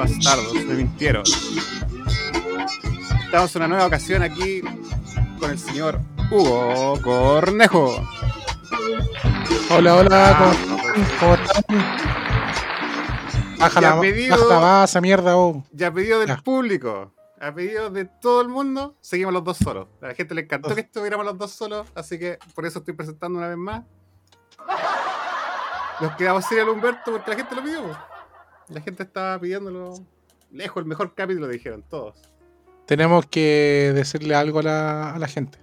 Bastardos me mintieron. Estamos en una nueva ocasión aquí con el señor Hugo Cornejo. Hola, hola, Ah, ¿cómo, están? Baja Ya la, pedido- baja la masa, mierda, oh. Y a pedido del Ya. público, a pedido de todo el mundo, seguimos los dos solos. A la gente le encantó que estuviéramos los dos solos, así que por eso estoy presentando una vez más. Nos quedamos sin el Humberto porque la gente lo pidió. La gente estaba pidiéndolo lejos, el mejor capítulo, dijeron todos. Tenemos que decirle algo a la, a la gente.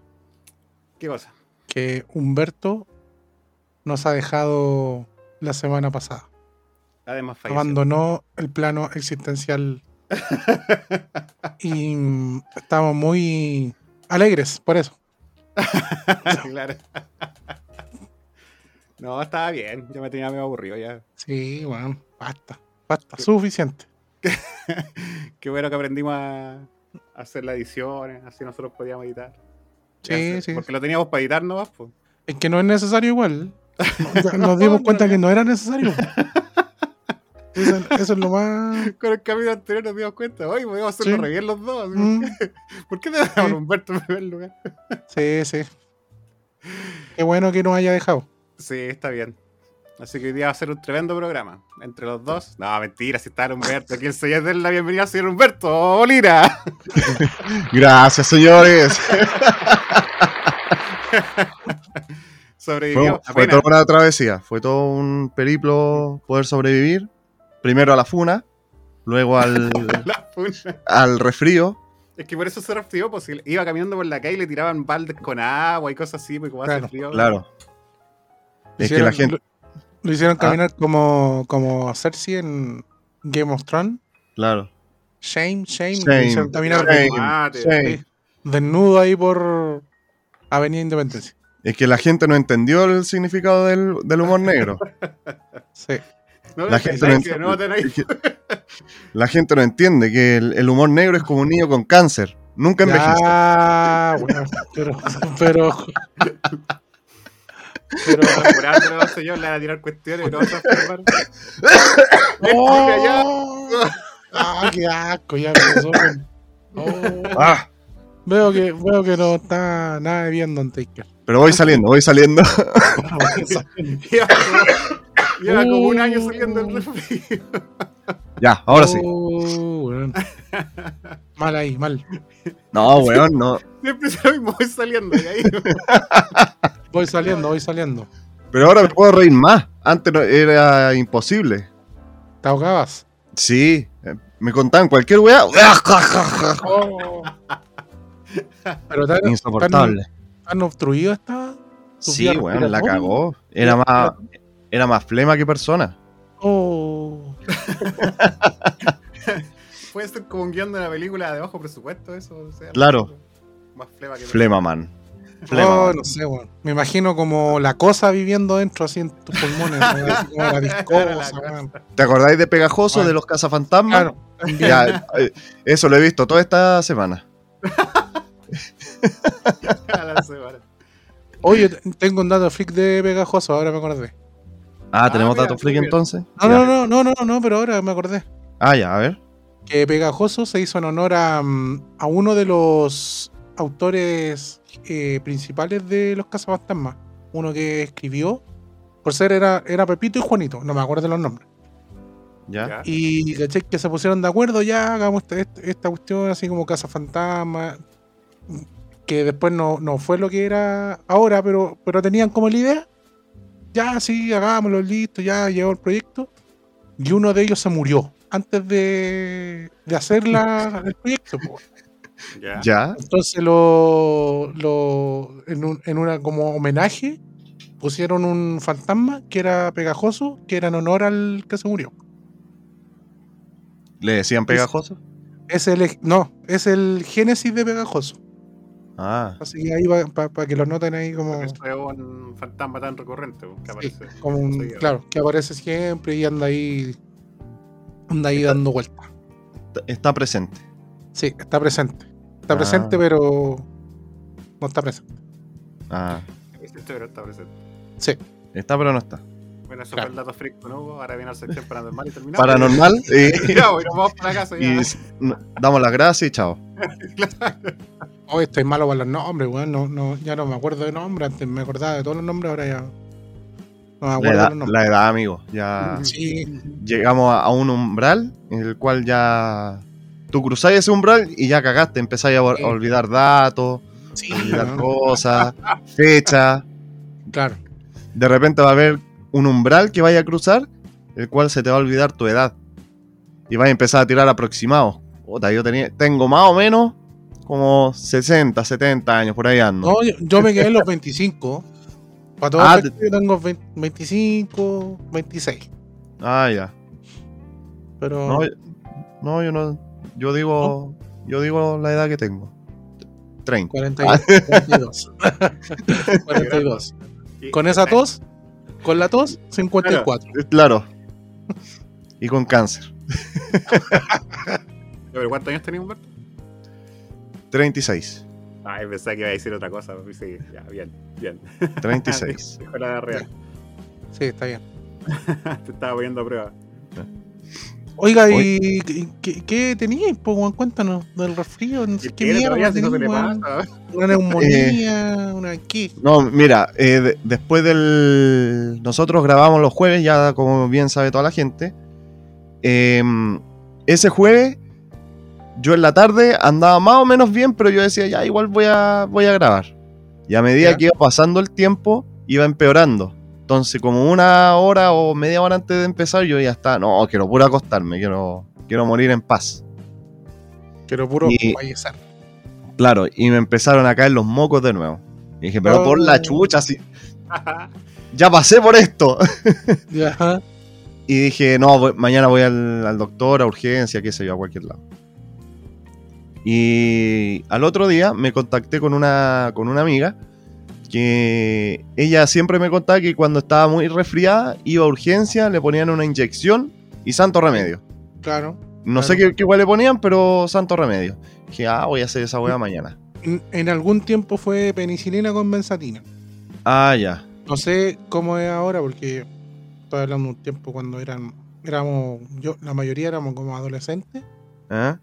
¿Qué cosa? Que Humberto nos ha dejado la semana pasada. Además, falleció. Abandonó el plano existencial. y estamos muy alegres por eso. claro. no, estaba bien. Yo me tenía medio aburrido ya. Sí, bueno, basta. Basta, suficiente. Qué bueno que aprendimos a hacer las ediciones, así nosotros podíamos editar. Sí, sí. Porque lo teníamos para editar nomás, pues. Es que no es necesario igual. Nos dimos cuenta que no era necesario. Eso, eso es lo más. Con el capítulo anterior nos dimos cuenta, oye, podemos hacerlo Sí. re bien los dos. Mm, ¿Por qué te a Humberto en primer lugar? sí, sí. Qué bueno que nos haya dejado. Sí, está bien. Así que hoy día va a ser un tremendo programa. Entre los dos. No, mentira, si está Humberto. Aquí el señor de la bienvenida señor Humberto Bolira. Gracias, señores. Fue, Sobrevivió. fue apenas. toda una travesía. Fue todo un periplo poder sobrevivir. Primero a la funa, luego al, La funa. al resfrío. Es que por eso se resfrió, pues si iba caminando por la calle y le tiraban baldes con agua y cosas así, pues como hace Claro, frío. Claro. Es que la gente. Lo, hicieron Ah. caminar como, como Cersei en Game of Thrones. Claro. Shame, shame. lo hicieron caminar shame, shame. desnudo ahí por Avenida Independencia. Es que la gente no entendió el significado del, del humor negro. Sí. No, La gente no que no, ten ahí. La gente no entiende que el, el humor negro es como un niño con cáncer. Nunca envejece. Ya, bueno, pero, pero, pero, Por algo no, señor, le van a tirar cuestiones y no vas a enfermar. ¡Oh! ¡Ah, qué asco! Ya empezó con- Oh. Ah, Veo que, veo que no está nada viendo en Taker. pero voy saliendo, voy saliendo. Lleva como, lleva como un año saliendo el resfrío. Ya, ahora sí. Oh, weón. Mal ahí, mal. No, weón, no. Siempre es lo mismo, voy saliendo y ahí. Voy saliendo, voy saliendo. Pero ahora me puedo reír más. Antes no- era imposible. ¿Te ahogabas? Sí, me contaban cualquier weá. Oh. Pero tan, Insoportable. tan obstruido estaba. Sí, weón, la cagó. Era más, era más flema que persona. Oh. Puede ser como un guion de una película de bajo presupuesto, eso. o sea, Claro. Más flema que Flema, man. Flema, Oh, man. no sé, weón. Me imagino como la cosa viviendo dentro así en tus pulmones. así como la viscosa. ¿Te acordáis de Pegajoso Bueno. de los cazafantasmas? Claro, también. Ya, eh, eso lo he visto toda esta semana. Oye, tengo un dato freak de pegajoso, ahora me acordé. Ah, ¿tenemos mira, datos freak entonces? No, no, no, no, no, no, pero ahora me acordé. Ah, ya, a ver. Que Pegajoso se hizo en honor a, mm, a uno de los autores eh, principales de Los Cazafantasmas. Uno que escribió, por ser era, era Pepito y Juanito, no me acuerdo de los nombres. Ya. Y caché que se pusieron de acuerdo, ya hagamos esta, esta- esta cuestión así como Cazafantasmas. Que después no, no fue lo que era ahora, pero, pero tenían como la idea. Ya, sí, hagámoslo, listo, ya llegó el proyecto. Y uno de ellos se murió antes de, de hacer la- el proyecto. Ya. Ya. Entonces lo, lo en, un- en una como homenaje pusieron un fantasma que era pegajoso, que era en honor al que se murió. ¿Le decían pegajoso? Es el ej- no, es el génesis de pegajoso. Ah, Así que ahí para que lo noten ahí como, es un fantasma tan recurrente pues, que sí, aparece. como un- seguido. claro, que aparece siempre y anda ahí anda ahí dando vueltas. está presente. Sí, está presente. Está Ah. presente, pero no está presente. Ah, Existe, pero está presente. Sí. está pero no está. Bueno, eso Claro. fue el dato freak con Hugo. Ahora viene la sección paranormal y terminamos. Paranormal. y, Ya, bueno, vamos para la casa. y Ya. n- damos las gracias y chao. Hoy estoy malo con los nombres, weón. No, no, ya no me acuerdo de nombres. Antes me acordaba de todos los nombres, ahora ya. No me La acuerdo de edad, los nombres. la edad, amigo. Ya Sí, llegamos a, a un umbral en el cual ya tú cruzáis ese umbral y ya cagaste. Empezáis a, Sí. a olvidar datos, sí, olvidar cosas, fechas. claro. De repente va a haber un umbral que vaya a cruzar, el cual se te va a olvidar tu edad. Y vas a empezar a tirar aproximados. Puta, yo tenía, tengo más o menos como 60, 70 años, por ahí ando. No, yo, yo me quedé en los 25. Para todo Ah, yo tengo 20 25, 26. Ah, ya. Pero. No, yo- no, yo no. Yo digo. Yo digo la edad que tengo. 30. 42. 42. 42. Y- Con esa tos, con la tos, 54. Eh, Claro. Y con cáncer. ¿Pero cuántos años tenía Humberto? 36. Ay, pensaba que iba a decir otra cosa. Sí, ya, bien, bien. 36. Dijo la real. Sí, está bien. Te estaba poniendo a prueba. Oiga, ¿y qué, qué, teníais? Cuéntanos del resfrío. No sé ¿Y qué qué mierda le pasa? Una neumonía, una qué. No, mira, eh, de- después del. Nosotros grabamos los jueves, ya como bien sabe toda la gente. Em, ese jueves, yo en la tarde andaba más o menos bien, pero yo decía, ya, igual voy a, voy a grabar. Y a medida Ya. que iba pasando el tiempo, iba empeorando. Entonces, como una hora o media hora antes de empezar, yo ya estaba, no, quiero puro acostarme, quiero, quiero morir en paz. Quiero puro Y- fallecer. Claro, y me empezaron a caer los mocos de nuevo. Y dije, pero por la Oh. chucha, si ya pasé por esto. Y dije, no, voy- mañana voy al, al doctor, a urgencia, qué sé yo, a cualquier lado. Y al otro día me contacté con una, con una amiga que ella siempre me contaba que cuando estaba muy resfriada iba a urgencia, le ponían una inyección y santo remedio. Claro. No Claro. sé qué, qué igual le ponían, pero santo remedio. Dije, ah, voy a hacer esa weá mañana. En, algún tiempo fue penicilina con benzatina. Ah, ya. No sé cómo es ahora porque estoy hablando de un tiempo cuando eran éramos yo la mayoría éramos como adolescentes. ¿Eh?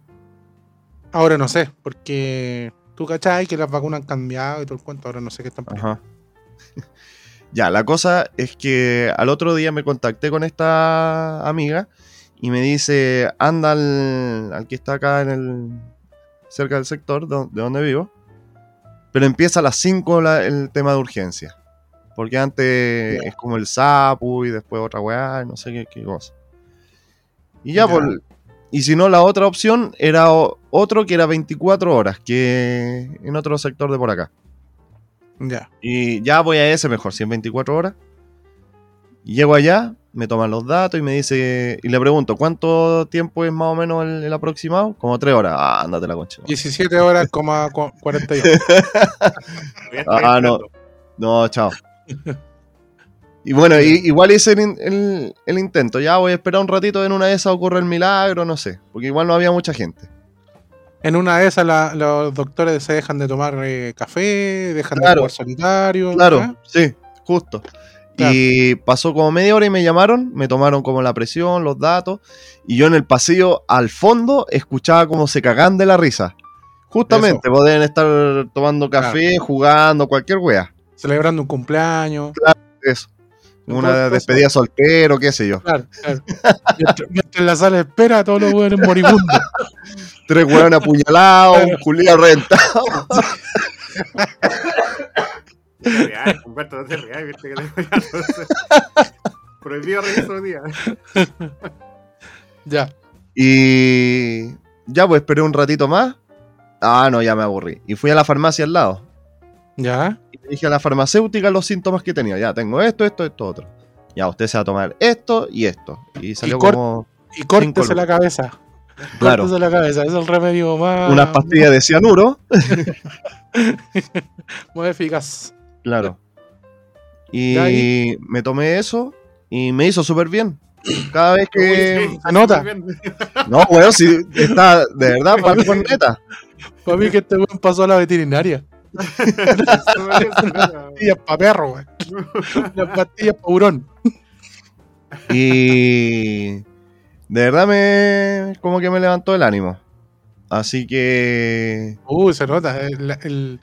Ahora no sé, porque tú cachai que las vacunas han cambiado y todo el cuento, ahora no sé qué están. Ajá. Ya, la cosa es que al otro día me contacté con esta amiga y me dice, anda al, al que está acá en el cerca del sector de donde vivo, pero empieza a las 5 la- el tema de urgencia. Porque antes es como el sapu y después otra weá, no sé qué, qué cosa. Y ya, Ya. por- y si no, la otra opción era otro que era 24 horas, que en otro sector de por acá. Ya. Y ya voy a ese mejor, si en 24 horas. Llego allá, me toman los datos y me dice. Y le pregunto, ¿cuánto tiempo es más o menos el, el aproximado? Como 3 horas. Ah, ándate la concha. 17 horas, coma cu- 42. Todavía estoy Ah, no. No, chao. Y bueno, i- igual hice el, el- el intento. Ya voy a esperar un ratito, en una de esas ocurre el milagro, no sé. Porque igual no había mucha gente. En una de esas la- los doctores se dejan de tomar eh, café, dejan Claro. de jugar solitario. Claro, sí, justo. Claro. Y pasó como media hora y me llamaron, me tomaron como la presión, los datos, y yo en el pasillo al fondo escuchaba como se cagan de la risa. Justamente, pueden estar tomando café, jugando, cualquier wea. Celebrando un cumpleaños. Eso. Una despedida soltero, qué sé yo. Claro, claro. mientras, mientras en la sala de espera, todos los hueones moribundos. Tres weones apuñalados, un culillo reventado. Rías, Humberto, no te rías, viste que voy Prohibido reír otro día. Ya. Y ya, pues esperé un ratito más. Ah, no, ya me aburrí. Y fui a la farmacia al lado. Ya. Y le dije a la farmacéutica los síntomas que tenía. Ya, tengo esto, esto, esto, otro. Ya, usted se va a tomar esto y esto. Y salió cor- como, Y córtese la cabeza. claro, Córtese la cabeza. Es el remedio más, unas pastillas de cianuro. más eficaz. Claro. Y ¿y? me tomé eso y me hizo súper bien. Cada vez que... Sí, se nota. muy bien. No, weón, si está de verdad para con neta. Para mí que este weón pasó a la veterinaria. Pastillas para perro, weón. Las pastillas para hurón. Y de verdad me como que me levantó el ánimo. Así que Uy, se nota. El, el-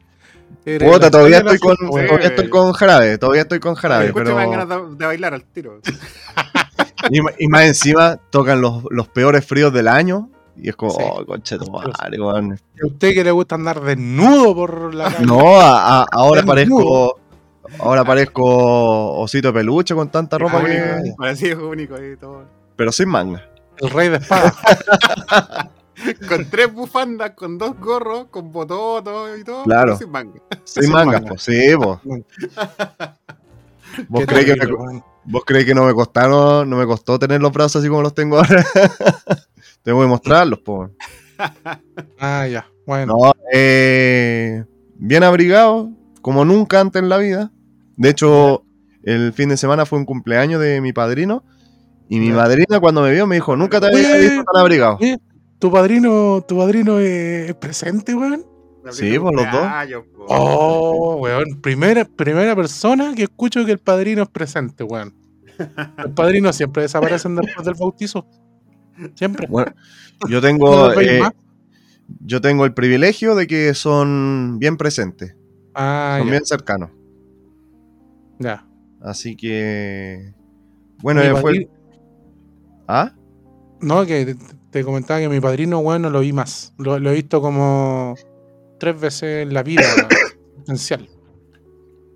el- Puta, la todavía estoy con Sí. todavía estoy con jarabe, todavía estoy con jarabe, pero me ganas de, de bailar al tiro. y, y más encima tocan los, los peores fríos del año y es como, Sí. oh, conche tu madre, weón. ¿A usted que le gusta andar desnudo por la calle? No, a- a- ahora parezco ahora parezco osito de peluche con tanta ropa único, que Parecía único ahí todo. pero sin manga. El rey de espada. Con tres bufandas, con dos gorros, con bototos y todo. Claro. pero Sin manga. Sin, Sin mangas, manga. pues sí, pues. ¿Vos crees, que me. ¿Vos crees que no me costaron, no me costó tener los brazos así como los tengo ahora? Tengo que mostrarlos, pues. Ah, ya. Bueno. No, eh, bien abrigado, como nunca antes en la vida. De hecho, el fin de semana fue un cumpleaños de mi padrino. Y mi madrina cuando me vio me dijo, nunca te había visto tan abrigado. ¿Tu padrino, tu padrino es presente, weón? Sí, pues, los dos. Po. Oh, weón. Primera, primera persona que escucho que el padrino es presente, weón. Los padrinos siempre desaparecen después del bautizo. Siempre. Bueno, yo ¿No tengo, eh, yo tengo el privilegio de que son bien presentes, Ah, son ya. bien cercanos. ya. Así que, bueno, eh, fue... ¿Ah? No, que te- te comentaba que mi padrino, weón, no lo vi más. Lo, lo he visto como tres veces en la vida potencial.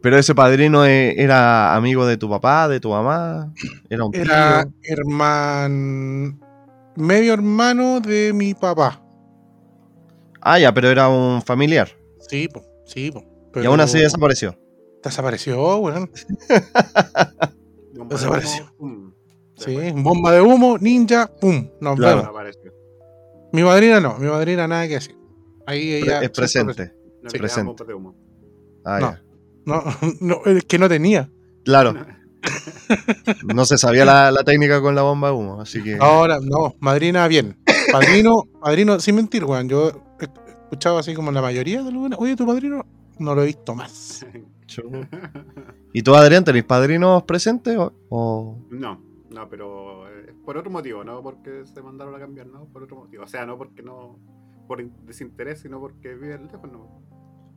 Pero ese padrino eh, era amigo de tu papá, de tu mamá, era un tío. Era hermano. medio hermano de mi papá. Ah, ya, pero era un familiar. Sí, po, sí, po. Y aún así desapareció. Desapareció, weón. Desapareció. Sí, bomba de humo, ninja, pum, nos Claro. vemos. Mi madrina no, mi madrina nada que decir. Ahí ella. es presente. No Sí. Presente. Ah, No. ya. No, no, es que no tenía. Claro, no se sabía la, la técnica con la bomba de humo, así que... Ahora, no, madrina bien. Padrino, padrino, sin mentir, weón. Yo he escuchado así como la mayoría de los Oye, tu padrino no lo he visto más. ¿Y tú, Adrián, tenéis padrinos presentes o...? o- No, no, pero eh, por otro motivo, no porque se mandaron a cambiar, no, por otro motivo. O sea, no porque no, por in- desinterés, sino porque viven lejos, no.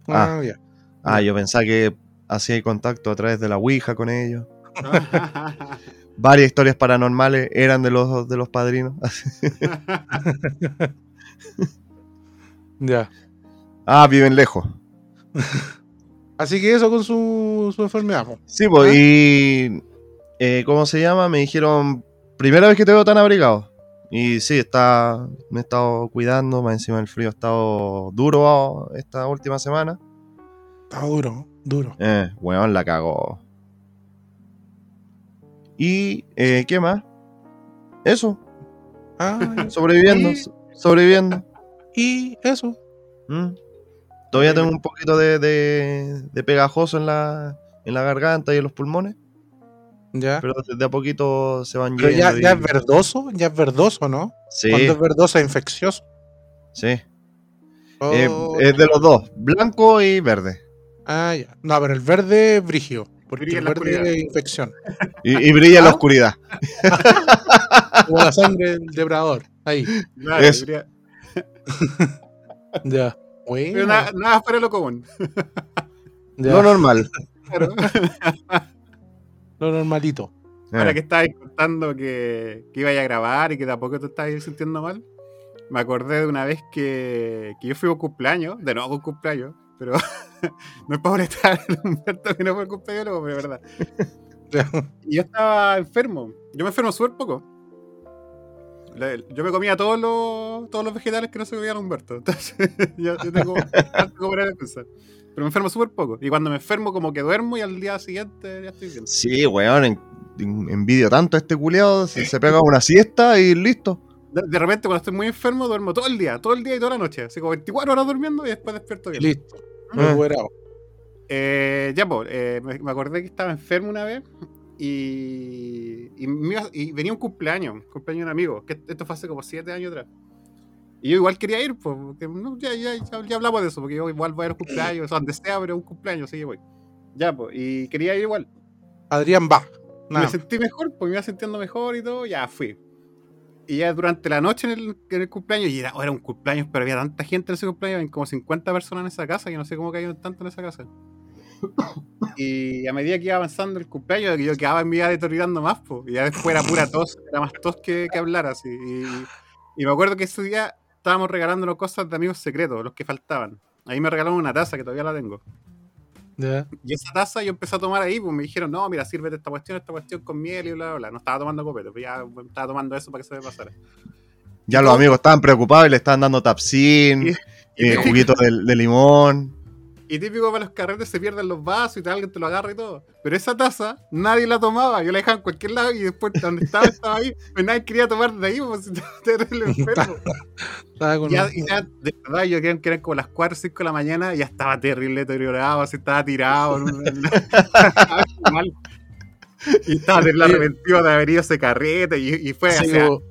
Ah. Ah, ya. Ah, yo pensaba que hacía contacto a través de la Ouija con ellos. Varias historias paranormales eran de los, de los padrinos. Ya. Ah, viven lejos. Así que eso con su, su enfermedad. po. Sí, pues, Ah. y... eh, ¿Cómo se llama? Me dijeron, primera vez que te veo tan abrigado. Y sí, está, me he estado cuidando, más encima el frío ha estado duro esta última semana. Estaba duro, duro. Eh, weón, la cagó. Y, eh, ¿qué más? Eso, Ah, sobreviviendo, Y- sobreviviendo. y eso. Mm. Todavía tengo un poquito de, de- de pegajoso en la, en la garganta y en los pulmones, Ya. pero de a poquito se van Pero ya, yendo. ya y- es verdoso, ya es verdoso, ¿no? Sí, Cuando es verdoso es infeccioso. sí. Eh, Oh, es de los dos, blanco y verde. Ah, ya. No, pero el verde es brigio. Porque Brilla el la verde oscuridad. es infección. Y, y brilla en la ¿Ah? oscuridad. Como la sangre del depredador. Ahí. Claro, diría- Ya. pero nada, nada fuera de lo común. ya. Lo normal. Claro. Lo normalito. Ahora Eh, que estabas contando que, que iba a grabar y que tampoco te estabas sintiendo mal, me acordé de una vez que, que yo fui a un cumpleaños, de nuevo un cumpleaños, pero no es para molestar a Humberto que no fue el cumpleaños, pero es verdad. Y yo estaba enfermo. Yo me enfermo súper poco. Yo me comía todos los, todos los vegetales que no se comían Humberto. Entonces, yo, yo tengo como para pensar. Pero me enfermo súper poco. Y cuando me enfermo, como que duermo y al día siguiente ya estoy bien. Sí, weón, en- en- envidio tanto a este culiado, se, se pega una siesta y listo. De, de repente, cuando estoy muy enfermo, duermo todo el día, todo el día y toda la noche. Así como 24 horas durmiendo y después despierto bien. Listo. Recuperado. Eh, ya, pues, eh, me, me acordé que estaba enfermo una vez y, y, venía un cumpleaños, un cumpleaños de un amigo, que esto fue hace como 7 años atrás. Y yo igual quería ir, pues, porque no, ya, ya, ya, ya hablamos de eso, porque yo igual voy a los cumpleaños, o sea, donde sea, pero un cumpleaños, sí, voy. Ya, pues, y quería ir igual. Adrián va. Nada. Me sentí mejor, pues me iba sintiendo mejor y todo, ya fui. Y ya durante la noche en el, en el cumpleaños, y era, era un cumpleaños, pero había tanta gente en ese cumpleaños, habían como 50 personas en esa casa, yo no sé cómo cayeron tanto en esa casa. Y a medida que iba avanzando el cumpleaños, yo quedaba en mi vida deteriorando más, pues. Y ya después era pura tos, era más tos que, que hablar así. Y, y me acuerdo que ese día estábamos regalándonos cosas de amigos secretos, los que faltaban. Ahí me regalaron una taza que todavía la tengo. Ya. Y esa taza yo empecé a tomar ahí, pues me dijeron, no, mira, sírvete esta cuestión, esta cuestión con miel y bla, bla, bla. No estaba tomando copete, pero ya estaba tomando eso para que se me pasara. Ya los amigos estaban preocupados y le estaban dando tapsin, Y, eh, juguito de, de limón. Y típico para los carretes se pierden los vasos y tal, alguien te lo agarra y todo. Pero esa taza nadie la tomaba, yo la dejaba en cualquier lado y después donde estaba, estaba ahí. Pero nadie quería tomar de ahí, pues terrible enfermo. Estaba con Ya, un- y ya, de verdad, yo creo que eran como las 4 o 5 de la mañana, ya estaba terrible deteriorado, así estaba tirado. y estaba terrible arrepentido de haber ido a ese carrete. Y, y fue, así o sea, como-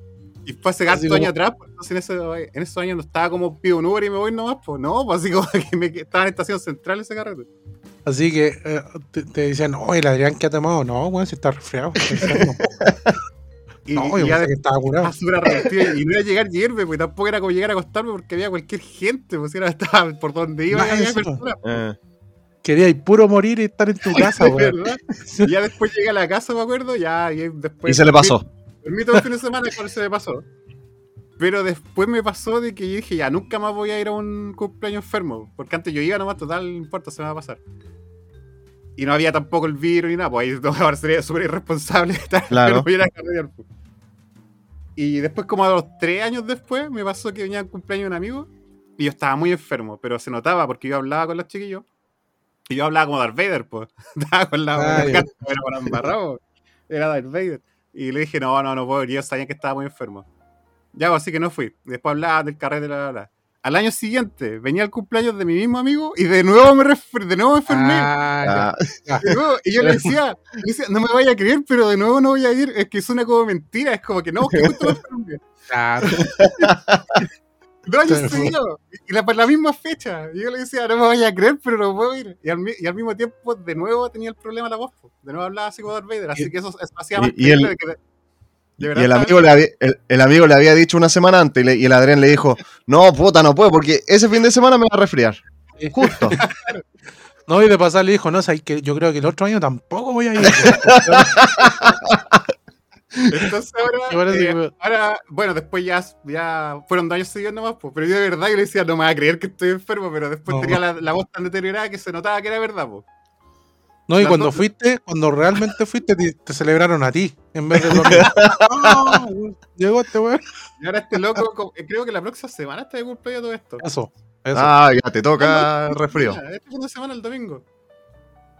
y fue hace hartos años atrás, pues, entonces en, ese- en esos años no estaba como pido un Uber y me voy nomás, pues no, pues así como que me, estaba en estación central ese carrete. Así que eh, te, te decían, oye, el Adrián que ha tomado. No, weón, si está resfriado. está enfermo". Y, no, y yo ya pensé que estaba curado. Y no era llegar y irme, porque tampoco era como llegar a acostarme porque había cualquier gente, pues era, estaba por donde iba, Más había personas. Eh, Quería ir puro morir y estar en tu casa, weón. verdad. Y ya después llegué a la casa, me acuerdo, ya y después. y se le pasó. Todo el fin de semana por eso me pasó. Pero después me pasó de que yo dije, ya nunca más voy a ir a un cumpleaños enfermo. Porque antes yo iba nomás, total, no importa, se me va a pasar. Y no había tampoco el virus ni nada, pues ahí ahora sería súper irresponsable estar Claro. a pues. Y después, como a los tres años después, me pasó que venía el cumpleaños de un amigo y yo estaba muy enfermo, pero se notaba porque yo hablaba con los chiquillos y yo hablaba como Darth Vader, pues. Estaba con la la pero con embarrado. Era Darth Vader. Y le dije, no, no, no puedo ir. Yo sabía que estaba muy enfermo. Ya, pues, así que no fui. Después hablaba del carrete, la, la, la. Al año siguiente venía el cumpleaños de mi mismo amigo y de nuevo me, de nuevo me enfermé. Ah, ya. Ah, ya. De nuevo, y yo le decía, le decía, no me vaya a creer, pero de nuevo no voy a ir. Es que suena como mentira. Es como que no, que justo me enfermé. Claro. Dos años seguidos. Y la, la misma fecha. Y yo le decía, no me vaya a creer, pero no puedo ir. Y al, mi- y al mismo tiempo, de nuevo tenía el problema la voz. po. De nuevo hablaba así como Darth Vader. Así Y- que eso, eso hacía más y- y el- creíble de que de- de verdad y el amigo, le había, el, el amigo le había dicho una semana antes y, le- y el Adrián le dijo, no, puta, no puedo porque ese fin de semana me va a resfriar. Justo. No, y de pasar le dijo, no, sabes que yo creo que el otro año tampoco voy a ir. Entonces ahora, parece eh, ahora, bueno, después ya, ya fueron dos años seguidos nomás, po, pero yo de verdad yo le decía, no me va a creer que estoy enfermo, pero después No. tenía la, la voz tan deteriorada que se notaba que era verdad. Po. No, y Las cuando dos- fuiste, cuando realmente fuiste, te, te celebraron a ti, en vez de. Ah, weón, Llegó este weón. Y ahora este loco, co- eh, creo que la próxima semana está de cumpleaños todo esto. Eso, eso. Ah, ya te toca resfrío. Este fin de semana, el domingo.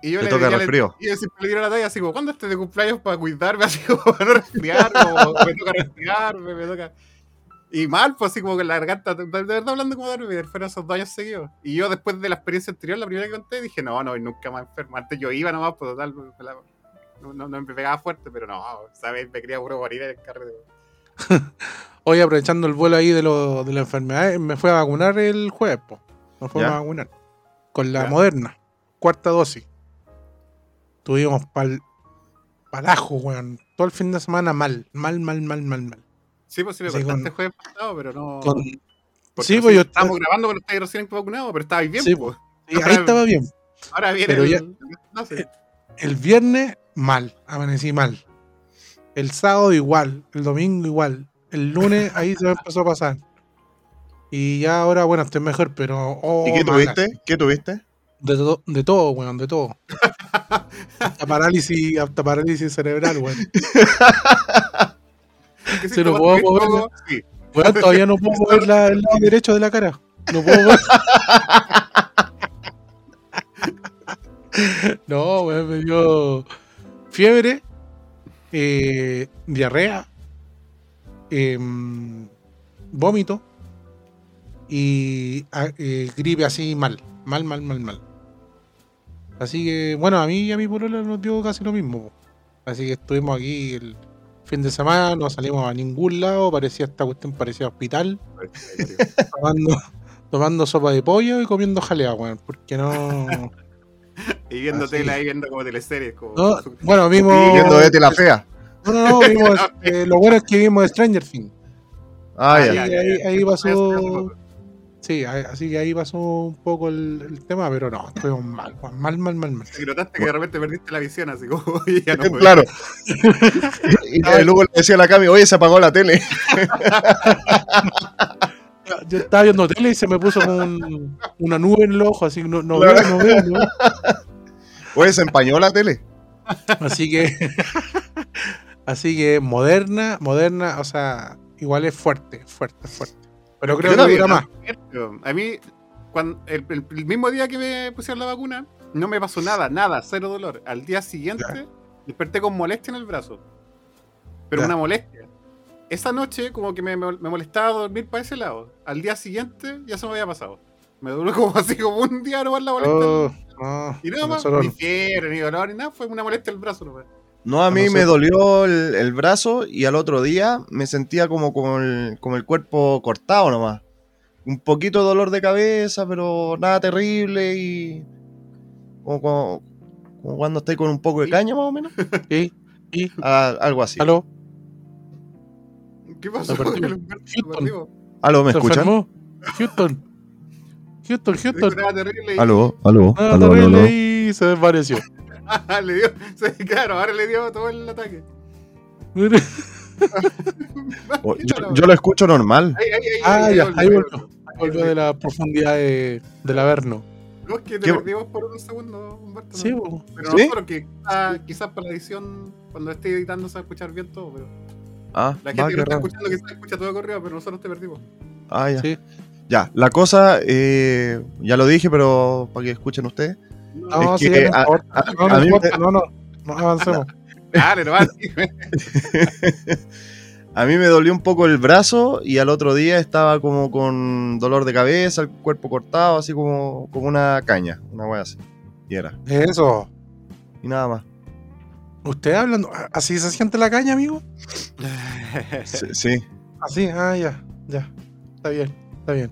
Y yo le toca le- resfrío. Y yo siempre le tiro la talla así como, ¿cuándo estés de cumpleaños para cuidarme? Así como para no resfriar, o me toca resfriarme, me toca... Y mal, pues así como con la garganta, de, verdad hablando como Darth Vader, fueron esos dos años seguidos. Y yo después de la experiencia anterior, la primera que conté, dije, no, no, nunca más enfermo. Antes yo iba nomás, pues total, la- no, no, me pegaba fuerte, pero no, ¿sabes? Me quería puro morir en el carrete. Hoy aprovechando el vuelo ahí de, lo, de la enfermedad, me fue a vacunar el jueves, po. Me fue Ya. a vacunar. Con la Ya. moderna, cuarta dosis. Tuvimos pal, palajo, weón. Todo el fin de semana mal, mal, mal, mal, mal, mal. Sí, pues sí me contaste jueves pasado, pero no... Con- sí, pues yo- Estábamos grabando, pero estáis recién vacunado, pero estabais bien, Sí, pues. sí, ahí estaba bien. Ahora viene Pero el... ya- no sé. El viernes, mal, amanecí mal. El sábado igual, el domingo igual. El lunes ahí se me empezó a pasar. Y ya ahora, bueno, estoy mejor, pero... oh, ¿Y qué mala. tuviste? ¿Qué tuviste? De, to- de todo, weón, de todo. Hasta parálisis, hasta parálisis cerebral, weón. Se lo puedo mover, poco, sí. Weón, todavía no puedo mover la- el lado derecho de la cara. No puedo ver. No, weón, me dio fiebre, eh, diarrea, em, vómito y ah, eh, gripe así mal. Mal, mal, mal, mal. Así que, bueno, a mí y a mi polola nos dio casi lo mismo. Así que estuvimos aquí el fin de semana, no salimos a ningún lado, parecía esta cuestión, parecía hospital, tomando, tomando sopa de pollo y comiendo jalea, weón, porque no... Y viendo Así. tele ahí, viendo como teleseries. Como, No, bueno, vimos. Viendo Betty la fea. No, no, no, vimos. eh, lo bueno es que vimos Stranger Things. Ah, Ah, ya. ya. Ahí, ahí pasó. Sí, así que ahí pasó un poco el, el tema, pero no, estuvimos mal, mal, mal, mal, mal. Y notaste que de repente perdiste la visión, así como, oye, ya no puedo. Claro. y luego le decía a la Cami, oye, se apagó la tele. Yo estaba viendo tele y se me puso como un- una nube en el ojo, así que no, no Claro. veo, no veo, no veo. Oye, se empañó la tele. Así que. así que moderna, moderna, o sea, igual es fuerte, fuerte, fuerte. Pero creo Yo que dura más. A mí, cuando, el, mismo día que me pusieron la vacuna, no me pasó nada, nada, cero dolor. Al día siguiente, Ya. desperté con molestia en el brazo. Pero Ya. una molestia. Esa noche, como que me, me molestaba dormir para ese lado. Al día siguiente, ya se me había pasado. Me duró como así, como un día nomás la molestia. Oh, no, y nada más, ni fiebre, ni dolor, ni nada, fue una molestia el brazo nomás. No, a mí No sé. me dolió el, el brazo y al otro día me sentía como con el, cuerpo cortado nomás. Un poquito de dolor de cabeza, pero nada terrible y. Como, como- como cuando estoy con un poco de caña, más o menos. ¿Y? ¿Y? Ah, algo así. ¿Aló? ¿Qué pasó? Houston. ¿Aló, me ¿Se escuchan? enfermó? Houston. Houston, Houston. Aló, aló, aló, aló. y se desvaneció. le dio, sí, claro, ahora le dio todo el ataque. Oh, Yo, yo lo escucho normal. Ahí, ahí, ahí, ah, ahí, ya, volvió, ahí volvió. Volvió de la profundidad de, del Averno. No, es que te ¿Qué- perdimos por un segundo, Humberto. Sí. Pero ¿Sí? nosotros que quizás quizás para la edición, cuando esté editando, se va a escuchar bien todo. Pero Ah, la va, gente que no está raro. escuchando quizás escucha todo corrido, pero nosotros te perdimos. Ah, ya. Sí. Ya, la cosa, eh, ya lo dije, pero para que escuchen ustedes. No, Es sí, que no a- importa. a- No, no a mí importa, me- no, no, no avancemos. Dale, no vas. A mí me dolió un poco el brazo y al otro día estaba como con dolor de cabeza, el cuerpo cortado, así como, como una caña, una wea así. Y era. Eso. Y nada más. ¿Usted hablando? ¿Así se siente la caña, amigo? Sí. sí. Así, ah, ya, ya. Está bien, está bien.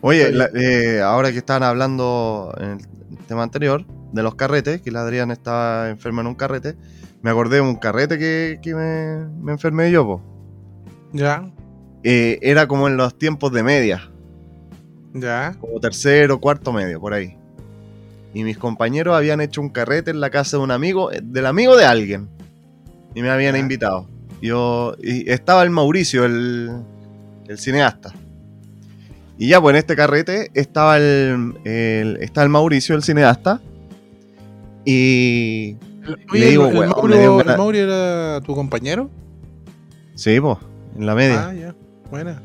Oye, la- eh, ahora que estaban hablando en el tema anterior de los carretes, que la Adrián estaba enferma en un carrete, me acordé de un carrete que, que me, me enfermé yo, po. Ya, Eh, era como en los tiempos de media. ya. como tercero, cuarto medio, por ahí. Y mis compañeros habían hecho un carrete en la casa de un amigo, eh, del amigo de alguien. Y me habían Ya. invitado. Yo, y estaba el Mauricio, el, el cineasta. Y ya, pues en este carrete estaba el, el- está el Mauricio, el cineasta. Y. Oye, le digo, el, el Mauro, dio ¿el Mauro era tu compañero? Sí, pues, en la media. Ah, ya. Buena.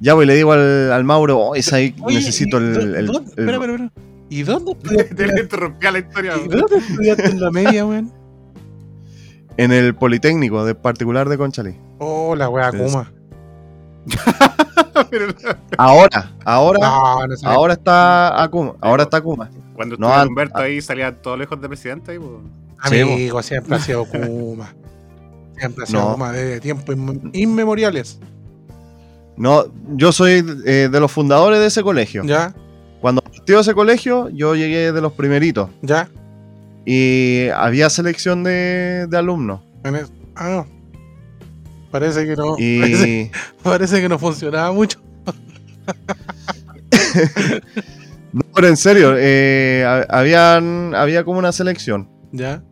Ya, pues le digo al, al Mauro, oh, es ahí, Oye, necesito ¿y el. el- el- espera, espera, espera. ¿Y dónde Te estudiaste, le interrumpía la historia. ¿y dónde estudiaste en la media, weón? En el Politécnico, de particular de Conchalí. Oh, la wea Kuma. Ahora, ahora. No, no. Ahora está Akuma. Ahora está Akuma. Cuando No, estuvo an- Humberto ahí, salía todo lejos de presidente. Ahí, pues. Sí. Amigo, siempre ha sido Kuma. Siempre ha sido No. Kuma de tiempos inme- inmemoriales. No, yo soy eh, de los fundadores de ese colegio. Ya, Cuando partió ese colegio, yo llegué de los primeritos. ya. Y había selección de, de alumnos. Ah, no. Parece que no. Parece, Y. parece que no funcionaba mucho. No, pero en serio, eh, ha- habían, había como una selección. Ya.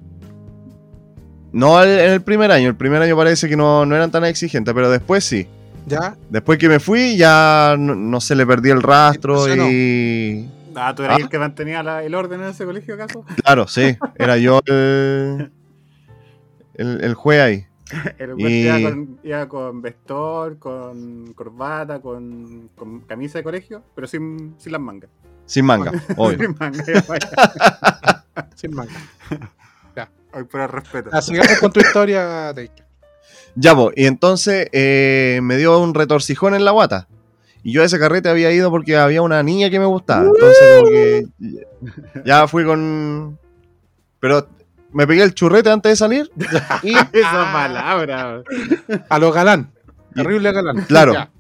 No en el primer año. El primer año parece que no, no eran tan exigentes, pero después sí. Ya. Después que me fui, ya no, no se le perdí el rastro y. Ah, ¿tú eras Ah. el que mantenía la- el orden en ese colegio, acaso? Claro, sí. Era yo el. El, el juez ahí. El Y- iba, con, iba con vestor, con corbata, con, con camisa de colegio, pero sin, sin las mangas. Sin manga, obvio. sin mangas, ya vaya. Sin manga. Ay, por el respeto. Ah, sigamos con tu historia, Teika. Ya, pues, y entonces eh, me dio un retorcijón en la guata. Y yo a ese carrete había ido porque había una niña que me gustaba. Entonces, como que ya fui con. Pero me pegué el churrete antes de salir. Y Esa palabra. A lo galán. Terrible galán. Claro. Ya.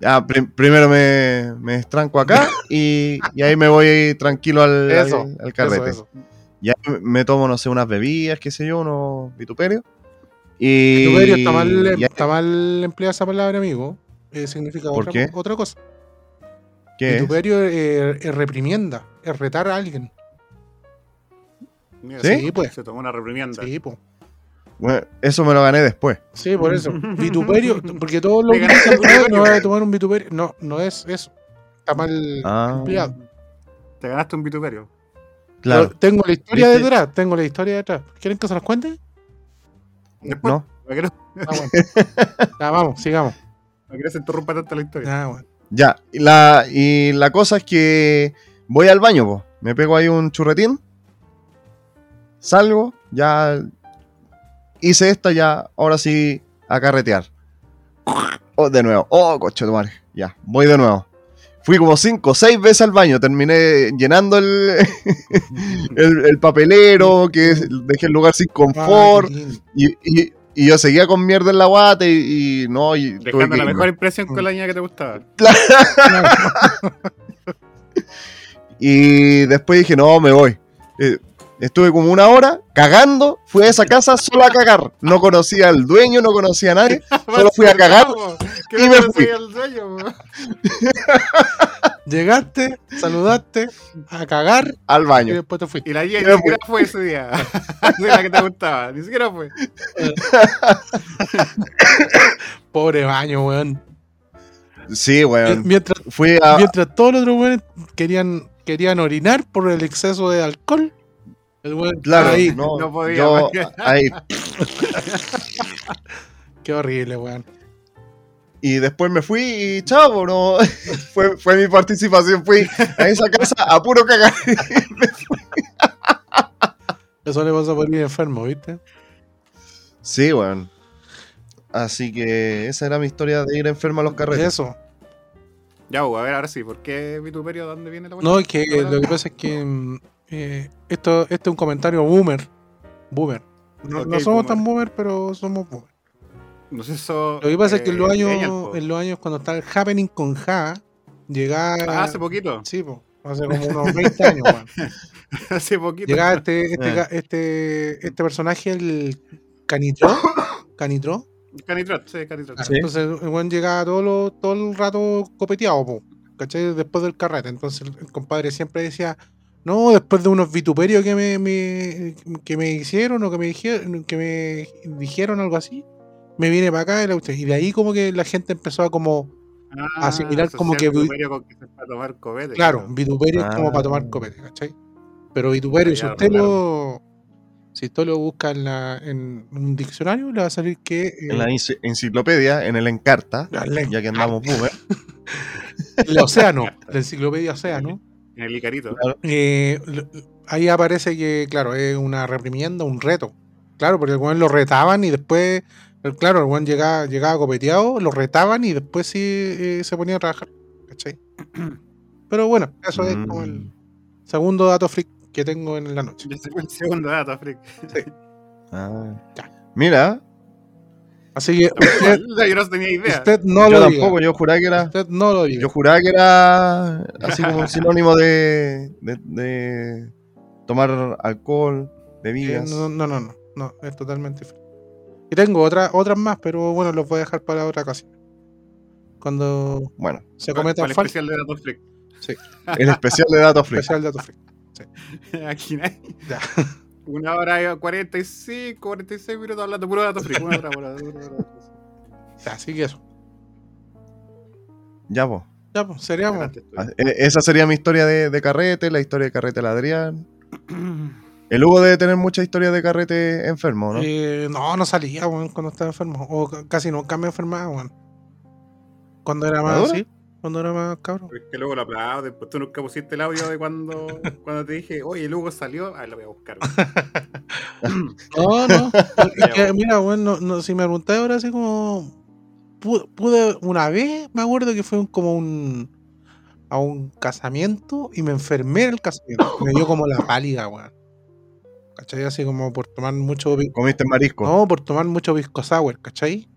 Ya, prim- primero me, me estranco acá y, y ahí me voy tranquilo al, Eso, al, al carrete. Eso, me tomo, no sé, unas bebidas, qué sé yo, unos vituperios. Y, Vituperio está mal, ahí- está mal empleada esa palabra, amigo. Eh, significa ¿Por otra, qué? otra cosa. ¿qué es? Vituperio eh, es reprimienda, es retar a alguien. Mira, ¿Sí? Sí, pues. Se tomó una reprimienda. Sí, po. Bueno, eso me lo gané después. Sí, por eso. Vituperio, porque todos lo Te ganaste utilizan, un "Ah, no voy a vituperio". tomar un vituperio. No, no es eso. Está mal Ah, empleado. Te ganaste un vituperio. claro. Pero tengo la historia ¿Viste? detrás, tengo la historia detrás. ¿Quieren que se las cuente? Después, No, que no, Ah, bueno. Ya, vamos, sigamos. para que no se interrumpa tanto la historia. Ah, bueno. ya. Y la, y la cosa es que voy al baño, po. me pego ahí un churretín, salgo, ya hice esta, ya, ahora sí, a carretear. Oh, de nuevo, oh, coche de madre, ya, voy de nuevo. Fui como cinco o seis veces al baño, terminé llenando el, el, el papelero, que dejé el lugar sin confort, y, y- y yo seguía con mierda en la guata y, y no, y Dejando la mejor impresión con la niña que te gustaba. Y después dije, no, me voy. Eh, estuve como una hora cagando, fui a esa casa solo a cagar. No conocía al dueño, no conocía a nadie. Solo fui a cagar ¿Qué y me fui. al dueño? po? Llegaste, saludaste, a cagar Al y baño. después te fuiste. Y la Y ni siquiera fue ese día. de la que te gustaba. Ni siquiera fue. Pobre baño, weón. Sí, weón. Mientras, Fui a. mientras todos los otros weones querían, querían orinar por el exceso de alcohol, el weón Claro, ahí. no, No podía, yo ahí. Qué horrible, weón. Y después me fui y chavo, no. fue, fue mi participación. Fui a esa casa a puro cagar. Eso le pasa por ir enfermo, ¿viste? Sí, weón. Así que esa era mi historia de ir enfermo a los carretes. Eso. Ya, Hugo, a ver, ahora sí. ¿Por qué vituperio? ¿Dónde viene la No, es que eh, lo que pasa es que mm, eh, esto, este es un comentario boomer. Boomer. No, somos boomer. tan boomer, pero somos boomer. No sé eso. Lo que pasa es que en los eh, años, en los años cuando está el happening con Ja, llegaba. Ah, hace poquito. Sí, po, hace como unos 20 años, weón. hace poquito. Llegaba este, este, Eh. este, este personaje, el Canitro. Canitro. Canitrot, sí, Canitrot. Sí. Entonces el weón llegaba todo, lo- todo el rato copeteado, po, ¿cachai? Después del carrete. Entonces el compadre siempre decía, no, después de unos vituperios que me, me- que me hicieron o que me dijeron, que me dijeron algo así, me vine para acá y, la. Y de ahí como que la gente empezó a como, Ah, asimilar como que vi- vituperio con que se para tomar copete. claro, vituperio es como Ah. para tomar copete, ¿cachai? Pero vituperio, si usted claro. lo... Si usted lo busca en, la, en un diccionario, le va a salir que... eh, En la enci- enciclopedia, en el Encarta, ya que andamos boomer. el océano, la enciclopedia océano, el Icarito. Eh, l- ahí aparece que, claro, es una reprimienda, un reto. Claro, porque el weón lo retaban y después, claro, el weón llegaba, llegaba copeteado, lo retaban y después sí eh, se ponía a trabajar. ¿cachai? Pero bueno, eso es como el Mm. segundo dato freak que tengo en la noche. El segundo dato, Frick. Ah. Ya. Mira, Así que usted, Yo no tenía idea. usted no yo lo tampoco, diga. yo juraba que era. Usted no lo diga. Yo juraba que era así como un sinónimo de, de, de tomar alcohol, Eh, bebidas. no, no, no, no, no, es totalmente freak. Y tengo otra, otras más, pero bueno, los voy a dejar para otra ocasión. Cuando Bueno, se ¿Cuál- cometan cuál faltas. especial de datos Frick? el especial de datos free. Especial dato freak. Aquí no hay. Ya. Una hora y 45, 46 minutos hablando puro datos Frick. Una hora, pura- pura- pura- Ya, Así que eso. Ya, pues. Ya, pues, estoy. Ah, e- Esa sería mi historia de, de carrete, la historia de carrete de Adrián. El Hugo debe tener mucha historia de carrete enfermo, ¿no? Eh, no, no salía, weón, cuando estaba enfermo. O ca- casi nunca me enfermaba, weón. Cuando era más así, cuando era más cabrón. Es que luego lo aplauden, pues tú nunca pusiste el audio de cuando, cuando te dije, oye, el Hugo salió, ah, lo voy a buscar. No, no. es que, mira, weón, no, si me preguntáis ahora así como. Pude, pude- una vez, me acuerdo que fue un- como un. a un casamiento y me enfermé en el casamiento. Me dio como la pálida, weón. ¿Cachai? Así como por tomar mucho. Comiste marisco. No, por tomar mucho pisco sour, ¿cachai?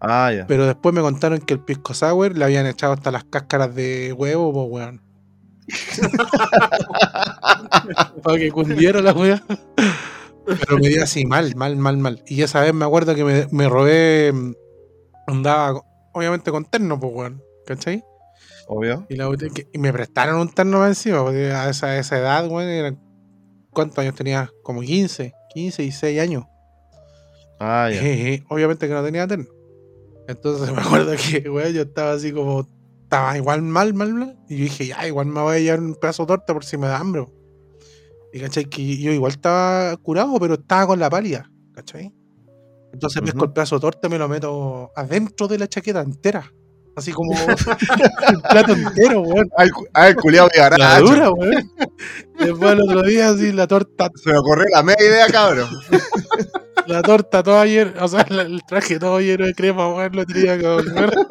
Ah, ya. Pero después me contaron que el pisco sour le habían echado hasta las cáscaras de huevo, pues weón. Para que cundiera la weá. Pero me dio así mal, mal, mal, mal. Y esa vez me acuerdo que me, me robé. mm, Andaba, obviamente, con terno, pues weón. ¿Cachai? Obvio. Y, la y me prestaron un terno más encima, porque a esa, a esa edad, weón, eran. ¿Cuántos años tenía? Como 15, 15 y 6 años. Ah, ya. Obviamente que no tenía terno. Entonces me acuerdo que, weón, yo estaba así como. Estaba igual mal, mal, mal. Y yo dije, ya, igual me voy a llevar un pedazo de torta por si me da hambre. Y cachai, que yo igual estaba curado, pero estaba con la pálida. ¿Cachai? Entonces pesco Ujú. el pedazo de torta y me lo meto adentro de la chaqueta entera. Así como el plato entero, weón. Ay, cu- ay, culiao de La garacho. dura, weón. Después el otro día, así, la torta, Se me ocurrió la media idea, cabrón. la torta toda llena, o sea, el traje todo lleno de crema, weón, lo tenía que volver.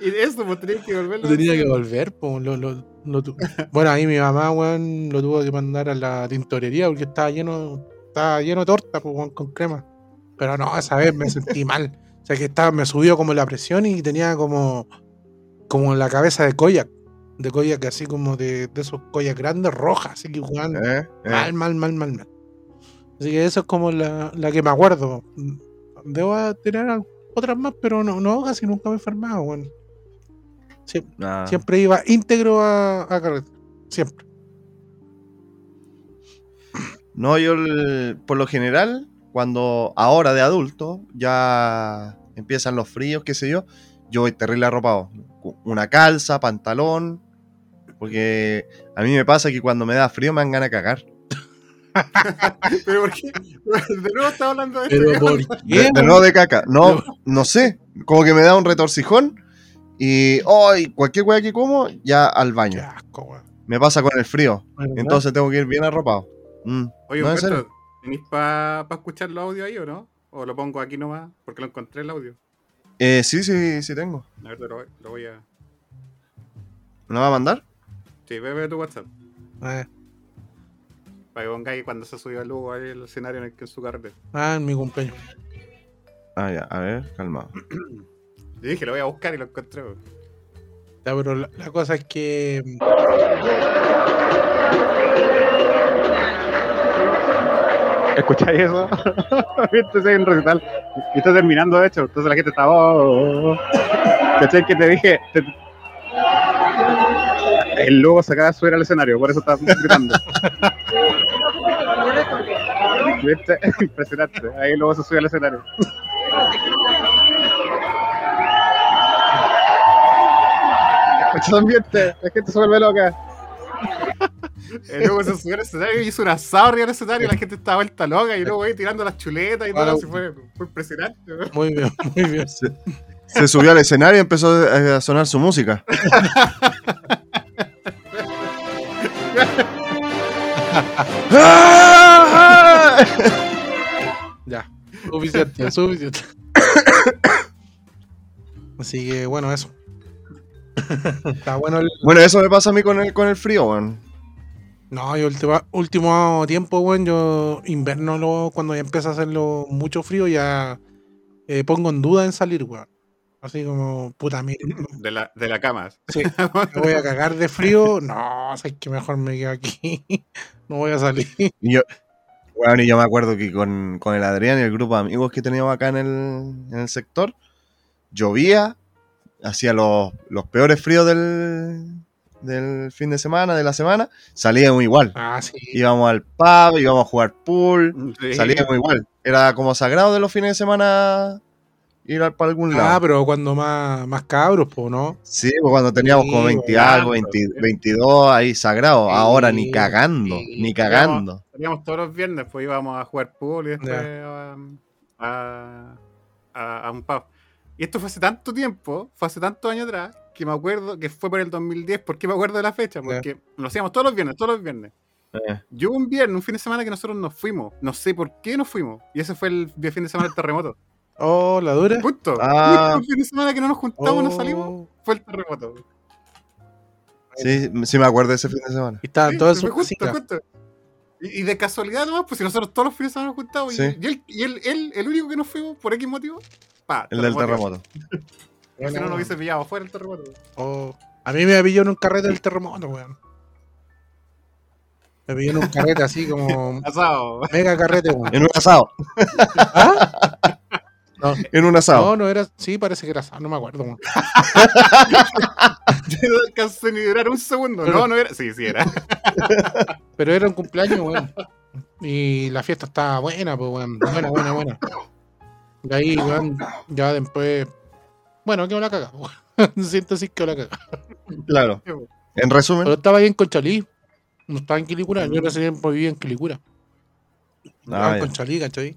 Y eso, pues tenías que volverlo. Lo tenía que volver, po, lo- lo- lo tu- Bueno, ahí mi mamá, weón, lo tuvo que mandar a la tintorería porque estaba lleno, estaba lleno de torta, po, weón, con crema. Pero no, esa vez me sentí mal. O sea que estaba, me subió como la presión y tenía como, como la cabeza de koyak. De koyak así como de, de esos koyak grandes rojas, así que jugando. ¿Eh? ¿Eh? Mal, mal, mal, mal, mal. Así que eso es como la, la que me acuerdo. Debo tener otras más, pero no, no casi nunca me he enfermado. Sie- Ah. Siempre iba íntegro a, a carretera. Siempre. No, yo el- por lo general, cuando ahora de adulto ya empiezan los fríos, qué sé yo, yo voy terrible arropado. Una calza, pantalón, porque a mí me pasa que cuando me da frío me dan ganas de cagar. Pero ¿por qué? De nuevo estaba hablando de Pero esto. ¿por De, qué? de nuevo de caca. No, no sé, como que me da un retorcijón y hoy cualquier weá que como, ya al Qué baño. asco. Me pasa con el frío, entonces tengo que ir bien arropado. Mm. Oye, No, Humberto. ¿tenís para escuchar los audios ahí o no? ¿O lo pongo aquí nomás? Porque lo encontré el audio. Eh, sí, sí, sí tengo. A ver, lo, lo voy a. ¿Me lo va a mandar? Sí, ve, ve tu WhatsApp. Ah, Para que pongáis cuando se subió Lugo ahí el escenario en el que en su carrete. ah, en mi cumpleaños. Ah, ya, a ver, calmado. Yo dije, lo voy a buscar y lo encontré. Ya, pero la, la cosa es que. ¿Escucháis eso? Esto es un recital. Y está terminando, de hecho. Entonces la gente está. Oh, oh, oh. ¿Cachai que te dije? Te- El logo se acaba de subir al escenario, por eso está gritando. ¿Viste? Impresionante. Ahí el logo se sube al escenario. Ambiente, la gente se vuelve loca. El loco se subió al escenario y hizo un asado arriba del escenario y la gente estaba vuelta loca y luego ahí tirando las chuletas y todo, así fue, fue impresionante. Muy bien, muy bien. Se, se subió al escenario y empezó a a sonar su música. Ya, suficiente, suficiente. Así que bueno, eso. Está bueno el. Bueno, eso me pasa a mí con el, con el frío, weón. No, yo último, último tiempo, weón, yo invierno lo, cuando ya empieza a hacerlo mucho frío, ya eh, pongo en duda en salir, weón. Así como, puta, mira, De la, de la cama. sí, me voy a cagar de frío. No, sé que mejor me quedo aquí. no voy a salir. Y yo, weón, y yo me acuerdo que con, con el Adrián y el grupo de amigos que teníamos acá en el, en el sector, llovía, hacía los, los peores fríos del, del fin de semana, de la semana, salíamos igual. Ah, sí. Íbamos al pub, íbamos a jugar pool, Sí. salíamos igual. Era como sagrado de los fines de semana ir para algún lado. Ah, pero cuando más, más cabros, pues, ¿no? Sí, pues cuando teníamos como Sí, 20 claro, algo, 20 sí. 22, ahí sagrado. Sí, Ahora ni cagando, sí. ni cagando. Salíamos todos los viernes, pues íbamos a jugar pool y después Ya. a, a, a- un pub. Y esto fue hace tanto tiempo, fue hace tantos años atrás, que me acuerdo que fue por el 2010. ¿Por qué me acuerdo de la fecha? Porque lo hacíamos todos los viernes, todos los viernes. Yo un viernes, un fin de semana que nosotros nos fuimos. No sé por qué nos fuimos. Y ese fue el fin de semana del terremoto. Oh, la dura. Justo. Ah. Justo el fin de semana que no nos juntamos, no salimos, Oh. fue el terremoto. sí, sí me acuerdo de ese fin de semana. Y estaban Sí, todas fue sus justo, justo. Y, y de casualidad nomás, pues si nosotros todos los fines de semana nos juntamos, y- Sí. y, él, y él, él, el único que nos fuimos por X motivo, Pa, El del terremoto. Si no, no hubiese pillado fuera el terremoto. Oh, a mí me pilló en un carrete del terremoto, weón. Me pilló en un carrete así como. Asado. Mega carrete, weón. En un asado. ¿Ah? No, En un asado. no, no era. Sí, parece que era. No me acuerdo, no alcancé ni durar un segundo. No, no era. Sí, sí era. Pero era un cumpleaños, weón. Y la fiesta estaba buena, pues, weón. Buena, buena, buena. De ahí, weón, ya después. Bueno, quedó la cagada, weón. Siento así que la cagada. Claro. En Pero resumen. estaba ahí en Conchalí. No estaba en Quilicura. Yo en ese tiempo vivía en Quilicura. Estaba Ah, en ya. Conchalí, ¿cachai?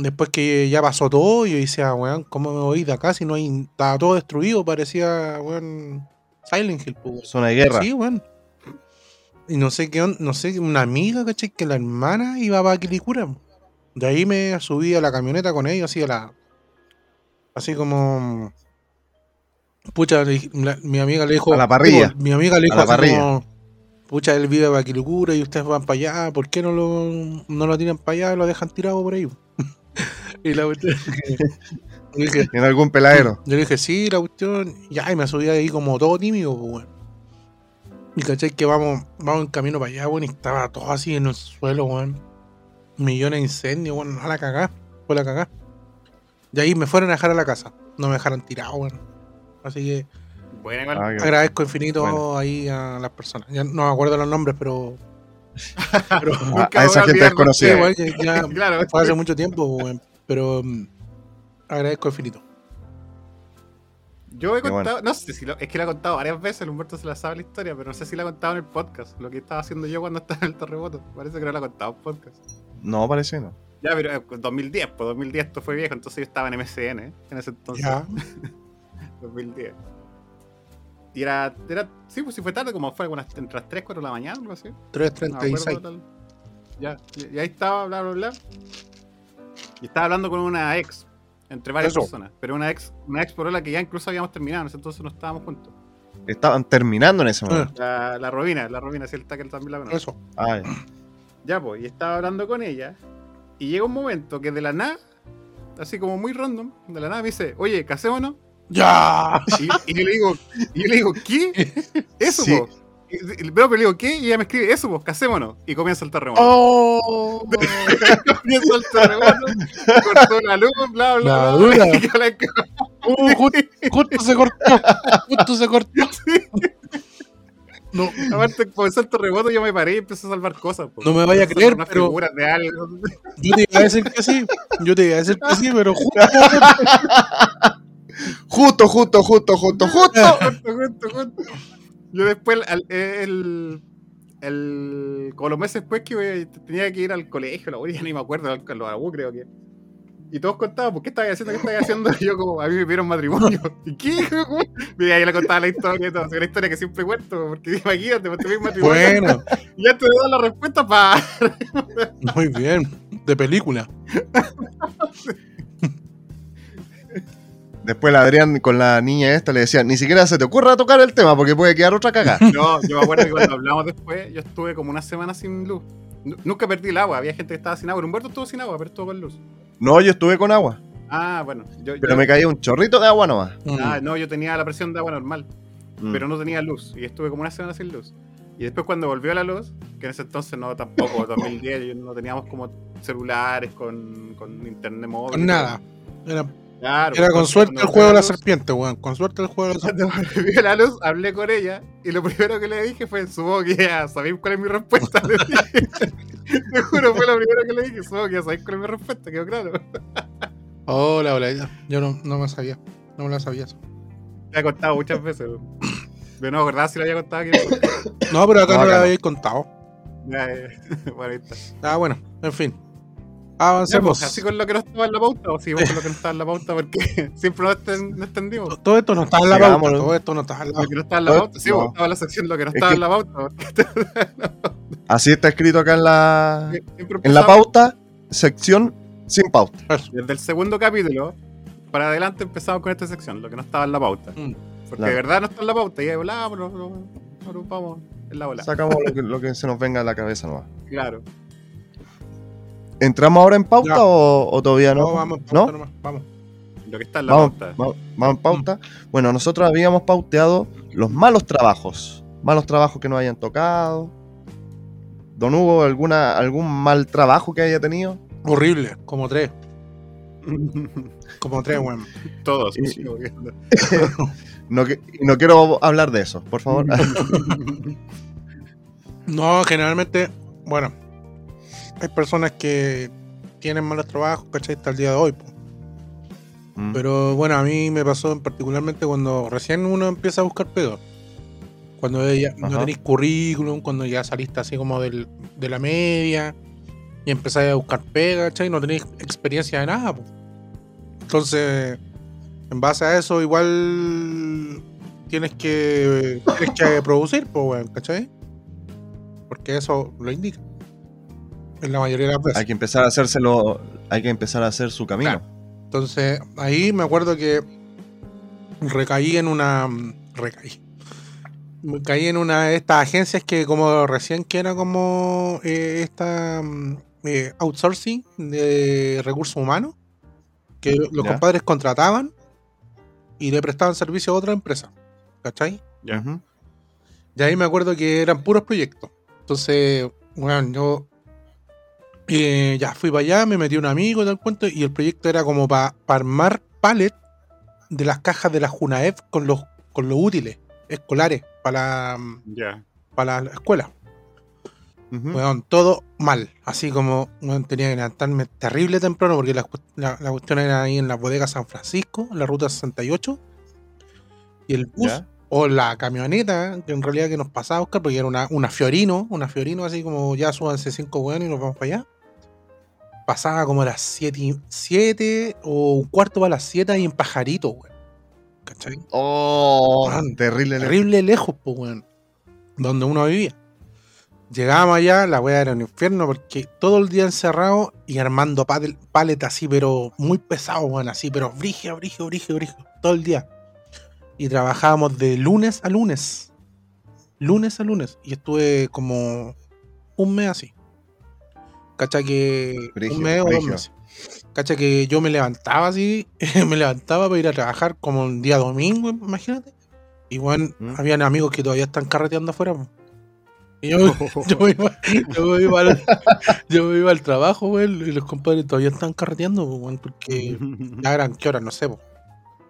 Después que ya pasó todo, yo decía, weón, ¿cómo me voy de acá si no hay. Estaba todo destruido, parecía, weón. Silent Hill, pues, weón. Zona de guerra. Sí, weón. Y no sé qué, no sé, una amiga, ¿cachai? Que la hermana iba para Quilicura. De ahí me subí a la camioneta con ellos, así a la. Así como. Pucha, la- mi amiga le dijo. A la parrilla. Mi amiga le dijo la así parrilla. como, Pucha, él vive para Quilicura y ustedes van para allá. ¿Por qué no lo, no lo tiran para allá y lo dejan tirado por ahí? Y la cuestión dije, En algún peladero. yo le dije, sí, la cuestión. Ya, y me subí ahí como todo tímido, pues, weón. Y caché que vamos, vamos en camino para allá, weón, y estaba todo así en el suelo, weón. Millones de incendios, weón, a la cagá. Fue la cagá. Y ahí me fueron a dejar a la casa. No me dejaron tirado, weón. Así que igual. Ah, agradezco infinito Bueno. ahí a las personas. Ya no me acuerdo los nombres, pero. Pero a, esa gente desconocida. igual que ya Claro. fue hace mucho tiempo. Pero mm, agradezco infinito. Yo he contado, no sé si lo, es que lo he contado varias veces, el Humberto se la sabe la historia, pero no sé si la he contado en el podcast, lo que estaba haciendo yo cuando estaba en el terremoto. Parece que no la he contado en podcast. No, parece no. Ya, pero eh, 2010, pues 2010 esto fue viejo, entonces yo estaba en MCN ¿eh? en ese entonces. Ya. 2010. Y era, era, sí, pues si fue tarde, como fue algunas, entre las 3, 4 de la mañana, algo así. No me 336. acuerdo tal. Ya, y, y ahí estaba, bla, bla, bla. Y estaba hablando con una ex, entre varias Eso. personas. Pero una ex, una ex por la que ya incluso habíamos terminado, en ese entonces no estábamos juntos. Estaban terminando en ese momento. La, la Robina, la Robina, si el tackle también la conoce. Eso. Ah, ya. Ya, pues, y estaba hablando con ella. Y llega un momento que de la nada, así como muy random, de la nada me dice, oye, casémonos. ¡Ya! Y, y yo le digo, y yo le digo, ¿qué? Eso, Sí. po. Y- y- Pero le digo, ¿qué? Y ella me escribe, eso, pues, casémonos. Y comienza el terremoto. ¡Oh! Comienza el terremoto, cortó la luz, bla, bla, La bla. dura. Y yo la cago. Uh, justo, justo se cortó. Justo se cortó. No, Aparte, comenzó el terremoto, yo me paré y empecé a salvar cosas. po. No me vaya a creer, unas pero- figuras de algo. yo te iba a decir que sí. Yo te iba a decir que sí, pero justo. Justo, justo, justo, justo, justo. Justo, justo, justo. Yo después, al- el, el, como los meses después que tenía que ir al colegio, la ya ni me acuerdo, al, al Abu creo que. Y todos contaban, ¿por qué estabas haciendo? ¿Qué estabas haciendo? Y yo como, a mí me pidieron matrimonio. ¿Y qué? Y ahí le contaba la historia y todo. Una historia que siempre cuento, porque imagínate, pues, te matrimonio. Bueno, Y ya te doy la respuesta para... muy bien. De película. Después la Adrián con la niña esta le decía, ni siquiera se te ocurra tocar el tema porque puede quedar otra cagada. No, yo me acuerdo que cuando hablamos después, yo estuve como una semana sin luz. Nu- Nunca perdí el agua, había gente que estaba sin agua. Humberto estuvo sin agua, pero estuvo con luz. No, yo estuve con agua, Ah, bueno. Yo, pero yo- me caía un chorrito de agua nomás. Ah, no, yo tenía la presión de agua normal, Mm. pero no tenía luz. Y estuve como una semana sin luz. Y después cuando volvió la luz, que en ese entonces no tampoco, 2010, yo no teníamos como celulares con, con internet móvil. Con nada. Era, Claro, era con cuando- suerte el juego de la serpiente, weón. Con suerte el juego de la serpiente. Cuando volvió la luz, hablé con ella y lo primero que le dije fue, supongo que ya sabéis cuál es mi respuesta. Le dije. Te juro, fue lo primero que le dije, supongo que ya sabéis cuál es mi respuesta, quedó claro. Hola, hola. ya. Yo no, no me sabía. No me la sabía eso. Me ha contado muchas veces. Pero no me acordaba si lo había contado aquí. No, pero acá No, la no. habéis contado. Ya, eh, bueno, ahí está. Ah, bueno, en fin. Ya, Avancemos. pues, así con lo que no estaba en la pauta, o seguimos con lo que no estaba en la pauta, porque siempre nos esten- nos extendimos. Todo esto no está en la pauta. Todo esto no está en la Lo pauta. que no estaba en la No, pauta, sí, no. pues, estaba en la sección lo que no Es estaba que- en la pauta. Así está escrito acá en la, Siempre en la pauta, sección sin pauta. Desde el segundo capítulo para adelante empezamos con esta sección, lo que no estaba en la pauta. Mm. Porque Claro. de verdad no está en la pauta, y no, no, no, no, vamos en la bola. Sacamos lo que, lo que se nos venga a la cabeza nomás. Claro. ¿Entramos ahora en pauta o, o todavía no? No, vamos, ¿No? pauta nomás, vamos. Lo que está en la Vamos, pauta. vamos- vamos en pauta. Bueno, nosotros habíamos pauteado los malos trabajos. Malos trabajos que nos hayan tocado. Don Hugo, ¿alguna, ¿algún mal trabajo que haya tenido? Horrible, como tres. Como tres, weón. Todos. Y-. No, no quiero hablar de eso, por favor. No, generalmente, bueno, hay personas que tienen malos trabajos, ¿cachai? Hasta el día de hoy. Mm. Pero bueno, a mí me pasó particularmente cuando recién uno empieza a buscar pega. Cuando ya no tenéis currículum, cuando ya saliste así como del- de la media y empezáis a buscar pega, ¿cachai? No tenéis experiencia de nada. po. Entonces, en base a eso, igual tienes que, tienes que producir, pues, ¿cachai? Porque eso lo indica. En la mayoría de las veces. Hay que empezar a hacérselo, hay que empezar a hacer su camino. Entonces, ahí me acuerdo que recaí en una. Recaí. Caí en una de estas agencias que, como recién que era como eh, esta mm, eh, outsourcing de recursos humanos, que los Ya. compadres contrataban y le prestaban servicio a otra empresa. ¿Cachai? Ya. Y ahí me acuerdo que eran puros proyectos. Entonces, bueno, yo eh, ya fui para allá, me metí un amigo y tal cuento, y el proyecto era como para armar pallet de las cajas de la Junaev con los, con los útiles escolares para la, para la escuela. Weón, todo mal. Así como tenía que levantarme terrible temprano porque la, la- la cuestión era ahí en la bodega San Francisco, en la ruta 68. Y el bus o la camioneta, que en realidad que nos pasaba a buscar, porque era una, una Fiorino, una Fiorino así como ya súbanse cinco weones y nos vamos para allá. Pasaba como a las 7 siete, o un cuarto para las 7 ahí en Pajarito, weón. ¿Cachai? Oh, terrible. Terrible lejos, pues, weón. Donde uno vivía. Llegábamos allá, la weá era un infierno porque todo el día encerrado y armando palet, palet así, pero muy pesado, weón, así, pero brigio, brigio, brigio, brigio, todo el día. Y trabajábamos de lunes a lunes. Lunes a lunes. Y estuve como un mes así. Cacha que. Brigio, un mes o dos meses. Cacha que yo me levantaba así, me levantaba para ir a trabajar como un día domingo, imagínate. Y bueno, Mm. habían amigos que todavía están carreteando afuera. po. Y yo, yo me iba, yo me iba al, yo me iba al trabajo, weón, y los compadres todavía están carreteando, weón, porque ya eran, ¿qué hora? No sé, po.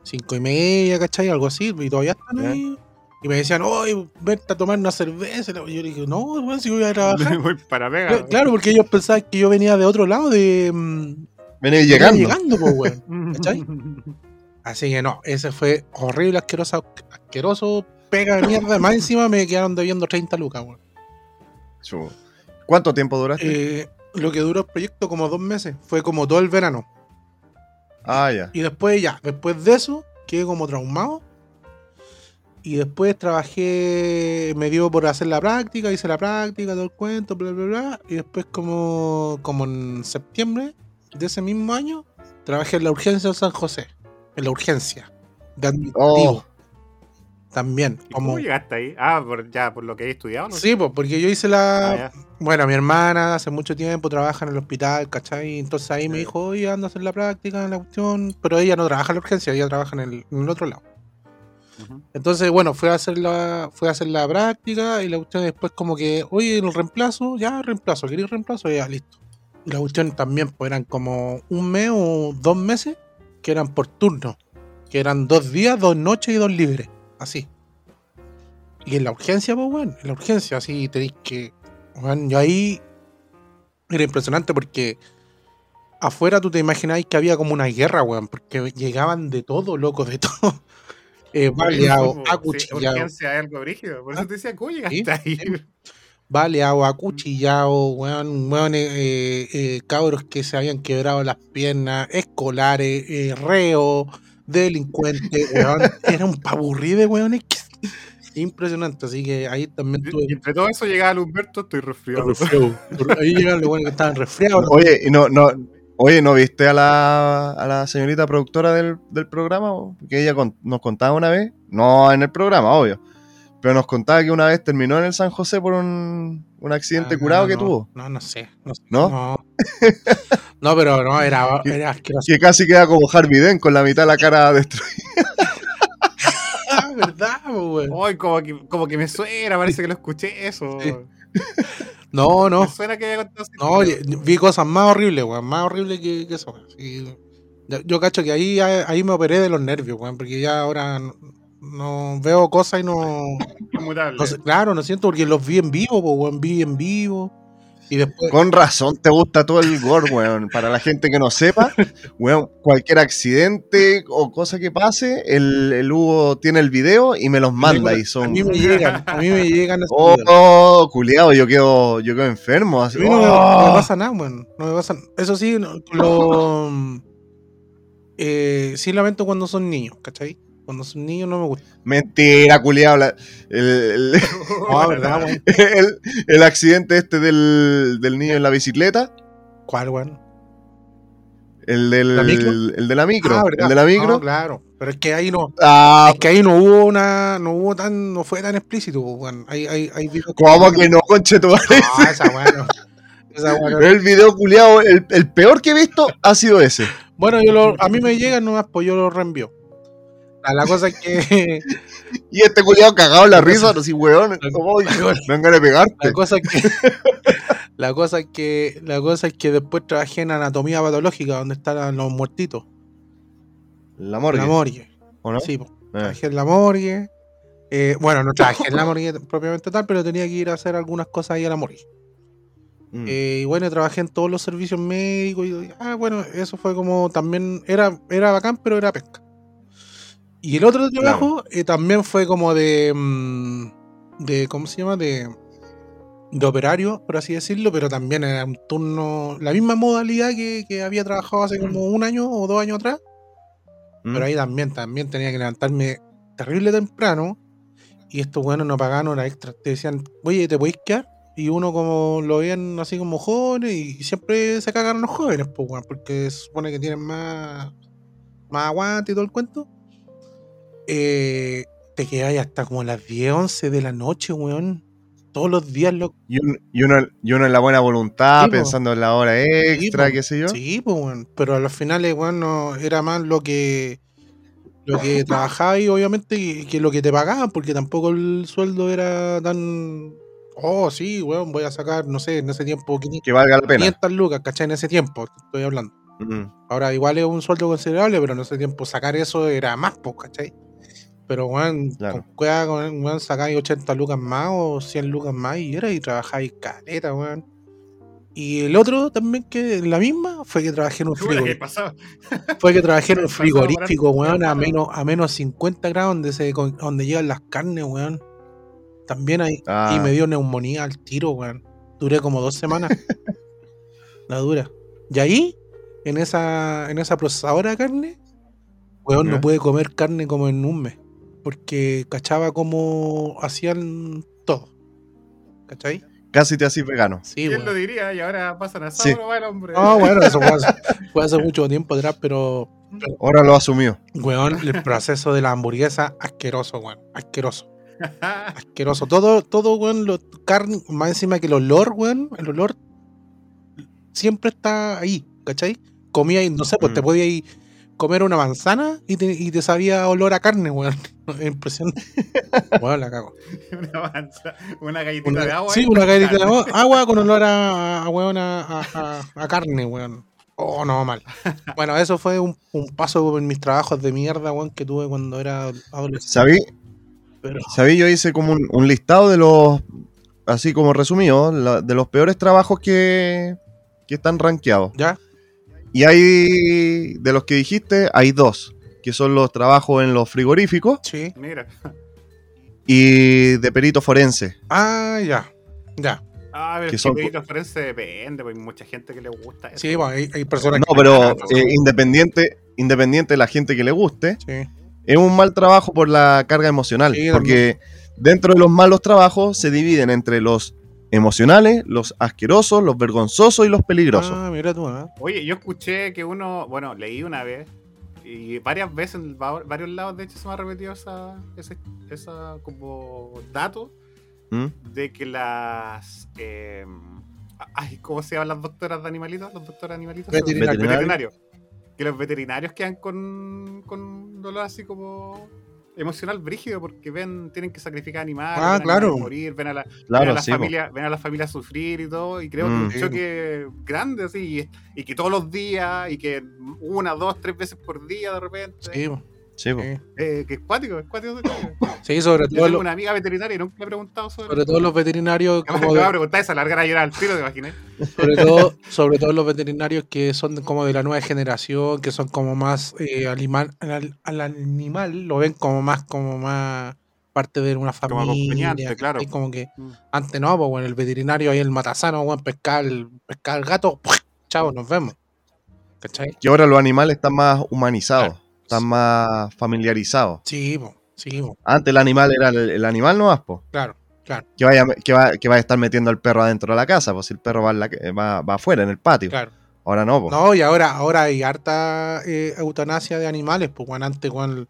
cinco y media, ¿cachai? Algo así, y todavía están ahí. Y me decían, oye, vente a tomar una cerveza. Y yo le dije, no, weón, si voy a trabajar. Voy para pega. Claro, porque ellos pensaban que yo venía de otro lado, de. mm, Venía venía llegando. llegando, po, weón. ¿cachai? Así que no, ese fue horrible, asqueroso, asqueroso, pega de mierda. Más encima me quedaron debiendo 30 lucas, weón. ¿Cuánto tiempo duraste? Eh, lo que duró el proyecto como dos meses, fue como todo el verano. ah, ya. Y después ya, después de eso, quedé como traumado. Y después trabajé, me dio por hacer la práctica, hice la práctica, todo el cuento, bla, bla, bla. Y después como, como en septiembre de ese mismo año, trabajé en la urgencia de San José. En la urgencia. De administrativo. Oh. También. ¿Y Como, ¿Cómo llegaste ahí? Ah, por, ya, por lo que he estudiado, ¿no? sí, pues, porque yo hice la, Ah, bueno, mi hermana hace mucho tiempo trabaja en el hospital, ¿cachai? Entonces ahí me dijo, oye, anda a hacer la práctica en la cuestión. Pero ella no trabaja en la urgencia, ella trabaja en el, en el otro lado. Entonces, bueno, fue a hacer la, fue a hacer la práctica y la cuestión después como que, oye, el reemplazo, ya reemplazo, ¿queréis reemplazo? Ya, listo. Y la cuestión también, pues eran como un mes o dos meses que eran por turno. Que eran dos días, dos noches y dos libres. Así. Y en la urgencia, pues, bueno, en la urgencia, así tenéis que. Bueno, yo ahí era impresionante porque afuera tú te imaginabas que había como una guerra, weón, porque llegaban de todo, loco, de todo. Eh, baleado, acuchillado, urgencia es algo brígido. Por eso te decía, ¿cómo llegaste Sí, ahí? baleado, acuchillado, weón, weón, eh, eh, eh, cabros que se habían quebrado las piernas, escolares, eh, reos, delincuentes, weón. Era un pavurrí de weones que- impresionante, así que ahí también tuve Y entre todo eso llegaba el Humberto, estoy resfriado. Ahí llegaron los weones que estaban resfriados. Oye, y no, no, oye, ¿no viste a la, a la señorita productora del, del programa? Que ella con- nos contaba una vez, no en el programa, obvio, Pero nos contaba que una vez terminó en el San José por un, un accidente Ah, curado no, que no, tuvo. No, no sé. No, sé, ¿No? No, No, pero no, era, era asqueroso. Que casi queda como Harvey Dent con la mitad de la cara destruida. Ah, ¿verdad, weón? Ay, como que, como que me suena, parece que lo escuché eso. Sí. No, no. Me suena que No, vi cosas más horribles, weón. Más horribles que, que eso. Sí. Yo, yo cacho que ahí, ahí me operé de los nervios, weón. Porque ya ahora no, no veo cosas y no. Claro, no siento porque los vi en vivo, weón. Vi en vivo. Y después. Con razón te gusta todo el gore, weón. Para la gente que no sepa, weón, cualquier accidente o cosa que pase, el, el Hugo tiene el video y me los manda y A son. mí me llegan, a mí me llegan Oh, videos. culiado, yo quedo, yo quedo enfermo. A mí no, oh. no me pasa nada, weón. No me pasa Eso sí, lo. Eh, sí lamento cuando son niños, ¿cachai? Cuando son niños no me gusta. Mentira, culiado. la- el, el- No, ¿verdad, weón? el- el accidente este del, del niño en la bicicleta. ¿Cuál, weón? El del, ¿La micro? el de la micro. Ah, el de la micro. No, claro. Pero es que ahí no. Ah, Es que ahí no hubo una. No hubo tan. No fue tan explícito, po, weón. Hay, hay, hay ¿cómo que no, conchetumare? No, esa weón. no. Esa weón. El video culiado, el, el peor que he visto ha sido ese. Bueno, yo lo, a mí me llegan nomás, pues yo lo reenvío. La cosa es que. Y este culiado cagado en la risa, así, weón. ¿cómo? La- Me dan ganas de pegarte. La cosa es que. La cosa es que. La cosa es que después trabajé en anatomía patológica, donde están los muertitos. La morgue. La morgue. ¿O no? Sí. Eh. Trabajé en la morgue. Eh, bueno, no trabajé en la morgue propiamente tal, pero tenía que ir a hacer algunas cosas ahí a la morgue. Mm. Eh, y bueno, trabajé en todos los servicios médicos. Y, ah, bueno, eso fue como también. Era, era bacán, pero era pesca. Y el otro trabajo eh, también fue como de. mm, de ¿Cómo se llama? De. De operario, por así decirlo, pero también era un turno. La misma modalidad que, que había trabajado hace como un año o dos años atrás. Mm. Pero ahí también, también tenía que levantarme terrible temprano. Y estos buenos no pagaban hora extra. Te decían, oye, ¿te podéis quedar? Y uno como lo veían así como jóvenes y siempre se cagan los jóvenes, pues, porque se supone que tienen más, más aguante y todo el cuento. Eh, te quedáis hasta como las 10, 11 de la noche, weón. Todos los días, loco. Y, un- y uno, y uno en la buena voluntad, Sí, po. pensando en la hora extra, qué sé yo. Sí, pues, weón. Pero a los finales, weón, no, era más lo que lo que trabajaba y obviamente que, lo que te pagaban, porque tampoco el sueldo era tan. Oh, sí, weón, voy a sacar, no sé, en ese tiempo 500, Que valga la pena. 500 lucas, ¿cachai? En ese tiempo, estoy hablando. Ahora igual es un sueldo considerable, pero en ese tiempo sacar eso era más, pues, ¿cachai? Pero, weón, Claro. con weón, sacáis 80 lucas más o 100 lucas más y era y trabajáis caleta, weón. Y el otro también que la misma fue que trabajé en un Puta, ¿Qué frigorífico. Fue que trabajé en un frigorífico, weón, a menos, a menos 50 grados donde se donde llegan las carnes, weón. También ahí. Ah. Y me dio neumonía al tiro, weón. Duré como dos semanas. la dura. Y ahí, en esa, en esa procesadora de carne, weón, no pude comer carne como en un mes. Porque cachaba cómo hacían todo. ¿Cachai? Casi te haces vegano. Sí, ¿Quién weón. lo diría? Y ahora pasan a Sí. El hombre. No, bueno, eso fue hace, fue hace mucho tiempo atrás, pero Ahora lo asumió. Weón, el proceso de la hamburguesa, asqueroso, weón. Asqueroso. Asqueroso. Todo, todo, weón, lo, carne, más encima que el olor, weón, el olor siempre está ahí, ¿cachai? Comía y, no sé, pues te Mm. podías ir comer una manzana y te, y te sabía olor a carne, weón. Impresionante. Weón, la cago. una, manza- una galletita Una- de agua. sí, una galletita de agua, con olor a, a, weón, a, a- a- a carne, weón. Oh, no, mal. Bueno, eso fue un, un paso en mis trabajos de mierda, weón, que tuve cuando era adolescente. ¿Sabí? Pero, ¿Sabí? Yo hice como un, un listado de los, así como resumido, la- de los peores trabajos que, que están rankeados. ¿Ya? Y hay, de los que dijiste, hay dos, que son los trabajos en los frigoríficos Sí. Mira. y de perito forense. Ah, ya. Ya. Ah, pero Que es son- que perito forense depende, porque hay mucha gente que le gusta eso. Sí, bueno, hay, hay personas No, que- pero Ah, eh, independiente, independiente de la gente que le guste, Sí. es un mal trabajo por la carga emocional. Sí, porque dentro de los malos trabajos se dividen entre los emocionales, los asquerosos, los vergonzosos y los peligrosos. Ah, mira tú, ¿eh? Oye, yo escuché que uno, bueno, leí una vez y varias veces en va- varios lados, de hecho, se me ha repetido esa, ese, esa como dato ¿Mm? de que las. eh, ay, ¿cómo se llaman las doctoras de animalitos? Los doctores animalitos. Veterinario. Veterinarios. Que los veterinarios quedan con, con dolor así como emocional brígido porque ven, tienen que sacrificar animales, Ah, ven claro. animales morir, ven a la, ven a la sí. familia, ven a la familia sufrir y todo, y creo Mm. que un Sí. choque grande así, y, y que todos los días, y que una, dos, tres veces por día de repente. Sí, Sí, sí. Eh, que es cuático, es cuático. Sí, sobre Yo todo, tengo lo- una amiga veterinaria y nunca le he preguntado sobre sobre todo los veterinarios Capaz como va a de- preguntar esa larga a llorar al tiro, te imaginé. sobre todo, sobre todo los veterinarios que son como de la nueva generación, que son como más eh, animal, al, al animal lo ven como más, como más parte de una Como familia. acompañante, claro. ¿cachai? Como que Mm. antes no, pues bueno, el veterinario ahí el matasano, bueno, pescar, el- pescar el gato, chao, nos vemos. ¿Cachai? Que ahora los animales están más humanizados, están más familiarizados. Sí, po, sí, po, Antes el animal era el, el animal no po. claro, claro, Que vaya, que, va, que vaya a estar metiendo al perro adentro de la casa, pues si el perro va, la va, va afuera, en el patio. claro. Ahora no, po. No, y ahora, ahora hay harta eh, eutanasia de animales, pues bueno, antes, weón,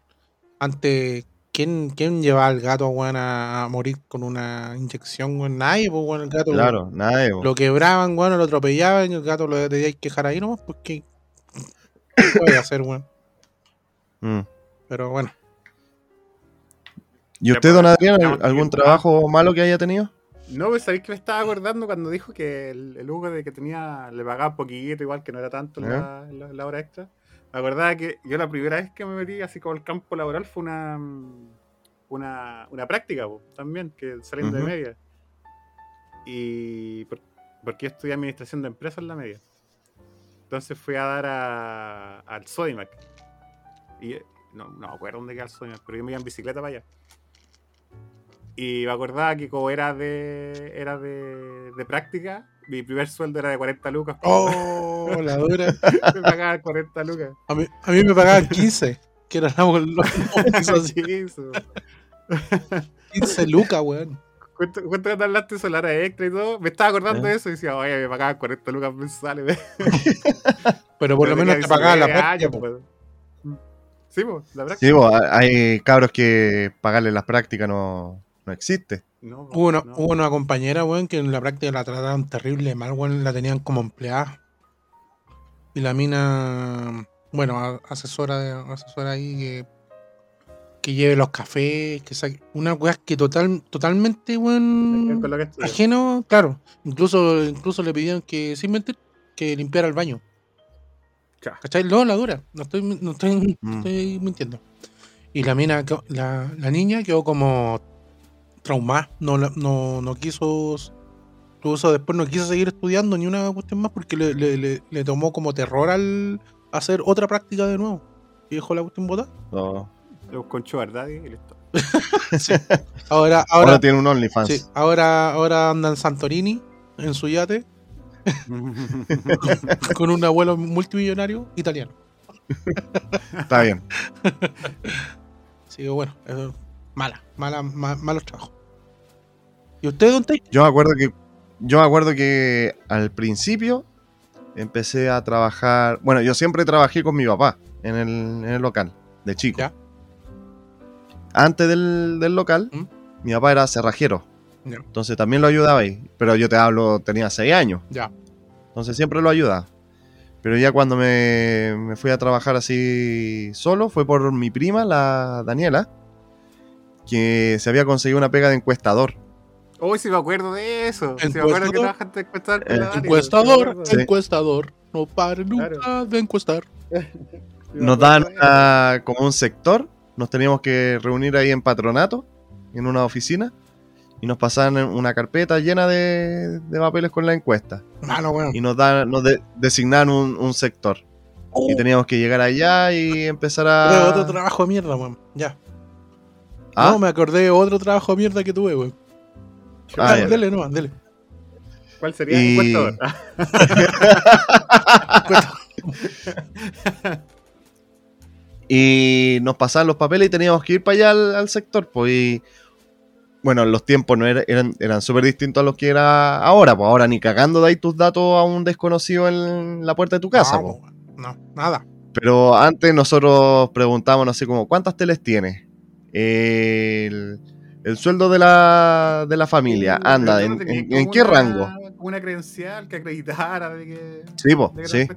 antes, ¿quién, quién llevaba al gato, weón, a, morir con una inyección, weón? Nadie, pues bueno, el gato Claro, nadie, po. lo quebraban, weón, lo atropellaban y el gato lo teníais que dejar ahí nomás, porque ¿qué voy a hacer, weón? Mm. Pero bueno, ¿Y usted, pues, don Adrián, algún trabajo malo que haya tenido? No, pues sabéis que me estaba acordando cuando dijo que el, el Hugo de que tenía, le pagaba poquito, igual que no era tanto la, la- la hora extra. Me acordaba que yo la primera vez que me metí así como al campo laboral fue una una, una práctica po, también, que saliendo de media. Y por- porque yo estudié administración de empresas en la media. Entonces fui a dar a- al Sodimac. Y no, no me acuerdo dónde queda el Sodimac, pero yo me iba en bicicleta para allá. Y me acordaba que como era de era de, de práctica, mi primer sueldo era de 40 lucas. oh, la dura. me pagaban 40 lucas. A mí, a mí me pagaban 15, que los Sí, eso. 15 lucas, weón. Cuento, cuento cuando hablaste solar extra y todo. Me estaba acordando ¿Eh? de eso y decía, oye, me pagaban 40 lucas mensuales. Pero por lo Pero menos tenía te pagaban la 19 práctica, años, po. Sí, pues, la práctica. Sí, po, hay cabros que pagarle las prácticas no, no existe. No, Hubo una, no. hubo una compañera, weón, que en la práctica la trataron terrible mal, weón, la tenían como empleada. Y la mina, bueno, a- asesora, de, asesora ahí que, que lleve los cafés, que saque. Una weá que total, totalmente, weón, ajeno, claro. Incluso, incluso le pidieron que, sin mentir, que limpiara el baño. Cha. ¿Cachai? No, la dura. No estoy, no estoy, Mm. estoy mintiendo. Y la mina, la, la niña quedó como traumada. No, no, no quiso. Incluso después no quiso seguir estudiando ni una cuestión más porque le, le- le- le tomó como terror al hacer otra práctica de nuevo. Y dejó la cuestión botada. No. Lo Sugar Daddy y listo. Ahora, Ahora, ahora, tiene un OnlyFans. sí, ahora, ahora anda en Santorini, en su yate, con un abuelo multimillonario italiano. Está bien. Que bueno, eso, mala, mala, ma- malos trabajos. ¿Y usted, Don Tay? Yo me acuerdo que. Yo me acuerdo que al principio empecé a trabajar. Bueno, yo siempre trabajé con mi papá en el, en el local, de chico. Ya. Antes del, del local, ¿Mm? mi papá era cerrajero. Entonces también lo ayudaba ahí. Pero yo te hablo, tenía 6 años. Ya. Entonces siempre lo ayudaba. Pero ya cuando me, me fui a trabajar así solo, fue por mi prima, la Daniela, que se había conseguido una pega de encuestador. Uy, si me acuerdo de eso. Si me acuerdo que Encuestador. trabajaste de encuestador Eh, sí Encuestador. Sí, encuestador. No pare nunca Claro. de encuestar. Nos dan como un sector, nos teníamos que reunir ahí en patronato, en una oficina, y nos pasaban una carpeta llena de, de papeles con la encuesta. Weón. Y nos, dan, nos de- designaban un, un sector. Y teníamos que llegar allá y empezar Pero a... otro trabajo de mierda, weón. Ya. ¿Ah? No, me acordé de otro trabajo de mierda que tuve, weón. Ah, Dale, ya. dele, no, dele. ¿Cuál sería? Y- Encuestador. Y nos pasaban los papeles y teníamos que ir para allá al, al sector. Pues, y, bueno, los tiempos no era- eran, eran súper distintos a los que era ahora. Pues ahora ni cagando dais tus datos a un desconocido en la puerta de tu casa. no, pues. weón. no, nada. Pero antes nosotros preguntábamos así como, ¿cuántas teles tienes? El, el sueldo de la, de la familia, anda, Pero ¿en, qué rango? Una credencial que acreditara de que. Sí, po, de que sí,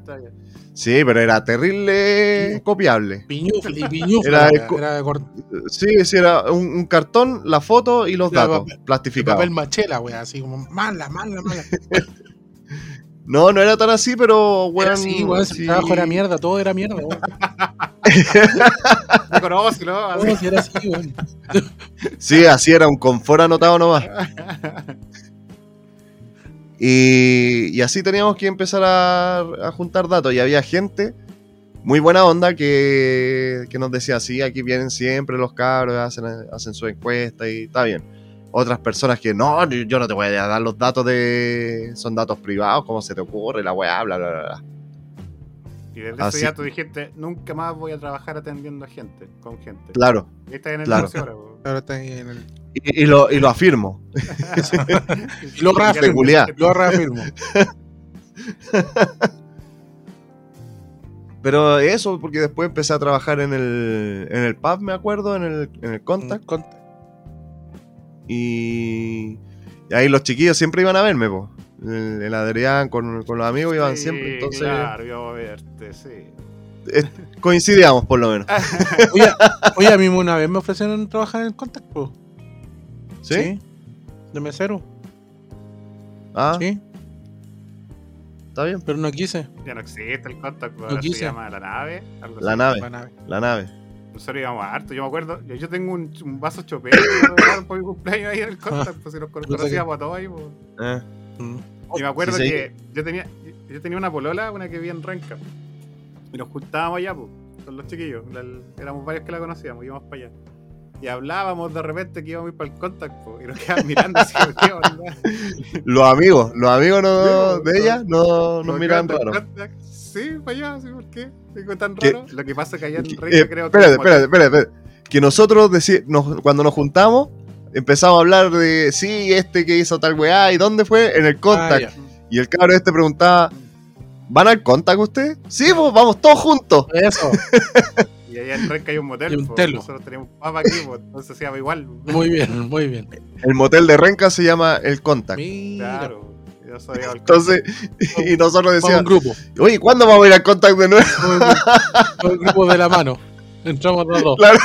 sí, pero era terrible copiable. Piñufla y piñufla. Era Era, de Sí, sí, era un, un cartón, la foto y los Era datos papel- plastificados. papel machela, weón, así como mala, mala, mala. No, no era tan así, pero weón. así, weón, sí. el trabajo era mierda, todo era mierda, weón. ¿no? Así. Todo sí era así, weón. Sí, así era un confort anotado nomás. Y, y así teníamos que empezar a, a juntar datos. Y había gente muy buena onda que, que nos decía, sí, aquí vienen siempre los cabros, hacen, hacen su encuesta y está bien. Otras personas que no, yo no te voy a dar los datos de... Son datos privados, ¿cómo se te ocurre? La weá, bla, bla, bla, bla. Y desde Así- ese día tú dijiste, nunca más voy a trabajar atendiendo a gente, con gente. Claro. Ahí está en el Claro. negocio ahora. Ahora está ahí en el. Y, y lo, y lo afirmo. Y lo reafirmo. Lo reafirmo. Pero eso, porque después empecé a trabajar en el, en el pub, me acuerdo, en el, en el contact. Contact. Y, y ahí los chiquillos siempre iban a verme, po. El, el Adrián con, con los amigos iban Sí, siempre, entonces Claro, voy a verte, sí. coincidíamos por lo menos. Oye, oye, a mí una vez me ofrecieron trabajar en el Contact, po. ¿Sí? De mesero. Ah, Sí, está bien. pero no quise. Ya no existe el contact, No ahora se llama la nave. algo La así. nave, La nave. la nave. Nosotros íbamos a harto, yo me acuerdo, yo, yo tengo un, un vaso chopero por mi cumpleaños ahí en el contact, pues si nos conocíamos a todos ahí, pues. Eh, Mm. Y me acuerdo Sí, sí. que yo tenía, yo tenía una polola, una que vivía en Renca. Y nos juntábamos allá, pues, con los chiquillos. La- éramos varios que la conocíamos, íbamos para allá. Y hablábamos de repente que íbamos a ir para el contact, pues, y nos quedaban mirando así, ¿qué onda? Los amigos, los amigos no- de ella no nos Nos miran quedaban raro. contact. Sí, para allá, sí, ¿por qué? Digo, tan ¿Qué? raro. Lo que pasa es que allá en Renca eh, creo que. espérate, espérate, espérate, espérate. Que nosotros deci- nos- cuando nos juntamos empezamos a hablar de sí, este que hizo tal weá y dónde fue en el contact. Ah, y el cabro este preguntaba, ¿van al contact usted? Sí, pues vamos todos juntos. Eso, Y allá en Renca hay un motel, Y un telo. nosotros tenemos papa aquí, pues, entonces se llama igual. muy bien, muy bien. El motel de Renca se llama el contact. Mira, Claro. Yo soy el Entonces, y nosotros vamos un decíamos, grupo. oye, ¿cuándo vamos a ir al contact de nuevo? Vamos un grupo, de la mano. Entramos los dos. Claro.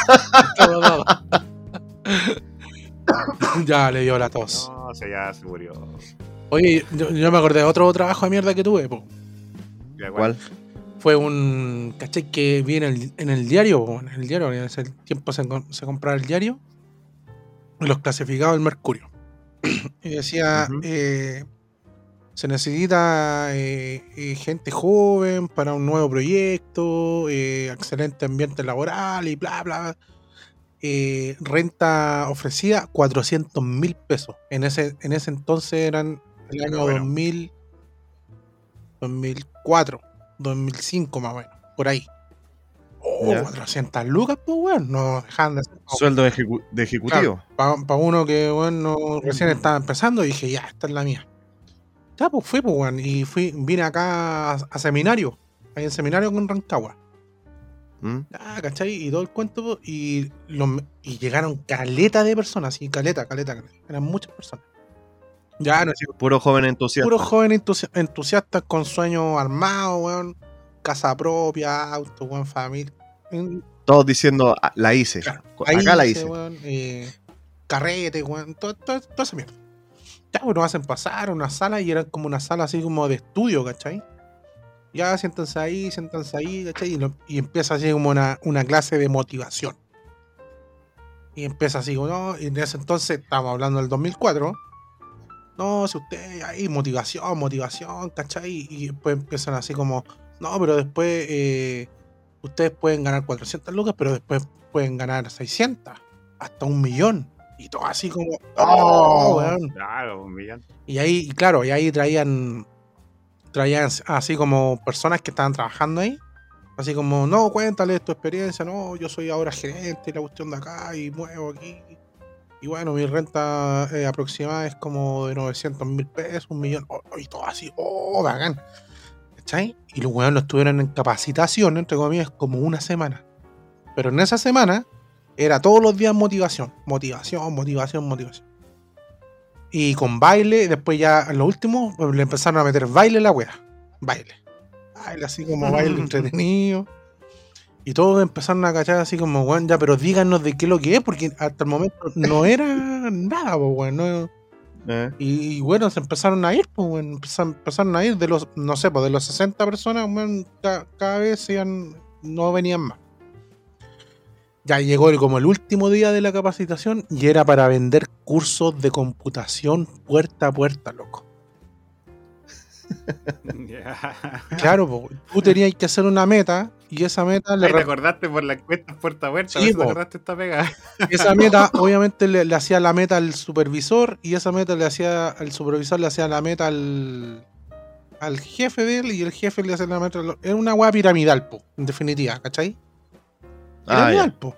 Entramos los dos. ya le dio la tos. No, o sea, ya se murió. Oye, yo, yo me acordé de otro trabajo de mierda que tuve, po. ¿Cuál? Fue un. ¿Cachai? Que vi en el, en el diario, en el diario, en ese tiempo se, se compraba el diario. Los clasificados del Mercurio. y decía. Eh, se necesita eh, eh, gente joven para un nuevo proyecto, eh, excelente ambiente laboral y bla, bla. Renta ofrecida 400 mil pesos. En ese, en ese entonces eran el año bueno. 2000, 2004, 2005 más o menos, por ahí. Oh, Ya. 400 lucas, pues, weón. No dejaban de ser. Sueldo de, ejecu- de ejecutivo. Para uno que, bueno, no- recién estaba empezando, dije, ya, esta es la mía. Ya, pues fui, pues, weón. Y fui, vine acá a, a seminario. Ahí en seminario con Rancagua. ¿Mm? Ah, ¿cachai? Y todo el cuento, y, los- y llegaron caleta de personas, sí, caleta, caleta, caleta. Eran muchas personas. Ya, no Puro joven entusiasta. puros jóvenes entusi- entusiastas con sueños armados, weón. Casa propia, auto, weón, familia. Todos diciendo, "Ah, la hice. Claro, Acá la hice, weón, eh, carrete, weón, todo, todo, toda esa mierda. Ya, pues nos hacen pasar a una sala y eran como una sala así como de estudio, ¿cachai? Ya, siéntense ahí, siéntense ahí, ¿cachai? Y, lo- y empieza así como una, una clase de motivación. Y empieza así no, y en ese entonces, estamos hablando del 2004, no, si usted ahí, motivación, motivación, ¿cachai? Y después empiezan así como, no, pero después eh, ustedes pueden ganar 400 lucas, pero después pueden ganar 600, hasta un millón. Y todo así como, oh, Oh. weón. Claro, un millón. Y ahí, y claro, y ahí traían, traían así como personas que estaban trabajando ahí. Así como, no, cuéntale tu experiencia, no, yo soy ahora gerente y la cuestión de acá y muevo aquí. Y bueno, mi renta eh, aproximada es como de 900 mil pesos, un millón, oh, y todo así, oh, bacán. ¿Cachai? Y los weones estuvieron en capacitación, entre comillas, como una semana. Pero en esa semana era todos los días motivación, motivación, motivación, motivación. Y con baile, después ya en lo último le empezaron a meter baile a la wea. Baile. Baile así como baile entretenido. Y todos empezaron a cachar así como, weón, ya, pero díganos de qué es lo que es, porque hasta el momento no era nada, pues, weón. no- Eh, y, y, bueno, se empezaron a ir, pues, weón, empezaron, empezaron a ir de los, no sé, pues de los 60 personas, weón, ca- cada vez iban- no venían más. Ya llegó el- como el último día de la capacitación y era para vender cursos de computación puerta a puerta, loco. Claro, po, tú tenías que hacer una meta y esa meta le Ahí te acordaste por la encuesta puerta a puerta. Sí, te acordaste esta pega. esa meta obviamente le, le hacía la meta al supervisor y esa meta le hacía el supervisor le hacía la meta al al jefe de él y el jefe le hacía la meta al- era una weá piramidal po, en definitiva ¿cachai? ah, piramidal po.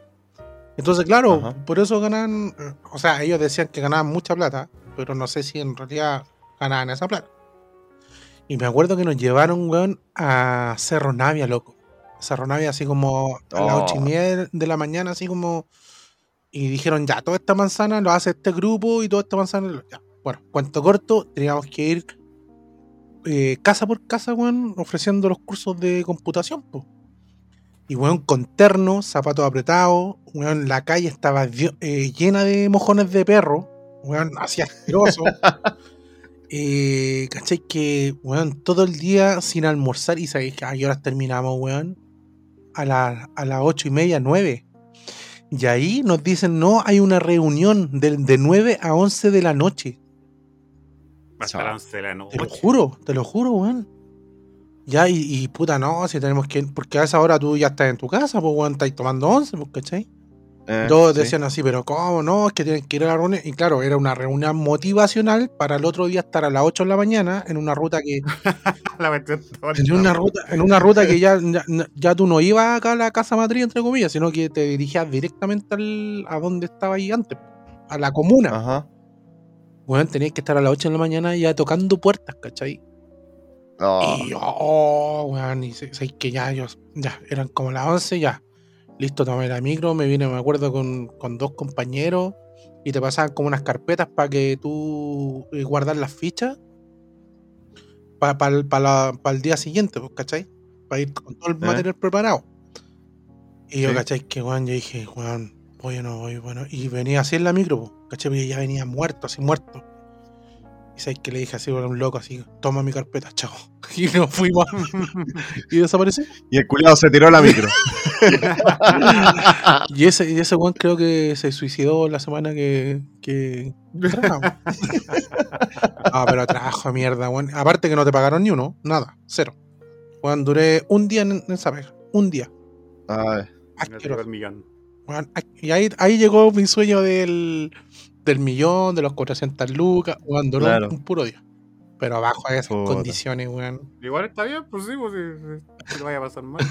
entonces claro Ajá. por eso ganaban eh, o sea ellos decían que ganaban mucha plata pero no sé si en realidad ganaban esa plata y me acuerdo que nos llevaron weón a Cerro Navia loco Cerro Navia así como a las ocho y media de la mañana así como y dijeron, ya, toda esta manzana lo hace este grupo y toda esta manzana. Ya. Bueno, cuento corto, teníamos que ir eh, casa por casa, weón, ofreciendo los cursos de computación, po. Y, weón, con ternos, zapatos apretados, weón, la calle estaba eh, llena de mojones de perro, weón, así asqueroso. eh, ¿Cachai? Que, weón, todo el día sin almorzar y sabéis que a qué horas terminamos, weón. A, la- a las ocho y media, nueve. Y ahí nos dicen, no, hay una reunión de, de 9 a 11 de la noche. Hasta las 11 de la noche. Te lo juro, te lo juro, weón. Ya, y, y puta, no, si tenemos que porque a esa hora tú ya estás en tu casa, pues, weón, estás tomando 11, pues, ¿cachai? Eh, Todos sí. decían así, pero ¿cómo no? Es que tienen que ir a la reunión. Y claro, era una reunión motivacional para el otro día estar a las 8 de la mañana en una ruta que La en una ruta, en una ruta que ya, ya, ya tú no ibas acá a la casa matriz, entre comillas, sino que te dirigías directamente al, a donde estaba ahí antes, a la comuna. Ajá. Weón, tenías que estar a las 8 de la mañana ya tocando puertas, ¿cachai? Oh, Y yo, oh, weón, y sé, sé que ya, yo, ya, eran como las 11, ya. Listo, tomé la micro, me vine, me acuerdo, con, con dos compañeros y te pasaban como unas carpetas para que tú eh, guardas las fichas para el día siguiente, pues, ¿cachai? Para ir con todo el Eh. material preparado. Y yo. ¿cachai? Que, weón, yo dije, weón, voy o no voy, bueno. Y venía así en la micro, pues, ¿cachai? Porque ya venía muerto, así muerto. Y sabes que le dije así a un loco, así, toma mi carpeta, chao. Y nos fuimos. y desapareció. Y el culiado se tiró la micro. Y ese, y ese weón creo que se suicidó la semana que. que ah, pero trabajo de mierda, weón. Aparte que no te pagaron ni uno, nada, cero. Weón, duré un día en, en saber, un día. Ay, el millón. Y ahí, ahí llegó mi sueño del, del millón, de los 400 lucas, weón, duró Claro. un puro día. Pero bajo esas Puta. condiciones, weón. Igual está bien, pues sí, pues sí, sí, vaya a pasar mal.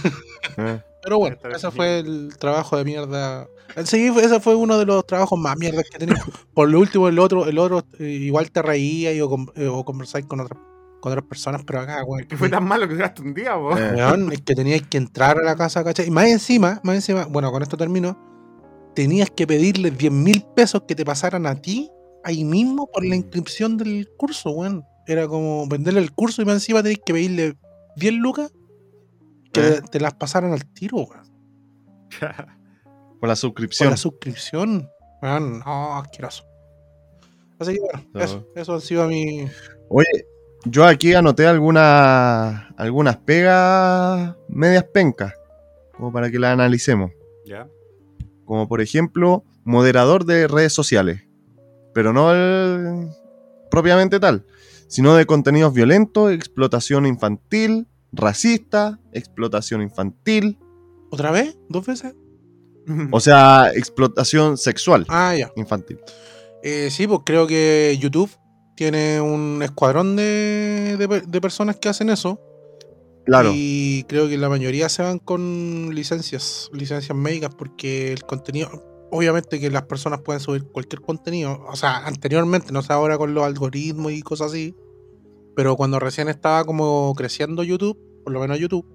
eh. Pero bueno, ese fue el trabajo de mierda. Sí, ese fue uno de los trabajos más mierdas que he tenido. Por lo último, el otro, el otro eh, igual te reía y o, eh, o conversáis con otras con otras personas, pero acá, weón. Que fue tan malo que duraste un día, vos. Eh. Weón, es que tenías que entrar a la casa, ¿cachai? Y más encima, más encima, bueno, con esto termino, tenías que pedirle 10 mil pesos que te pasaran a ti ahí mismo por la inscripción del curso, weón. Era como venderle el curso y más encima tenías que pedirle 10 lucas que Eh. te las pasaran al tiro, weón. Con la Por suscripción. la suscripción. Weón, no, asqueroso. Así que bueno, No. eso, eso han sido mi. Oye, yo aquí anoté algunas algunas pegas medias pencas, como para que las analicemos. Ya. Como por ejemplo, moderador de redes sociales. Pero no el propiamente tal, sino de contenidos violentos, explotación infantil, racista, explotación infantil, ¿Otra vez? ¿Dos veces? o sea, explotación sexual Ah, ya. infantil. Eh, sí, pues creo que YouTube tiene un escuadrón de, de personas que hacen eso. Claro, Y creo que la mayoría se van con licencias, licencias médicas, porque el contenido, obviamente que las personas pueden subir cualquier contenido, o sea, anteriormente, no sé ahora con los algoritmos y cosas así, pero cuando recién estaba como creciendo YouTube, por lo menos YouTube,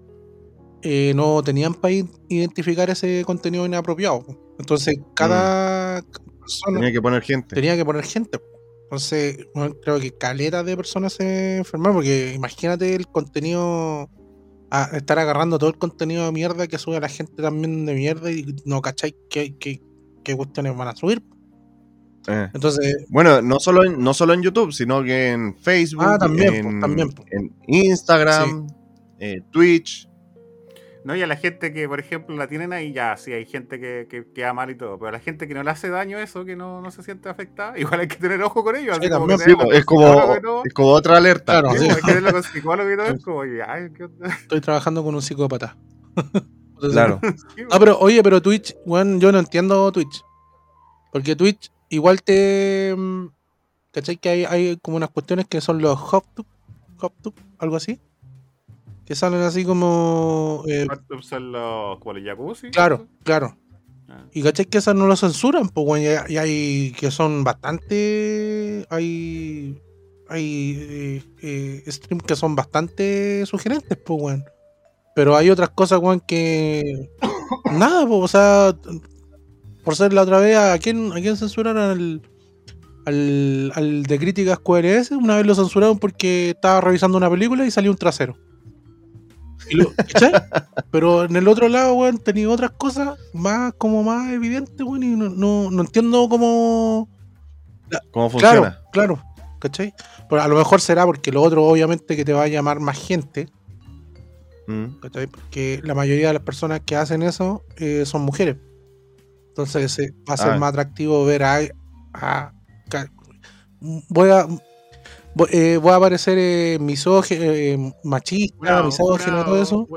eh, no tenían para identificar ese contenido inapropiado. Entonces, cada persona Tenía que poner gente. tenía que poner gente. Entonces, bueno, creo que caleta de personas se enfermaron, porque imagínate el contenido, a estar agarrando todo el contenido de mierda que sube la gente también de mierda y no cacháis qué, qué, qué cuestiones van a subir. Eh. Entonces, Bueno, no solo, en, no solo en YouTube, sino que en Facebook, Ah, también, en, pues, también, pues. en Instagram, eh, Twitch. No, y a la gente que, por ejemplo, la tienen ahí, ya, sí, hay gente que, que queda mal y todo, pero a la gente que no le hace daño eso, que no, no se siente afectada, igual hay que tener ojo con ellos. Sí, así como también, que Sí, tenerlo pues, es como, es como otra alerta. Claro, Sí, sí. pues, hay que tenerlo con psicólogo y todo, es como, ay, ¿qué onda? estoy trabajando con un psicópata. Entonces, Claro. Ah, pero oye, pero Twitch, weón, yo no entiendo Twitch. Porque Twitch igual te. mm, ¿Cachai? Que hay, hay como unas cuestiones que son los HopTube, HopTube, algo así. Que salen así como. eh, ¿Cuántos son los, jacuzzi? claro, claro. Ah. Y cachai que esas no lo censuran, pues, weón. Y, hay- que son bastante. Hay. Hay eh, eh, streams que son bastante sugerentes, pues, weón. Pero hay otras cosas, weón, que. Nada, pues, o sea. Por ser la otra vez, ¿a quién, a quién censuraron al, al, al de críticas QRS? Una vez lo censuraron porque estaba revisando una película y salió un trasero. Lo-. Pero en el otro lado, weón, tenía otras cosas más, como más evidentes, weón, y no, no, no entiendo cómo. ¿Cómo funciona? Claro, claro, ¿cachai? Pero a lo mejor será porque lo otro, obviamente, que te va a llamar más gente, Mm. ¿cachai? Porque la mayoría de las personas que hacen eso eh, son mujeres. Entonces eh, va a ser Ah. más atractivo ver a. a- voy a. Voy, eh, voy a parecer eh, misógino, eh, machista, Jurado, misógino, todo eso.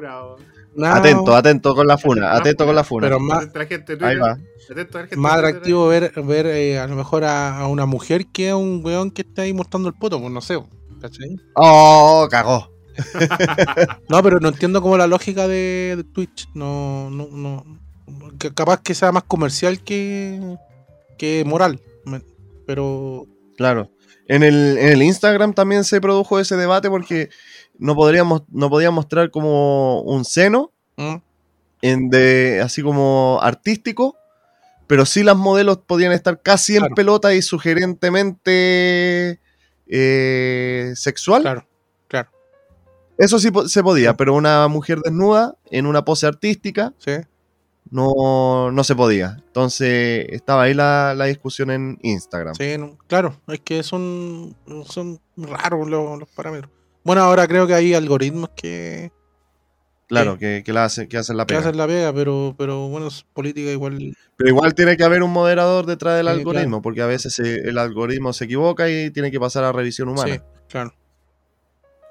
Atento, atento con la funa, atento con la funa. Pero más, Ahí va. más atractivo ver, ver eh, a lo mejor a, a una mujer que a un weón que está ahí mostrando el poto, pues no sé, ¿cachai? Oh, cagó. No, pero no entiendo como la lógica de, de Twitch. No, no, no. que capaz que sea más comercial que, que moral. Pero. Claro. En el, en el Instagram también se produjo ese debate porque no podríamos, no podían mostrar como un seno ¿mm? en de, así como artístico, pero sí las modelos podían estar casi en pelota y sugerentemente eh, sexual. Claro, claro. Eso sí po- se podía, pero una mujer desnuda en una pose artística Sí. No, no se podía. Entonces estaba ahí la, la discusión en Instagram. Sí, no, claro. Es que son, son raros los, los parámetros. Bueno, ahora creo que hay algoritmos que, Claro, Sí. que, que la hace- que hacen la que pega. hacen la pega, pero, pero bueno, es política igual. Pero igual tiene que haber un moderador detrás del Sí, algoritmo, porque a veces se- el algoritmo se equivoca y tiene que pasar a revisión Sí, humana. claro.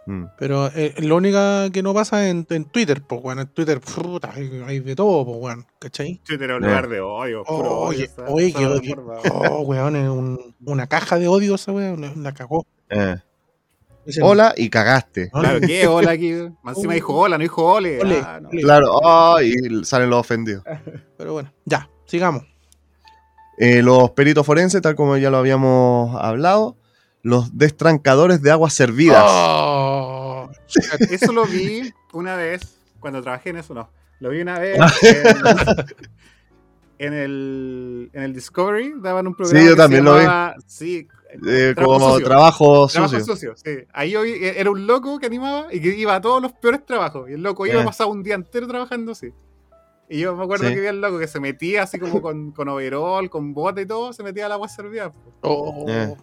Mm. Pero eh, lo único que no pasa en, en Twitter, pues, bueno, en Twitter, hay, hay de todo, pues, bueno, ¿cachai? Twitter es un lugar de odio. puro Oh, odio, oye, esa- oye, esa que- plataforma. Oh, weón, es un- una caja de odio esa weón, la- cagó. Eh, Hola y cagaste. "No, Claro, ¿qué? Hola aquí. Más encima dijo hola, no dijo ole. Ole, Ah, no. ole". Claro, oh, y salen los ofendidos. Pero bueno, ya, sigamos. Eh, los peritos forenses, tal como ya lo habíamos hablado, los destrancadores de aguas servidas. Oh, Eso lo vi una vez, cuando trabajé en eso, no. Lo vi una vez en, en el, en el Discovery, daban un programa. Sí, yo que se también lo vi. Sí, Eh, Trabajo como sucio. trabajo Trabajo sucio. sucio, sí. Ahí yo vi, e, era un loco que animaba y que iba a todos los peores trabajos. Y el loco iba Eh. a pasar un día entero trabajando así. Y yo me acuerdo Sí. que vi al loco que se metía así como con, con overall, con bote y todo, se metía al agua servida. oh, Eh.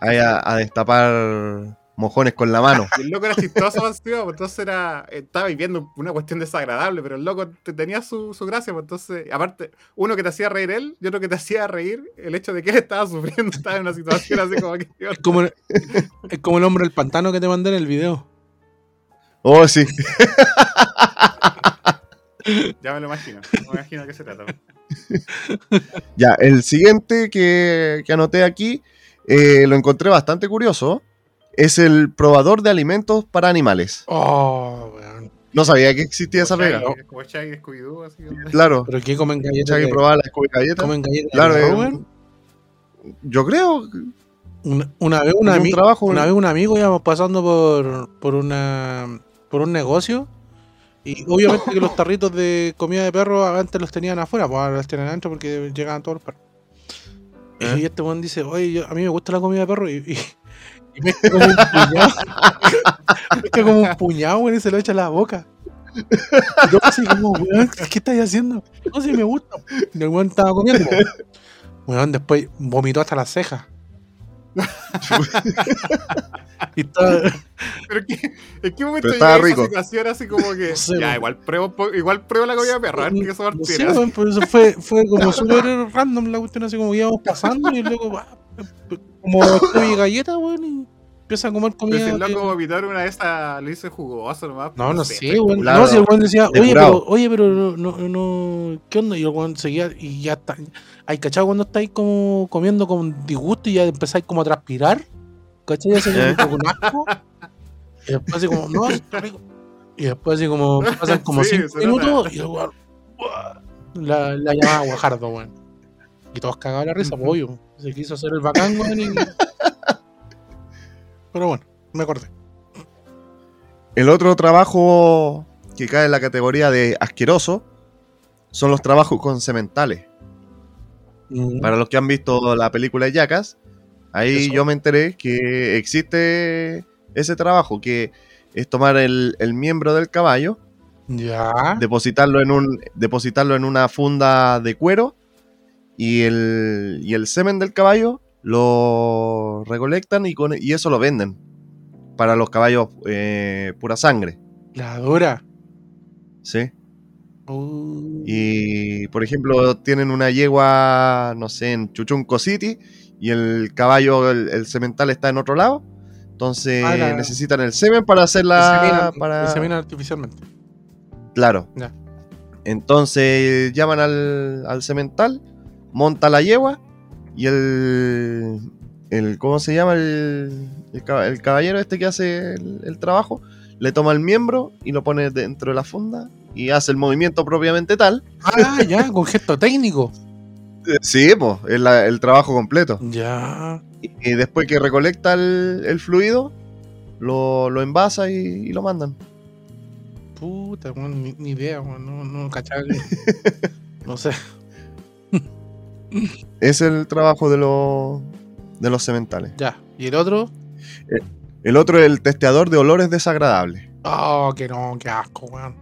Ahí a, a destapar mojones con la mano. Y el loco era chistoso, más encima, pues, entonces era, estaba viviendo una cuestión desagradable, pero el loco te- tenía su, su gracia, pues, entonces, aparte, uno que te hacía reír él y otro que te hacía reír el hecho de que él estaba sufriendo, estaba en una situación así como que... es, como, es como el hombre del pantano que te mandé en el video. Oh, sí. Ya me lo imagino, me imagino de qué se trata. Ya, el siguiente que, que anoté aquí eh, lo encontré bastante curioso. Es el probador de alimentos para animales. Oh, weón. No sabía que existía esa pega. Shaggy, Como Shaggy Scooby-Doo, así como- Claro. ¿Pero qué comen galletas? De- probaba la Scooby galleta. ¿Comen galletas? Claro, de eh, weón? Yo creo. Una, una vez un, un trabajo, una ¿no? vez un amigo íbamos pasando por, por una por un negocio Y obviamente que los tarritos de comida de perro antes los tenían afuera, pues ahora los tienen adentro porque llegaban todos los perros. ¿Eh? Y este weón dice, oye, yo- a mí me gusta la comida de perro y, y, mezcla como un puñado. mezcla como un puñado, weón, y se lo echa a la boca. Yo así como, weón, ¿qué estáis haciendo? No, si me gusta. Y el weón estaba comiendo. Weón, después vomitó hasta las cejas. y estaba, Pero que, ¿en qué momento llega esa rico. situación así como que. No sé, ya, igual pruebo, igual pruebo la comida de perro, a ver qué sabor tiene. weón, pero eso fue, fue como súper random la cuestión, así como íbamos pasando y luego, va, como estoy galleta, weón, y empieza a comer Pero si comida. el que- loco vomitar una de esas lo hice jugoso nomás. No, no sé, weón. No, si el weón decía, oye, pero, oye, pero no, no, no, ¿qué onda? Y el weón seguía y ya está. Hay cachado cuando estáis como comiendo con disgusto y ya empezáis como a transpirar. ¿Cachai? Así ¿Eh? como con asco. Y después así como, no, está rico. Y después así como pasan como Sí, cinco se nota. minutos y el weón la, la llamaba Guajardo, weón. Y todos cagaban la risa, pues, obvio. Se quiso hacer el bacán, weón. y- Pero bueno, me acordé. El otro trabajo que cae en la categoría de asqueroso son los trabajos con sementales. Mm. Para los que han visto la película de Jackass, ahí Eso. yo me enteré que existe ese trabajo, que es tomar el, el miembro del caballo, Ya. depositarlo en, un, depositarlo en una funda de cuero y el, y el semen del caballo lo recolectan y, con, y eso lo venden para los caballos eh, pura sangre. La dura. ¿sí? Uh, Y, por ejemplo, tienen una yegua, no sé, en Chuchunco City y el caballo, el, el semental está en otro lado. Entonces Ah, la- necesitan el semen para hacer la... Para... artificialmente. Claro. Ya. Entonces llaman al, al semental, monta la yegua y el... el ¿Cómo se llama? El, el, cab- el caballero este que hace el, el trabajo, le toma el miembro y lo pone dentro de la funda y hace el movimiento propiamente tal. Ah, ya, con gesto técnico. Sí, pues, es la- el trabajo completo. Ya. Y, y después que recolecta el, el fluido, lo, lo envasa y, y lo mandan. Puta, ni, ni idea. No, no cachaba que- No sé. Es el trabajo de, los de los sementales. Ya. ¿Y el otro? El otro es el testeador de olores desagradables. Oh, que no, qué asco, weón.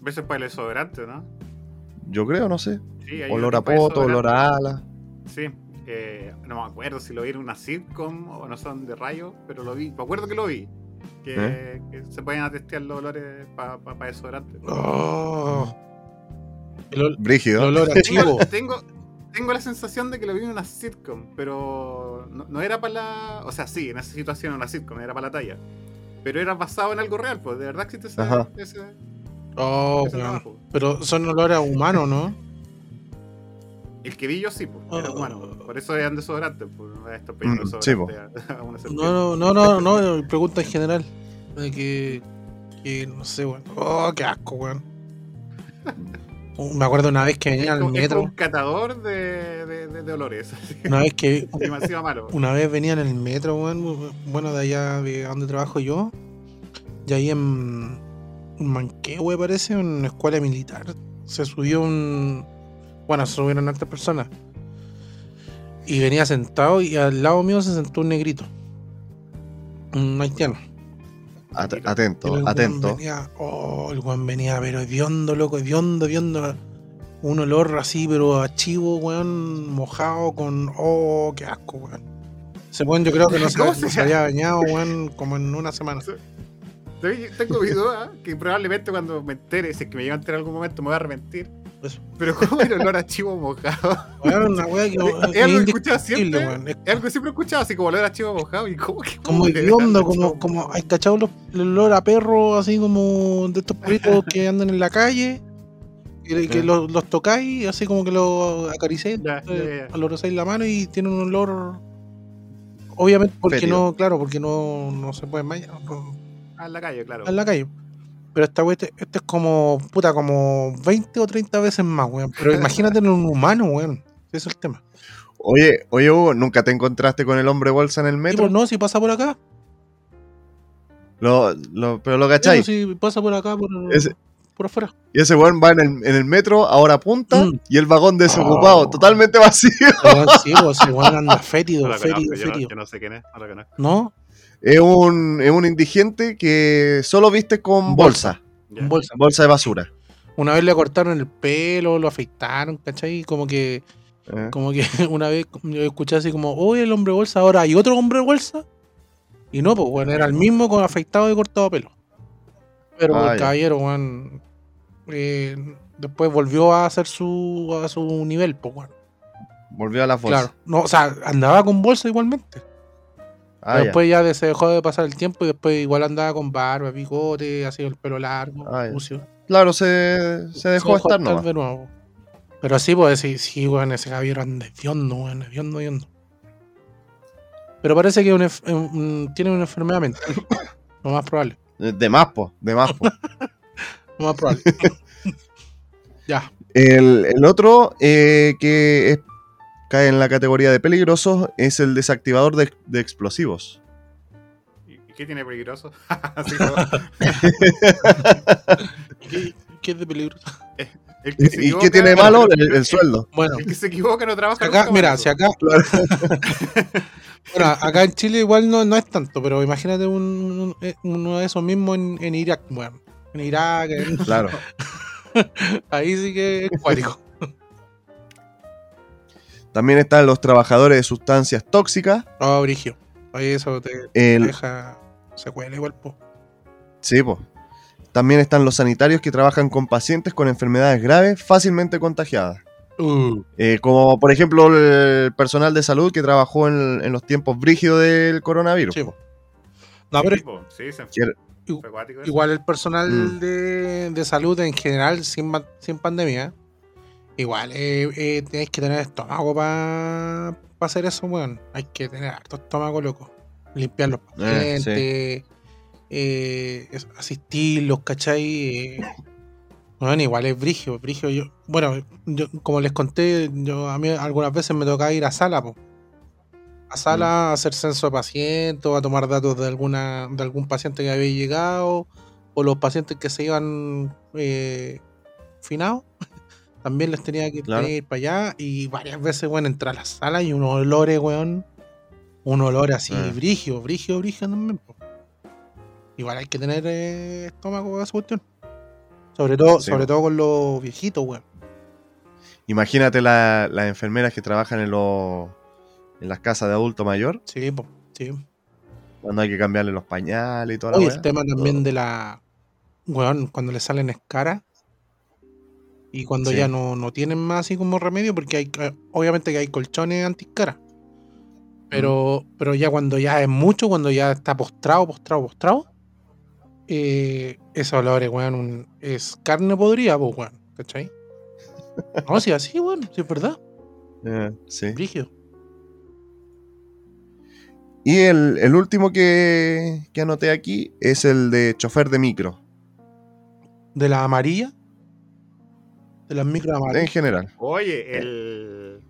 A veces para el desodorante, ¿no? Yo creo, no sé. Sí, hay Olor a poto, olor a ala. Sí, eh, no me acuerdo si lo vi en una sitcom o no son de rayos, pero lo vi, me acuerdo que lo vi. Que, ¿Eh? que se pueden testear los olores para pa, pa desodorante. Oh. El, ol- el Brígido. olor a chivo. Tengo, tengo la sensación de que lo vi en una sitcom, pero no, no era para la. O sea, sí, en esa situación era una sitcom, era para la talla. Pero era basado en algo real, pues de verdad existe ese, Ajá. ese, Oh, ese trabajo. Pero son olores a humano, ¿no? El que vi yo sí, pues, era Oh. humano. Por eso eran desodorantes, pues pidiendo Mm, sí, desodorante a, a una serpiente. No, no, no, no, no, pregunta en general. De que, que no sé, weón. Oh, qué asco, weón. Me acuerdo una vez que venía al metro. un catador de, de, de- de olores. Una vez que demasiado malo. Una vez venía en el metro, weón, bueno, de allá de donde trabajo yo, y ahí en, Manquehue, parece, en una escuela militar, se subió un... Bueno, se subieron hartas personas. Y venía sentado y al lado mío se sentó un negrito. Un haitiano. At- Y el atento, atento. Venía, oh, el weón venía, pero hediondo, loco, hediondo, hediondo. Un olor así, pero a chivo, weón, mojado con. Oh, qué asco, weón. Ese weón yo creo que no se, ¿Cómo no se se había bañado, weón, como en una semana. Te- Tengo mi duda que probablemente cuando me entere, si es que me llega a enterar en algún momento, me voy a arrepentir. Eso. Pero como el olor a chivo mojado. Weón, una weá que Es es algo que indescriptible, siempre. weón. Es algo que siempre he escuchado, así como olor a chivo mojado. Y como que. como hediondo, a como, como, hay cachado los- el olor a perro, así como de estos perritos que andan en la calle. Que, los, los tocáis, así como que los ya. olorosáis la mano y tiene un olor. Obviamente, porque no, claro, porque no, no se puede bañar no, Ah, en la calle, claro. en la calle. Pero esta wea, este, este es como, puta, como 20 o 30 veces más, weón. Pero imagínate en un humano, weón. Ese es el tema. Oye, oye, Hugo, ¿nunca te encontraste con el hombre bolsa en el metro? pues no, si pasa por acá. Lo, lo- pero lo cachai. pues, si pasa por acá, por, Ese- por afuera. Y ese weón va en el, en el metro a hora punta Mm. y el vagón desocupado, Oh. totalmente vacío. Sí, pues, ese weón anda fétido, No fétido, conozco, yo no, fétido. yo no sé quién es, no lo conozco. ¿No? Es un, es un indigente que solo viste con bolsa. En bolsa. bolsa de basura. Una vez le cortaron el pelo, lo afeitaron, ¿cachai? Como que, Eh, como que una vez yo escuché así como, oye, el hombre bolsa, ahora hay otro hombre bolsa. Y no, pues, bueno, era el mismo con afeitado y cortado pelo. Pero Ah, el ya. caballero, weón, eh, después volvió a hacer su, a su nivel, pues, bueno. Volvió a la bolsa. Claro. No, o sea, andaba con bolsa igualmente. Ah, ya. después ya se dejó de pasar el tiempo y después igual andaba con barba, bigote, así el pelo largo, Ah, sucio. Claro, se, se dejó estar nomás. de nuevo. Pero sí, pues sí, sí, weón, ese caballero anda hediondo, weón, hediondo, hediondo. Pero parece que un- un- tiene una enfermedad mental. Lo más probable. De más, po, de más, po. Lo más probable. ya. El, el otro eh, que es- cae en la categoría de peligrosos es el desactivador de, de explosivos. ¿Y qué tiene peligroso? ¿Qué, qué es de peligroso? el que se ¿Y equivoca- qué tiene de malo? El, el sueldo. Bueno, El que se equivoca no trabaja. acá, nunca mira, si acá. bueno, acá en Chile igual no, no es tanto, pero imagínate un, un- eh, uno de esos mismos en, en Irak, weón. En Irak, en- Claro. ahí sí que es cuático. También están los trabajadores de sustancias tóxicas. Oh, Brigio. Ahí eso te El, deja secuela igual, po. sí, po. También están los sanitarios que trabajan con pacientes con enfermedades graves fácilmente contagiadas. Uh, Eh, como por ejemplo el personal de salud que trabajó en, en los tiempos brígidos del coronavirus. sí, po. No, pero Sí, po, sí, se igual el personal Mm. de, de salud en general, sin, sin pandemia, igual eh, eh, tenéis que tener estómago para hacer eso, weón. Hay que tener harto estómago, loco. Limpiar los Eh, pacientes, eh, es- asistirlos, ¿cachai? Eh, bueno, igual es brigio, brigio. Yo, bueno, yo, como les conté, yo a mí algunas veces me toca ir a sala, po. A sala a hacer censo de pacientes, a tomar datos de alguna, de algún paciente que había llegado, o los pacientes que se iban eh, finados. También les tenía que Claro. ir para allá. Y varias veces, bueno, entrar a la sala y unos olores, weón. Un olor así, Ah. brigio, brigio, brigio también. po. Igual hay que tener eh, estómago para esa cuestión. Sobre todo, Sí, sobre todo con los viejitos, weón. Imagínate la- las enfermeras que trabajan en, los en las casas de adulto mayor, Sí, po, sí. cuando hay que cambiarle los pañales y toda la Oye, weá. el tema también Todo. de la. Weón, cuando le salen escaras. Y cuando Sí. ya no, no tienen más así como remedio, porque hay eh, obviamente que hay colchones antiescaras. Pero, pero ya cuando ya es mucho, cuando ya está postrado, postrado, postrado, eh, ese olor, weón, un- es carne podrida, pues, weón, ¿cachai? No, si así, weón, si es verdad, Eh, sí. brígido. Y el, el último que, que anoté aquí es el de chofer de micro, De la amarilla, de las micro en amarillas. general. Oye, el,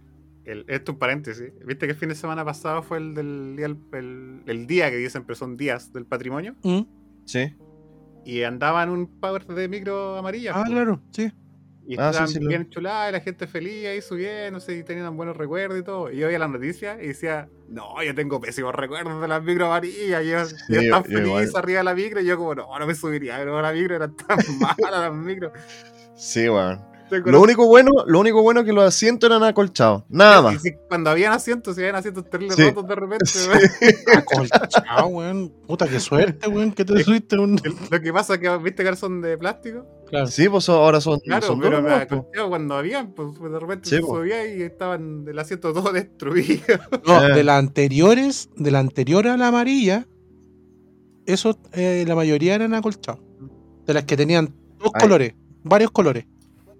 el- Esto es un paréntesis. ¿Viste que el fin de semana pasado fue el del día, el, el día que dicen, pero son días del patrimonio? Mm. Sí. Y andaban un power de micro amarilla. Ah, claro, sí. Y Ah, sí, estaban sí, lo- bien chuladas, y la gente feliz ahí subiendo, y tenían buenos recuerdos y todo. Y yo veía las noticias y decía, no, yo tengo pésimos recuerdos de las micro amarillas. Y yo, yo yo- tan yo feliz igual. arriba de la micro, y yo como, no, no me subiría, pero la micro eran tan malas las micro. Sí, weón. Tengo Lo único bueno, lo único bueno es que los asientos eran acolchados. Nada Y más. si- cuando habían asientos, si habían asientos terribles Sí. rotos de repente, Sí. weón. Acolchado, weón. Puta, qué suerte, weón, que te subiste un. Lo que pasa es que, ¿viste que ahora son de plástico? Claro. Sí, pues ahora son, Claro, son pero duros, acolchado cuando habían, pues de repente Sí, se po. subía y estaban el asiento todo destruido. No, Eh. de las anteriores, de la anterior a la amarilla, esos, eh, la mayoría eran acolchados. De las que tenían dos Ay. colores, varios colores.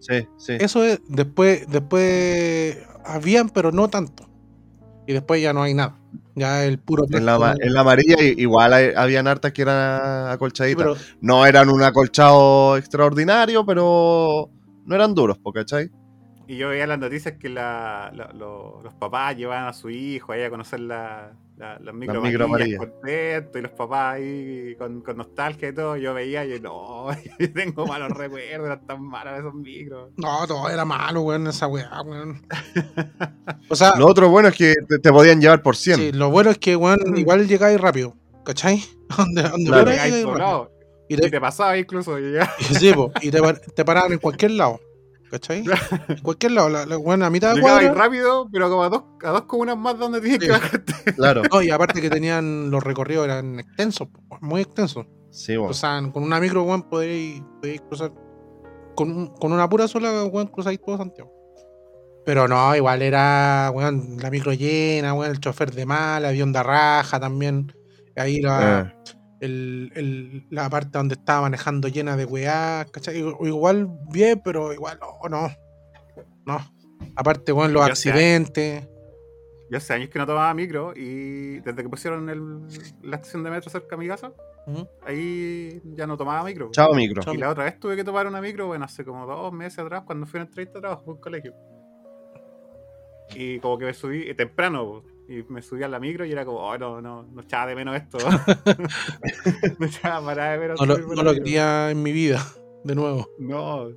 Sí, sí. Eso es, después, después habían, pero no tanto. Y después ya no hay nada. Ya el puro En la, en la amarilla igual hay- habían hartas que eran Sí, acolchaditas. pero No eran un acolchado extraordinario, pero no eran duros, ¿cachai? Y yo veía las noticias que la- la- lo- los papás llevaban a su hijo ahí a conocer la, La- las micro, micro contentos y los papás ahí con, con nostalgia y todo. Yo veía y no, yo tengo malos recuerdos, eran tan malos esos micros. No, todo era malo, weón, esa weá, weón. O sea, Lo otro bueno es que te, te podían llevar por 100. sí, lo bueno es que, weón, igual llegáis rápido. ¿Cachai? Donde, donde Claro. Y Y te, te pasaba incluso. y ya- sí, po, y te, te paraban en cualquier lado. ¿Cachai? En cualquier lado, la, la, weón, a mitad de cuadra. rápido, pero como a dos, a dos comunas más donde tienes Sí. que bajarte. Claro. No, y aparte que tenían los recorridos eran extensos, muy extensos. Sí, bueno. O sea, con una micro, weón, podéis, podéis cruzar. Con, con una pura sola, weón, cruzáis todo Santiago. Pero no, igual era, weón, la micro llena, weón, el chofer de mal, había onda raja también. Ahí la, Eh, el, el- la parte donde estaba manejando llena de weá, ¿cachai? Igual bien, pero igual no, no. No. Aparte, weón, los Ya sé. accidentes. Yo hace años que no tomaba micro y desde que pusieron el- la estación de metro cerca de mi casa, ahí ya no tomaba micro. Chao, micro. Chao. Y la otra vez tuve que tomar una micro, bueno, hace como dos meses atrás, cuando fui a una entrevista de trabajo en un colegio. Y como que me subí eh, temprano, y me subí a la micro y era como, oh, no, no, no echaba de menos esto. no echaba para de menos. No lo, no lo quería en mi vida, de nuevo. No,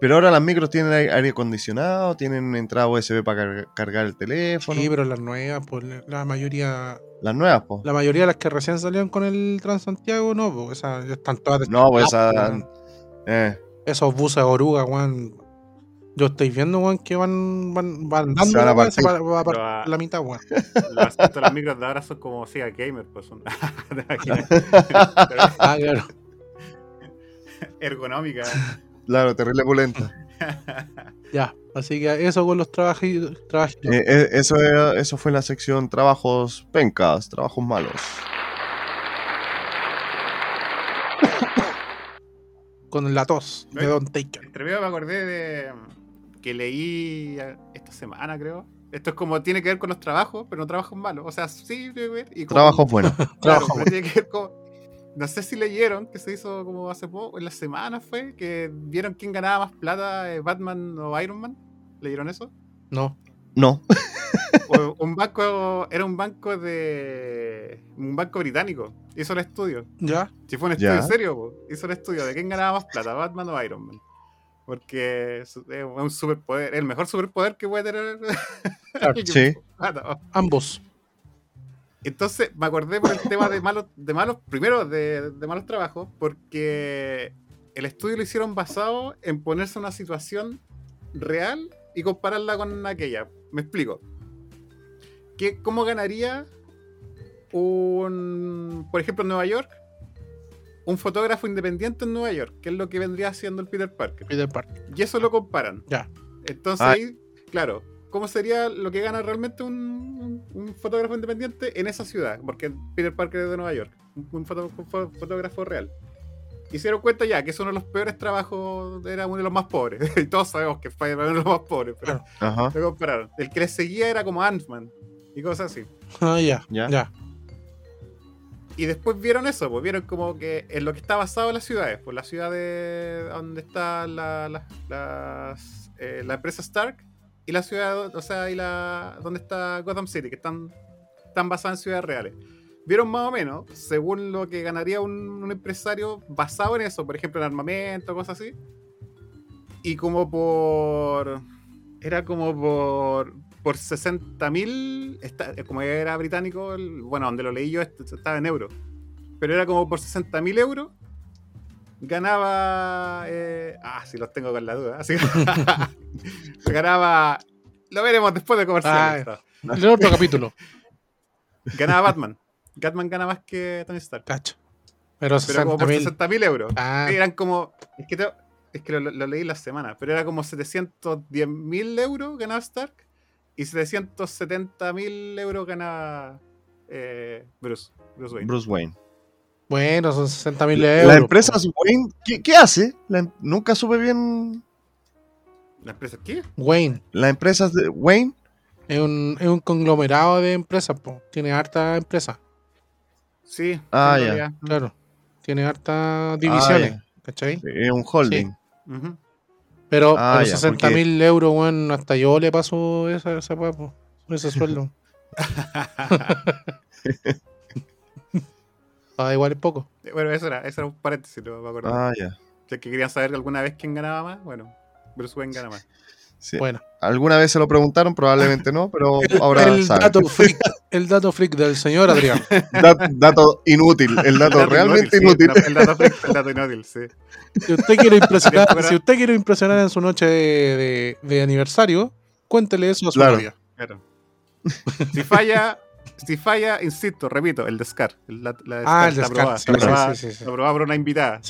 Pero ahora las micros tienen aire acondicionado, tienen entrada USB para car- cargar el teléfono. Sí, pero las nuevas, pues la mayoría, Las nuevas, po. la mayoría de las que recién salieron con el Transantiago, no, pues esas ya están todas No, pues descartadas, esa. weón. Eh, Esos buses oruga, weón. Yo estoy viendo, weón, que van, van, van dando, Se van a partir. va- va a partir Pero, la mitad, weón. los asientos de las micros de ahora son como Sega Gamer, pues son. Ah, claro. ergonómica. claro, terrible pulenta. Ya, así que eso con los trabajitos. trabajitos. Eh, eh, eso, eso fue la sección trabajos pencas, trabajos malos. con la tos de. Don Taker. Entre medio me acordé de que leí esta semana, creo. Esto es como tiene que ver con los trabajos, pero no trabajos malos. O sea, sí tiene que ver. Y como- Trabajos buenos. Claro, Trabajo pero tiene que ver con- No sé si leyeron que se hizo como hace poco, en la semana fue, que vieron quién ganaba más plata, eh, Batman o Iron Man. ¿Leyeron eso? No. No. O un banco, era un banco de. Un banco británico. Hizo el estudio. ¿Ya? Si fue un Ya. estudio serio, po. hizo el estudio de quién ganaba más plata, Batman o Iron Man. Porque es un superpoder, el mejor superpoder que puede tener. Sí. plata. Ambos. Entonces me acordé por el tema de malos, de malos, primero de, de malos trabajos, porque el estudio lo hicieron basado en ponerse en una situación real y compararla con aquella. Me explico. ¿Qué, ¿Cómo ganaría un, por ejemplo, en Nueva York, un fotógrafo independiente en Nueva York, que es lo que vendría haciendo el Peter Parker? Peter Parker. Y eso lo comparan. Ya. Entonces Ah. ahí, claro, ¿cómo sería lo que gana realmente un, fotógrafo independiente en esa ciudad? Porque Peter Parker es de Nueva York, un, un foto- un fo- fotógrafo real. Y se dieron cuenta ya que es uno de los peores trabajos, era uno de los más pobres. y todos sabemos que Spider-Man es uno de los más pobres, pero. Ajá. lo compararon. El que le seguía era como Ant-Man y cosas así. Ah, ya. Ya. Ya. Y después vieron eso, pues vieron como que en lo que está basado las ciudades, pues la ciudad de donde está la, la, las, eh, la empresa Stark y la ciudad, o sea, y la donde está Gotham City, que están, están basadas en ciudades reales. Vieron más o menos, según lo que ganaría un, un empresario basado en eso, por ejemplo, en armamento, cosas así. Y como por. Era como por. Por 60 mil. Como era británico, el- bueno, donde lo leí yo est- estaba en euros. Pero era como por 60 mil euros. Ganaba. eh, ah, si los tengo con la duda. Así que- ganaba. Lo veremos después de comerciales. Ah, El otro capítulo. Ganaba Batman. Batman gana más que Tony Stark. Cacho. Pero Pero como 60 por mil. 60 mil euros. Ah, eran como. Es que, te- es que lo, lo leí la semana, pero era como 710 mil euros ganaba Stark y 770 mil euros ganaba eh, Bruce, Bruce Wayne. Bruce Wayne. bueno, son 60 mil euros. La empresa Wayne, ¿qué, qué hace? La em- nunca supe bien. ¿La empresa qué? Wayne La empresa de Wayne. es un, es un conglomerado de empresas, po. tiene harta empresa, Sí. Ah, ya. claro. Tiene hartas divisiones, ya. ¿cachai? Es un holding. Ujú. Pero, Ah, pero ya, 60 mil euros, weón, hasta yo le paso esa, esa weá, po, ese sueldo. Ah, igual es poco. bueno, eso era, eso era un paréntesis, no me acuerdo. Ah, ya. Si es que querían saber alguna vez quién ganaba más, bueno, Bruce Wayne gana más. Sí. Bueno, Alguna vez se lo preguntaron, probablemente no, pero el, ahora el saben. dato freak, el dato freak del señor Adrián. Dat- dato inútil, el dato realmente sí, inútil. El dato, freak, el dato inútil, sí. Si usted quiere impresionar, si usted quiere impresionar en su noche de, de- de aniversario, cuéntele eso a su Claro. novia. Claro. Si falla, si falla, insisto, repito, el descar. El, la, la Ah, el descar, aprobada, sí, está sí, aprobada- sí, sí, sí. está aprobada por una invitada.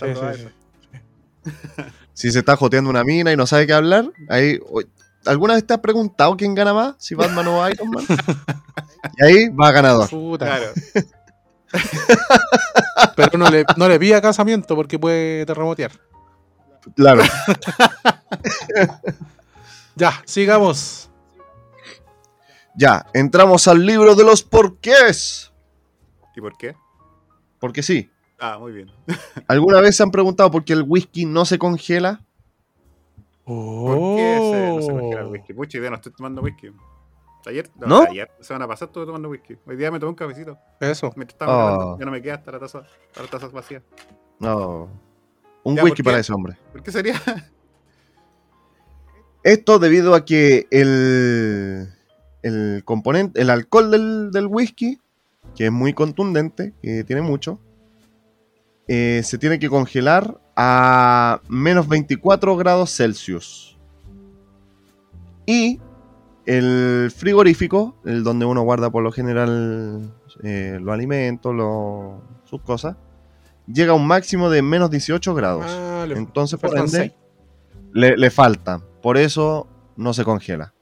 Si se está joteando una mina y no sabe qué hablar, ahí. ¿Alguna vez te has preguntado quién gana más? Si Batman o Iron Man. Y ahí va ganador. Puta. Claro. Pero no le, no le pida casamiento porque puede terremotear. Claro. Ya, sigamos. Ya, entramos al libro de los porqués. ¿Y por qué? Porque sí. Ah, muy bien. ¿Alguna vez se han preguntado por qué el whisky no se congela? ¿Por qué se, no se Oh. congela el whisky? Mucha idea, no estoy tomando whisky. Ayer, no, ¿No? ayer, la semana pasada estuve tomando whisky. Hoy día me tomé un cafecito. Eso. Mientras estaba Oh. grabando, ya no me queda hasta la taza, hasta la taza vacía. No. Un Ya, whisky para ese hombre. ¿Por qué sería? Esto debido a que el, el componente, el alcohol del, del whisky, que es muy contundente, que tiene mucho, eh, se tiene que congelar a menos 24 grados Celsius. Y el frigorífico, el donde uno guarda por lo general eh, los alimentos, lo- sus cosas, llega a un máximo de menos 18 grados. Ah, le- Entonces, por ende, le, le falta. Por eso no se congela.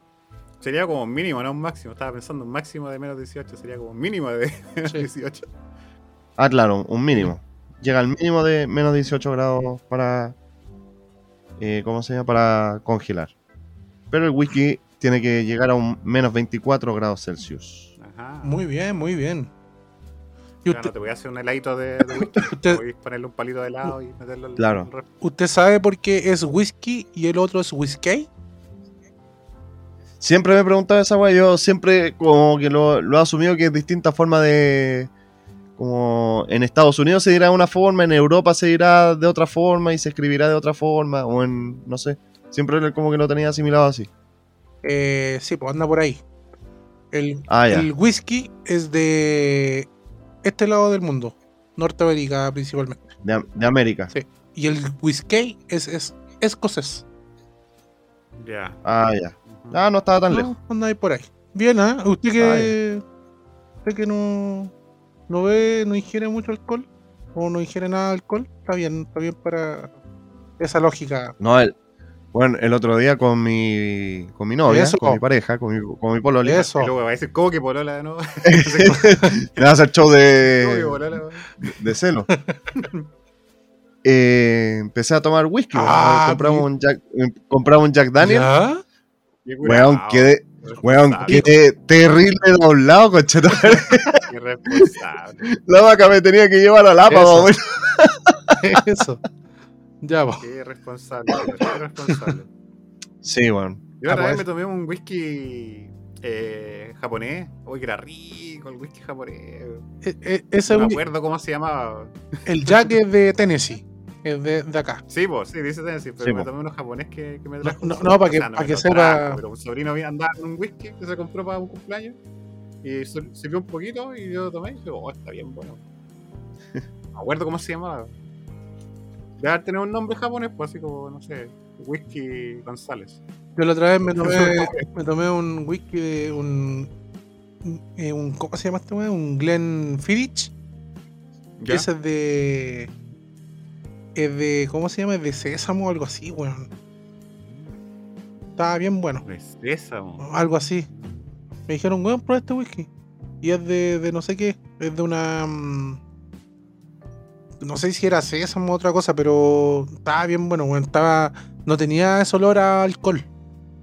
Sería como un mínimo, no un máximo. Estaba pensando un máximo de menos 18. Sería como un mínimo de menos Sí. 18. Ah, claro, un mínimo. Llega al mínimo de menos 18 grados para. eh, ¿Cómo se llama? Para congelar. Pero el whisky tiene que llegar a un menos 24 grados Celsius. Ajá. Muy bien, muy bien. ¿Y no usted, te voy a hacer un heladito de, de whisky. usted, Voy a ponerle un palito de helado y meterlo en Claro. el ref- usted sabe por qué es whisky y el otro es whisky? Siempre me he preguntado esa weá. Yo siempre como que lo, lo he asumido que es distinta forma de. Como en Estados Unidos se dirá de una forma, en Europa se dirá de otra forma y se escribirá de otra forma, o en. no sé. Siempre como que lo tenía asimilado así. Eh, sí, pues anda por ahí. El, Ah, ya. el whisky es de este lado del mundo, Norteamérica principalmente. De, de América. Sí. Y el whisky es, es escocés. Ya. Ah, ya. Ujú. Ah, no estaba tan No, lejos. anda ahí por ahí. Bien, ¿ah? Usted que, usted que no, no ve, no ingiere mucho alcohol o no ingiere nada de alcohol, está bien, está bien para esa lógica. No, el, bueno, el otro día con mi, con mi novia, Eso. con mi pareja, con mi, con mi polola, Eso. Y luego va a decir, ¿cómo que polola de nuevo? le va a hacer show ¿Cómo que de, polola? de celo. Eh, empecé a tomar whisky. Ah, compramos, mi- un Jack, eh, compramos un Jack Daniel. Weón, quedé, weón, quedé terrible de un lado, conchetumare. irresponsable. La vaca me tenía que llevar a la Eso. weón. Eso. Ya, pues. Qué irresponsable. Qué irresponsable. Sí, weón. Yo otra vez me tomé un whisky eh, japonés. Uy, que era rico el whisky japonés. E- e- ese No me acuerdo cómo se llamaba. el Jack es de Tennessee, es de, de acá. Sí, pues, sí, dice Tennessee, pero Sí, me tomé unos japonés que, que me trajo. no, no, para que- O sea, para me que lo sepa- trajo, Pero un sobrino había- andaba con un whisky que se compró para un cumpleaños. Y se sirvió un poquito y yo tomé y dije, oh, está bien bueno. No me acuerdo cómo se llamaba. Debe haber tenido un nombre japonés, pues así como, no sé, whisky González. Yo la otra vez me tomé, me tomé un whisky de un, eh, un ¿cómo se llama este weón? Un Glen Fiddich. Ese es de. Es de. ¿Cómo se llama? Es de sésamo o algo así, weón. Estaba bien bueno. De sésamo. Algo así. Me dijeron, weón, prueba este whisky. Y es de, de no sé qué. Es de una. mm, No sé si era sésamo o otra cosa, pero estaba bien bueno, weón. Estaba. No tenía ese olor a alcohol.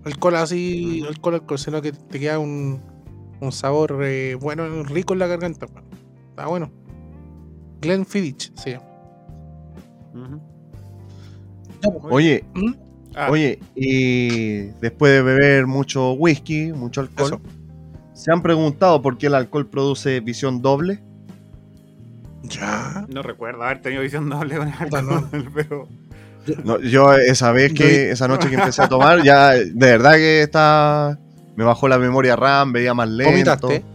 Alcohol así, alcohol, alcohol, sino que te queda un, un sabor eh, bueno, rico en la garganta, weón. Está bueno. Glen Fiddich, Ujú. Oye, ¿Mm? Ah, oye, y después de beber mucho whisky, mucho alcohol, Eso. ¿Se han preguntado por qué el alcohol produce visión doble? Ya. No recuerdo haber tenido visión doble con el no. alcohol, pero. No, yo esa vez que, esa noche que empecé a tomar, ya de verdad que está. Me bajó la memoria RAM, veía más lento. ¿Vomitaste?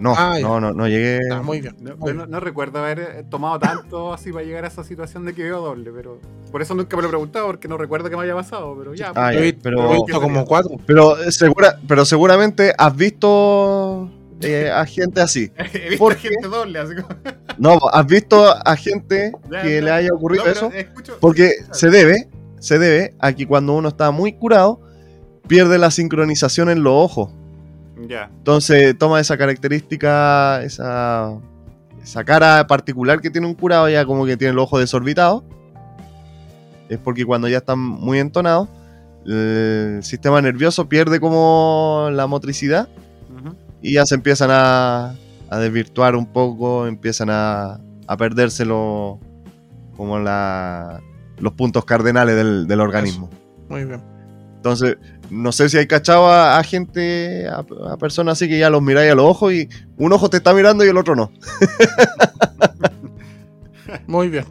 No, Ah, no, no, no llegué. Ah, muy bien. No, muy pero no, no recuerdo haber eh, tomado tanto así para llegar a esa situación de que veo doble, pero. Por eso nunca me lo he preguntado, porque no recuerdo que me haya pasado, pero ya. Ah, ya, visto, pero- he visto como cuatro. Pero, eh, segura, pero seguramente has visto eh, a gente así. He visto ¿Por qué? gente doble, así como. No, has visto a gente Ya, que le haya ocurrido No, pero eso. escucho- Porque se debe, se debe a que cuando uno está muy curado, pierde la sincronización en los ojos. Ya. Entonces toma esa característica, esa, esa cara particular que tiene un curado, ya como que tiene el ojo desorbitado. Es porque cuando ya están muy entonados, el sistema nervioso pierde como la motricidad y ya se empiezan a, a desvirtuar un poco, empiezan a, a perderse lo- como la, los puntos cardenales del, del organismo. Muy bien. Entonces, no sé si hay cachado a, a gente, a, a personas así que ya los miráis a los ojos y un ojo te está mirando y el otro no. Muy bien.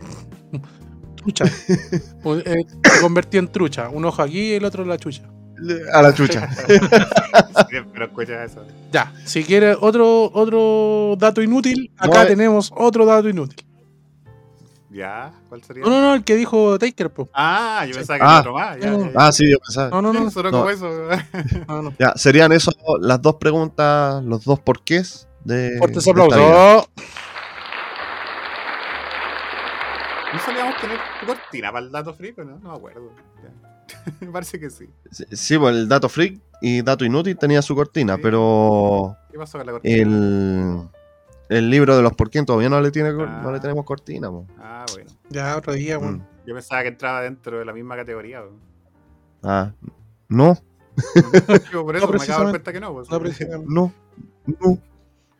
Trucha. O, eh, te convertí en trucha. Un ojo aquí y el otro en la chucha. A la chucha. Siempre escuchas eso. Ya, si quieres otro, otro dato inútil, acá No, tenemos otro dato inútil. Ya, ¿cuál sería? No, no, no, el que dijo Taker, po. Ah, yo pensaba que Ah. era otro más. Ya, No, ya, ya. Ah, sí, yo pensaba. No, no, no. Solo no. como eso. no, no. Ya, serían esos las dos preguntas, los dos porqués de. Fuertes aplausos. ¿No solíamos tener cortina para el dato frico? No, no me acuerdo. Me parece que sí. Sí, Sí, pues el dato freak y dato inútil tenía su cortina, Sí. pero ¿Qué pasó con la cortina? el, el libro de los porqués todavía no le, tiene, Ah. no le tenemos cortina. po. Ah, bueno. Ya, otro día, Mm. weón. Yo pensaba que entraba dentro de la misma categoría. weón. Ah, no, Digo, por eso me acabo de cuenta que no. pues. No, precisamente. no, no.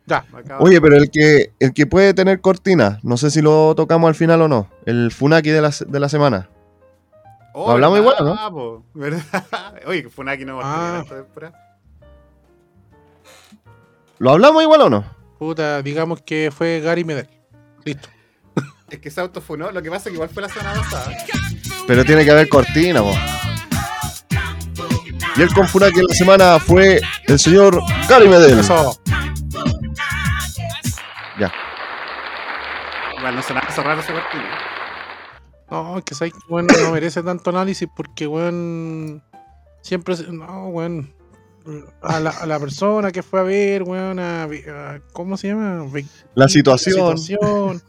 Ya, Oye, pero el que, el que puede tener cortina, no sé si lo tocamos al final o no, el Funaki de la, de la semana. Oh, hablamos ¿verdad? igual, ¿no? Ah, po, ¿verdad? Oye, Funaki no va Ah. a tener esta temporada. ¿Lo hablamos igual o no? Puta, digamos que fue Gary Medel. Listo. Es que se autofunó. Lo que pasa es que igual fue la semana pasada. Pero tiene que haber cortina, po. Y el con Funaki en la semana fue el señor Gary Medel. Eso. Ya. Igual no se nada raro esa cortina. No, que sabes que weón no merece tanto análisis porque weón siempre se- no, weón a la, a la persona que fue a ver, weón, a, a- ¿cómo se llama? La situación. situación.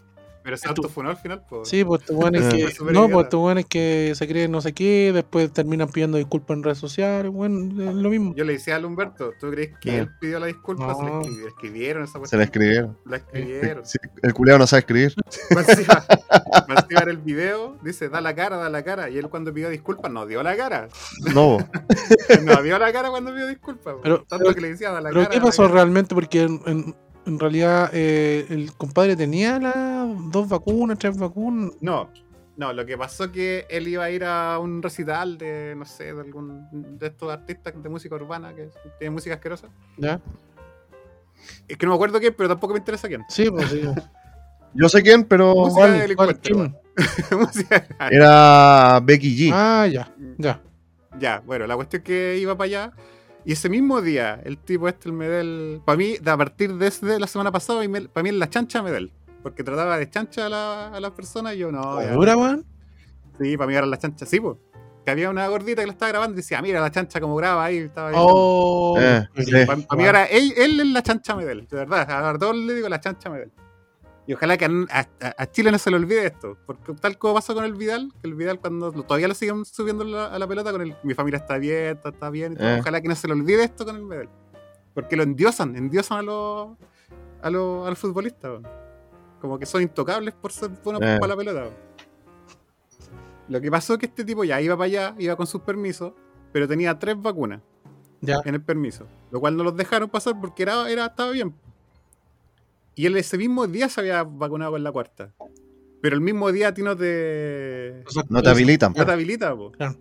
Pero se autofunó al final, pues. Sí, pues estos weones Eh. que. No, pues estos weones que se creen no sé qué, después terminan pidiendo disculpas en redes sociales, weón, es lo mismo. Yo le decía al Humberto, ¿tú crees que él pidió la disculpa? Se No. le escribi- escribieron esa Se cuestión. la escribieron. La escribieron. Sí, el culiao no sabe escribir. En el video dice, da la cara, da la cara. Y él cuando pidió disculpas no dio la cara. No. No dio la cara cuando pidió disculpas. Pero- Tanto pero- que le decía, da la Pero cara. ¿qué pasó cara". realmente? Porque en, en- en realidad eh, el compadre tenía las dos vacunas, tres vacunas. No, no, lo que pasó que él iba a ir a un recital de, no sé, de algún de estos artistas de música urbana que tiene música asquerosa. ¿Ya? Es que no me acuerdo quién, pero tampoco me interesa quién. Sí, pues sí. Yo sé quién, pero. Música- era Becky G. Ah, ya, ya. Ya, bueno, la cuestión es que iba para allá. Y ese mismo día, el tipo este, el Medel, para mí, de- a partir desde la semana pasada, para mí es la chancha Medel. Porque trataba de chancha a la, a las personas y yo no. ¿Dura, weón? Sí, para mí era la chancha, sí, pues. Que había una gordita que la estaba grabando y decía, mira la chancha como graba ahí. Estaba ahí. Oh, Eh, sí. Para, mí era él, él es la chancha Medel, de verdad. A todos le digo la chancha Medel. Y ojalá que a, a- a Chile no se le olvide esto. Porque tal como pasó con el Vidal, que el Vidal cuando lo- todavía lo siguen subiendo la- a la pelota con el mi familia está bien, está, está bien. y todo. Eh. Ojalá que no se le olvide esto con el Medel. Porque lo endiosan, endiosan a los a los, a los futbolistas. weón. Como que son intocables por ser buenos Eh. para la pelota. Lo que pasó es que este tipo ya iba para allá, iba con sus permisos, pero tenía tres vacunas Ya. en el permiso, lo cual no los dejaron pasar porque era, era, estaba bien. Y él ese mismo día se había vacunado con la cuarta. Pero el mismo día a ti no te, No te habilitan. no te habilita. po. Claro.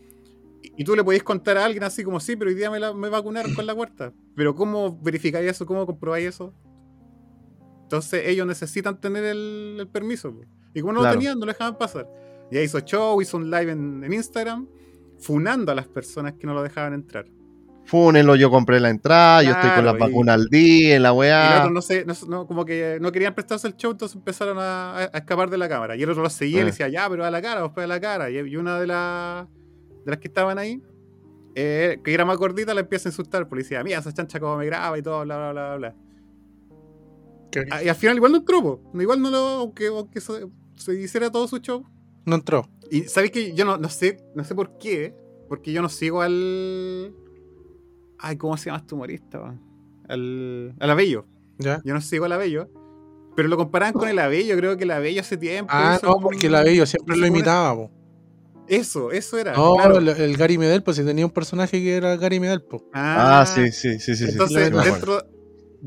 Y, Y tú le podéis contar a alguien así como, sí, pero hoy día me, la, me vacunaron con la cuarta. Pero ¿cómo verificáis eso? ¿Cómo comprobáis eso? Entonces ellos necesitan tener el, el permiso. po. Y como no Claro. lo tenían, no lo dejaban pasar. Y ahí hizo show, hizo un live en, en Instagram, funando a las personas que no lo dejaban entrar. Fúnenlo, yo compré la entrada, yo estoy con las y- vacunas al día, la Y los weá. otros no sé, no, no, como que no querían prestarse el show, entonces empezaron a, a escapar de la cámara. Y el otro lo seguía y le decía, ya, pero a la cara, después a la cara. Y, y una de, las de las que estaban ahí, eh, que era más gordita, la empieza a insultar. Porque le decía, mira, esa chancha como me graba y todo, bla, bla, bla, bla. Que Ah, Y al final igual no entró, po. igual no lo, aunque, aunque se, se hiciera todo su show. no entró. Y sabéis que yo no, no sé, no sé por qué, porque yo no sigo al. Ay, ¿cómo se llama este humorista? Al, al Abello. ¿Ya? Yo no sigo al Abello. Pero lo comparaban con el Abello, creo que el Abello hace tiempo. Ah, no, como porque un- la Bello siempre lo imitaba, po. Eso, eso era. No, claro. el, el Gary Medel, pues si tenía un personaje que era Gary Medel, pues. Ah, sí, sí, sí, sí. sí, Entonces, sí, dentro,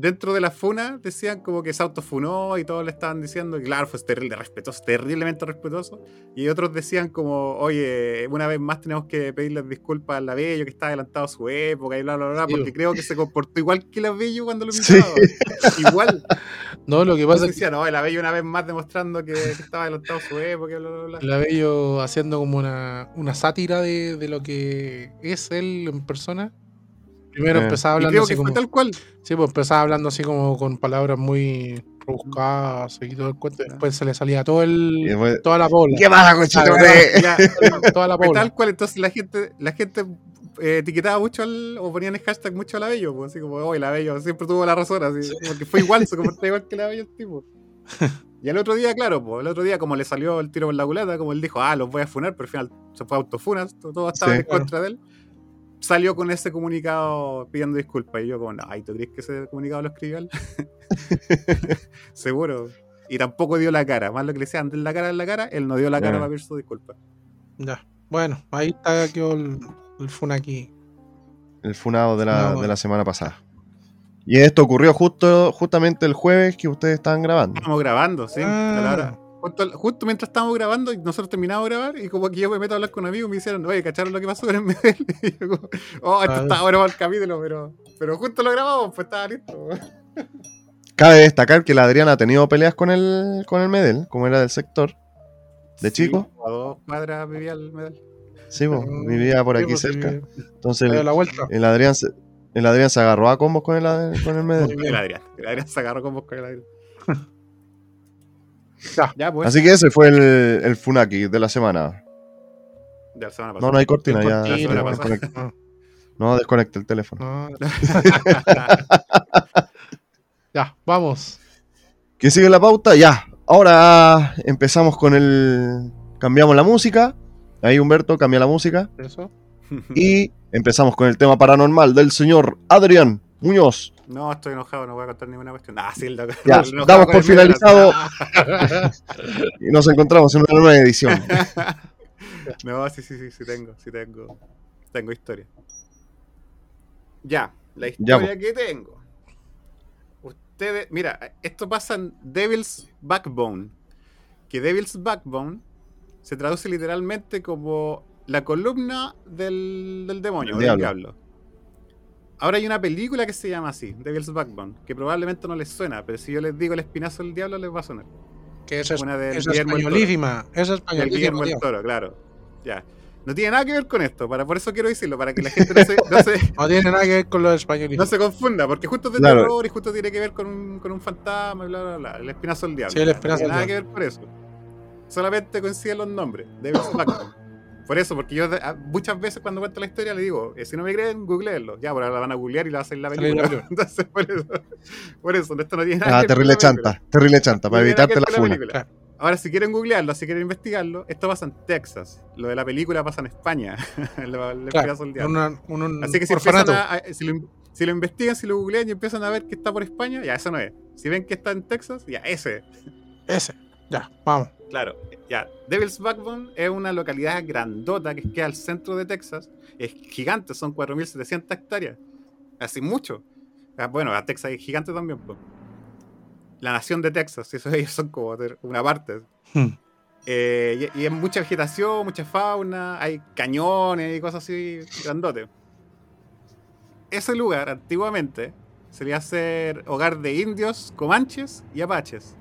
dentro de la funa decían como que se autofunó y todos le estaban diciendo que, claro, fue terrible, respetuoso, terriblemente respetuoso. Y otros decían como, oye, una vez más tenemos que pedirles disculpas a la Bello que está adelantado a su época y bla, bla, bla, Sí, porque creo que se comportó igual que la Bello cuando lo Sí. imitaba. Igual. No, lo que pasa es que decían, no, la Bello una vez más demostrando que, que estaba adelantado a su época y bla, bla, bla. la Bello haciendo como una, una sátira de, de lo que es él en persona. Primero Eh. empezaba Y hablando creo así que fue como. tal cual. Sí, pues empezaba hablando así como con palabras muy rebuscadas y todo el cuento. y Después se le salía todo el, después, toda la bola. ¿Qué pasa, conchito? Madre? Ya, Toda la Fue bola. tal cual, entonces la gente, la gente eh, etiquetaba mucho al, o ponían el hashtag mucho a la Bello, pues, así como, oye, la Bello siempre tuvo la razón, así, porque fue igual, se comportó igual que la Bello el tipo. Y el otro día, claro, pues, el otro día, como le salió el tiro por la culata, como él dijo, ah, los voy a funar, pero al final se fue a autofunas, todo, todo estaba Sí. en contra de él. Salió con ese comunicado pidiendo disculpas. Y yo, como, no, ¿y tú crees que ese comunicado lo escribió él? Seguro. Y tampoco dio la cara. Más lo que le decían, den la cara en la cara, él no dio la cara para pedir su disculpa. Ya. Bueno, ahí está quedó el, el fun aquí. El funado de la, de la semana pasada. Y esto ocurrió justo, justamente el jueves que ustedes estaban grabando. Estábamos grabando, sí. Ah. A. Justo, justo mientras estábamos grabando, y nosotros terminamos de grabar, y como que yo me meto a hablar con amigos, me dijeron, oye, ¿cacharon lo que pasó en el Medel? Y yo como, oh, esto Ah. está bueno para el capítulo, pero, pero justo lo grabamos, pues estaba listo. Cabe destacar que la Adriana ha tenido peleas con el, con el Medel, como era del sector. ¿De Sí, chico? A dos cuadras vivía el Medel. Sí, Mm, vivía por sí, aquí pues, cerca. Entonces el, la vuelta. el Adrián se, el Adrián se agarró a combos con el, con el Medel. El Adrián. El Adrián se agarró con vos con el Adrián. Ya. Ya, pues. Así que ese fue el, el Funaki de la semana. Ya la semana No, pasada. no hay cortina, ya. Cortina, desconecta. No, desconecta el teléfono. no. Ya, vamos. ¿Qué sigue la pauta? Ya. Ahora empezamos con el. Cambiamos la música. Ahí Humberto cambia la música. Eso. Y empezamos con el tema paranormal del señor Adrián Muñoz. No, estoy enojado, no voy a contar ninguna cuestión. Ah, sí, doc- Ya, enojado damos por finalizado. Y nos encontramos en una nueva edición. No, sí, sí, sí, sí tengo, sí tengo. Tengo historia. Ya, la Ya, historia que tengo. Ustedes, mira, esto pasa en Devil's Backbone. Que Devil's Backbone se traduce literalmente como la columna del, del demonio, Del del diablo. Ahora hay una película que se llama así, Devil's Backbone, que probablemente no les suena, pero si yo les digo el espinazo del diablo les va a sonar. Que esa es, Una del esa españolísima. Esa es El Guillermo españolísima. del tío. Toro, claro. Ya. No tiene nada que ver con esto, para, por eso quiero decirlo, para que la gente no se, no se, No tiene nada que ver con los españolísimos. no se confunda, porque justo es de Claro. terror y justo tiene que ver con un, con un fantasma y bla, bla, bla. El espinazo del diablo. Sí, el espinazo No tiene del nada que ver por eso. Solamente coinciden los nombres. Devil's Backbone. Por eso, porque yo muchas veces cuando cuento la historia le digo, eh, si no me creen, googleenlo. Ya, pero la van a googlear y la van a hacer la película. Entonces, por eso, por eso, esto no tiene nada Ah, que ver con terrible chanta, terrible chanta, para No evitarte que la funa. Ahora, si quieren googlearlo, si quieren investigarlo, esto pasa en Texas. Lo de la película pasa en España. Lo- Claro, una- un, un Así que si, orfanato. empiezan a, a- si, lo, si lo investigan, si lo googlean y empiezan a ver que está por España, ya, eso no es. Si ven que está en Texas, ya, ese. Ese. Ya, vamos. Claro, ya. Devil's Backbone es una localidad grandota que queda al centro de Texas. Es gigante, son 4.700 hectáreas. Así mucho. Ah, Bueno, a Texas es gigante también. La nación de Texas, eso ellos son como una parte. Hmm. Eh, y, y hay mucha vegetación, mucha fauna, hay cañones y cosas así grandotes. Ese lugar, antiguamente, solía ser hogar de indios, comanches y apaches.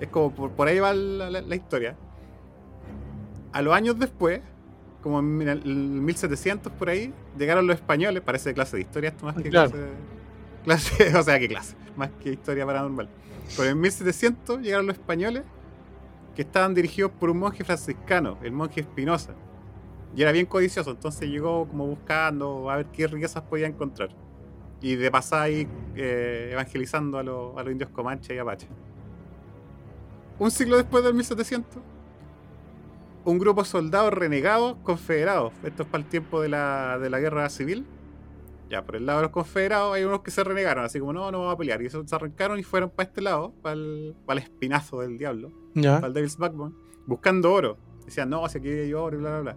Es como por, por ahí va la, la- la historia. A los años después, como en el 1700 por ahí, llegaron los españoles, parece clase de historia esto más que Claro. clase, clase, o sea, que clase, más que historia paranormal. Pero en 1700 llegaron los españoles que estaban dirigidos por un monje franciscano, el monje Espinosa. Y era bien codicioso, entonces llegó como buscando a ver qué riquezas podía encontrar. Y de pasada ahí eh, evangelizando a, los- a los indios comanches y apaches. Un siglo después del 1700, un grupo de soldados renegados confederados, esto es para el tiempo de la, de la guerra civil. Ya, por el lado de los confederados hay unos que se renegaron, así como no, no vamos a pelear. Y eso se arrancaron y fueron para este lado, para el, para el espinazo del diablo Ya. para el Devil's Backbone, buscando oro. Decían, no, si aquí hay oro y bla, bla, bla.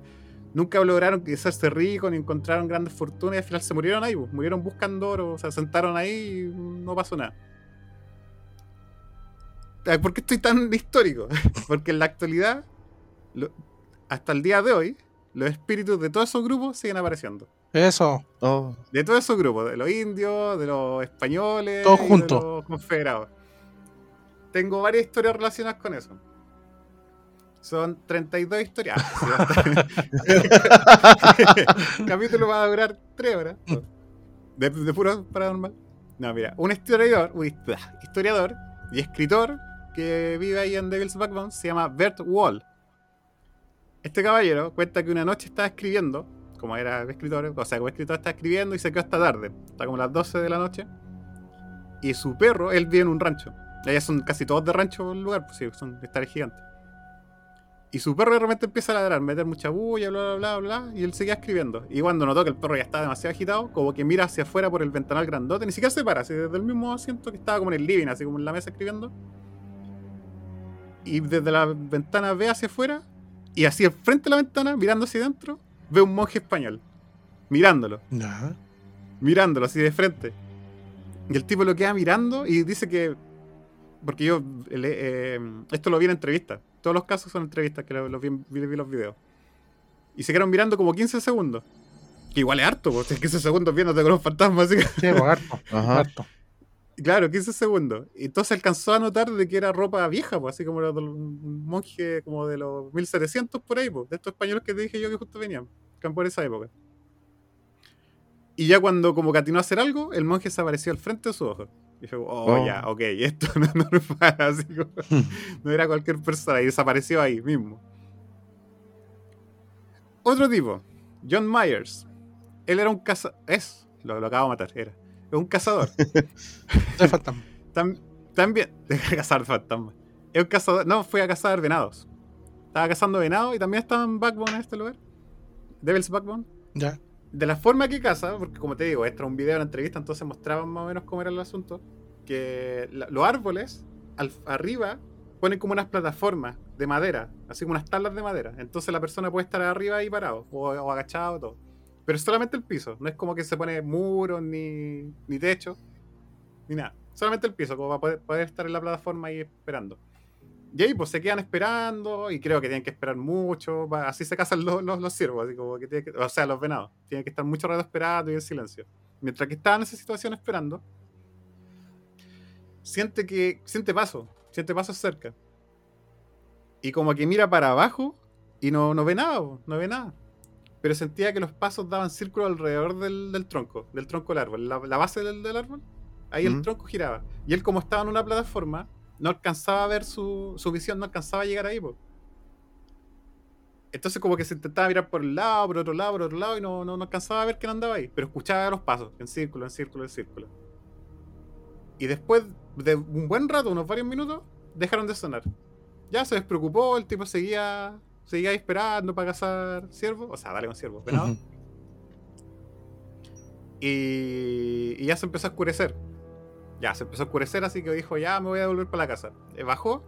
Nunca lograron hacerse ricos ni encontraron grandes fortunas y al final se murieron ahí, pues. murieron buscando oro, o sea, sentaron ahí y no pasó nada. ¿Por qué estoy tan histórico? Porque en la actualidad, lo- hasta el día de hoy, los espíritus de todos esos grupos siguen apareciendo. Eso. Oh, De todos esos grupos, de los indios, de los españoles, Todos juntos. de los confederados. Tengo varias historias relacionadas con eso. Son 32 historias. Ah. El capítulo va a durar 3 horas. De, de puro paranormal. No, mira, un historiador, un hist- historiador y escritor que vive ahí en Devil's Backbone se llama Bert Wall. Este caballero cuenta que una noche estaba escribiendo, como era escritor, o sea, como escritor estaba escribiendo y se quedó hasta tarde, hasta como las 12 de la noche. Y su perro, él vive en un rancho. Allá son casi todos de rancho el lugar, pues sí, son estares gigantes. Y su perro de empieza a ladrar, meter mucha bulla, bla, bla, bla, bla, y él seguía escribiendo. Y cuando notó que el perro ya estaba demasiado agitado, como que mira hacia afuera por el ventanal grandote, ni siquiera se para, así desde el mismo asiento que estaba como en el living, así como en la mesa escribiendo. Y desde la ventana ve hacia afuera, y así al frente de la ventana, mirando hacia adentro, ve un monje español, mirándolo Ya. mirándolo así de frente. Y el tipo lo queda mirando y dice que. Porque yo. eh, esto lo vi en entrevistas. Todos los casos son entrevistas que lo, lo vi, en- vi- vi los videos. Y se quedaron mirando como 15 segundos. Que igual es harto, porque 15 segundos viéndote con un fantasma. Así que, Sí, pues, harto. ajá. harto. Claro, 15 segundos. Y entonces alcanzó a notar de que era ropa vieja, pues, así como era un monje como de los 1700 por ahí, pues, de estos españoles que te dije yo que justo venían. Que por esa época. Y ya cuando como continuó a hacer algo, el monje desapareció al frente de sus ojos. Y dije, oh, Oh. ya, ok, esto no es normal, así como, no era cualquier persona, y desapareció ahí mismo. Otro tipo, John Myers. Él era un cazador, es, lo, lo acabo de matar, era. Es un cazador. De fantasma. Tam- también, deja de cazar fantasmas. Es un cazador, no, fue a cazar venados. Estaba cazando venados y también estaba en Backbone en este lugar. Devil's Backbone Ya. de la forma que caza, porque como te digo, esto era un video, una entrevista, entonces mostraban más o menos cómo era el asunto, que la- los árboles al- arriba ponen como unas plataformas de madera, así como unas tablas de madera. Entonces la persona puede estar arriba ahí parado, o, o agachado, todo. Pero es solamente el piso, no es como que se pone muros, ni, ni techo, ni nada. Solamente el piso, como para poder, poder estar en la plataforma ahí esperando. Y ahí pues se quedan esperando y creo que tienen que esperar mucho. Así se casan los, los, los ciervos, así como que que- o sea, los venados. Tienen que estar mucho rato esperando y en silencio. Mientras que están en esa situación esperando, siente que siente paso, siente pasos cerca. Y como que mira para abajo y no, no ve nada, no ve nada. Pero sentía que los pasos daban círculo alrededor del, del tronco, del tronco del árbol, la, la base del, del árbol. Ahí el Mm. tronco giraba. Y él como estaba en una plataforma, no alcanzaba a ver su, su visión, no alcanzaba a llegar ahí. po. Entonces como que se intentaba mirar por un lado, por otro lado, por otro lado y no, no, no alcanzaba a ver quién andaba ahí. Pero escuchaba los pasos, en círculo, en círculo, en círculo. Y después de un buen rato, unos varios minutos, dejaron de sonar. Ya se despreocupó, el tipo seguía, seguía ahí esperando para cazar ciervos. O sea, dale con ciervos, venado. Y, y ya se empezó a oscurecer. Ya se empezó a oscurecer, así que dijo, ya me voy a volver para la casa. Eh, bajó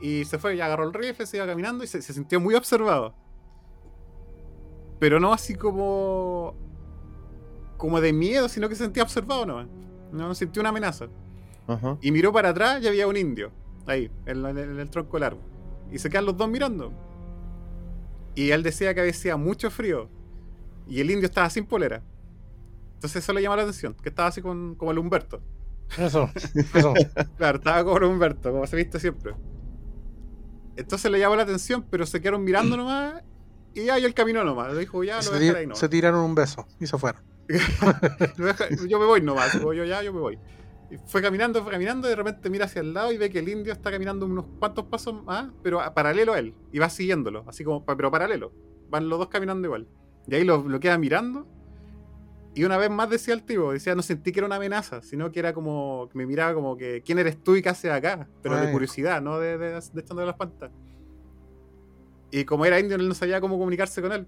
y se fue, ya agarró el rifle, se iba caminando y se, se sintió muy observado. Pero no así como. como de miedo, sino que se sentía observado no No, no sintió una amenaza. Ajá. Y miró para atrás y había un indio. Ahí, en, en el tronco del árbol. y se quedan los dos mirando. Y él decía que hacía mucho frío y el indio estaba sin polera. Entonces eso le llamó la atención, que estaba así con, como el Humberto. Eso, eso. Claro, estaba como el Humberto, como se viste siempre. Entonces le llamó la atención, pero se quedaron mirando nomás y ya y él caminó nomás. Le dijo, ya, lo se, voy a dejar ahí nomás. se tiraron un beso y se fueron. Yo me voy nomás, yo ya, yo me voy. Y fue caminando, fue caminando, y de repente mira hacia el lado y ve que el indio está caminando unos cuantos pasos más, pero a- paralelo a él, y va siguiéndolo, así como, pero paralelo. Van los dos caminando igual. Y ahí lo, lo queda mirando, y una vez más decía el tipo, decía, no sentí que era una amenaza, sino que era como, me miraba como que, ¿quién eres tú y qué haces acá? Pero de curiosidad, no de, de, de echando de las pantas. Y como era indio, él no sabía cómo comunicarse con él.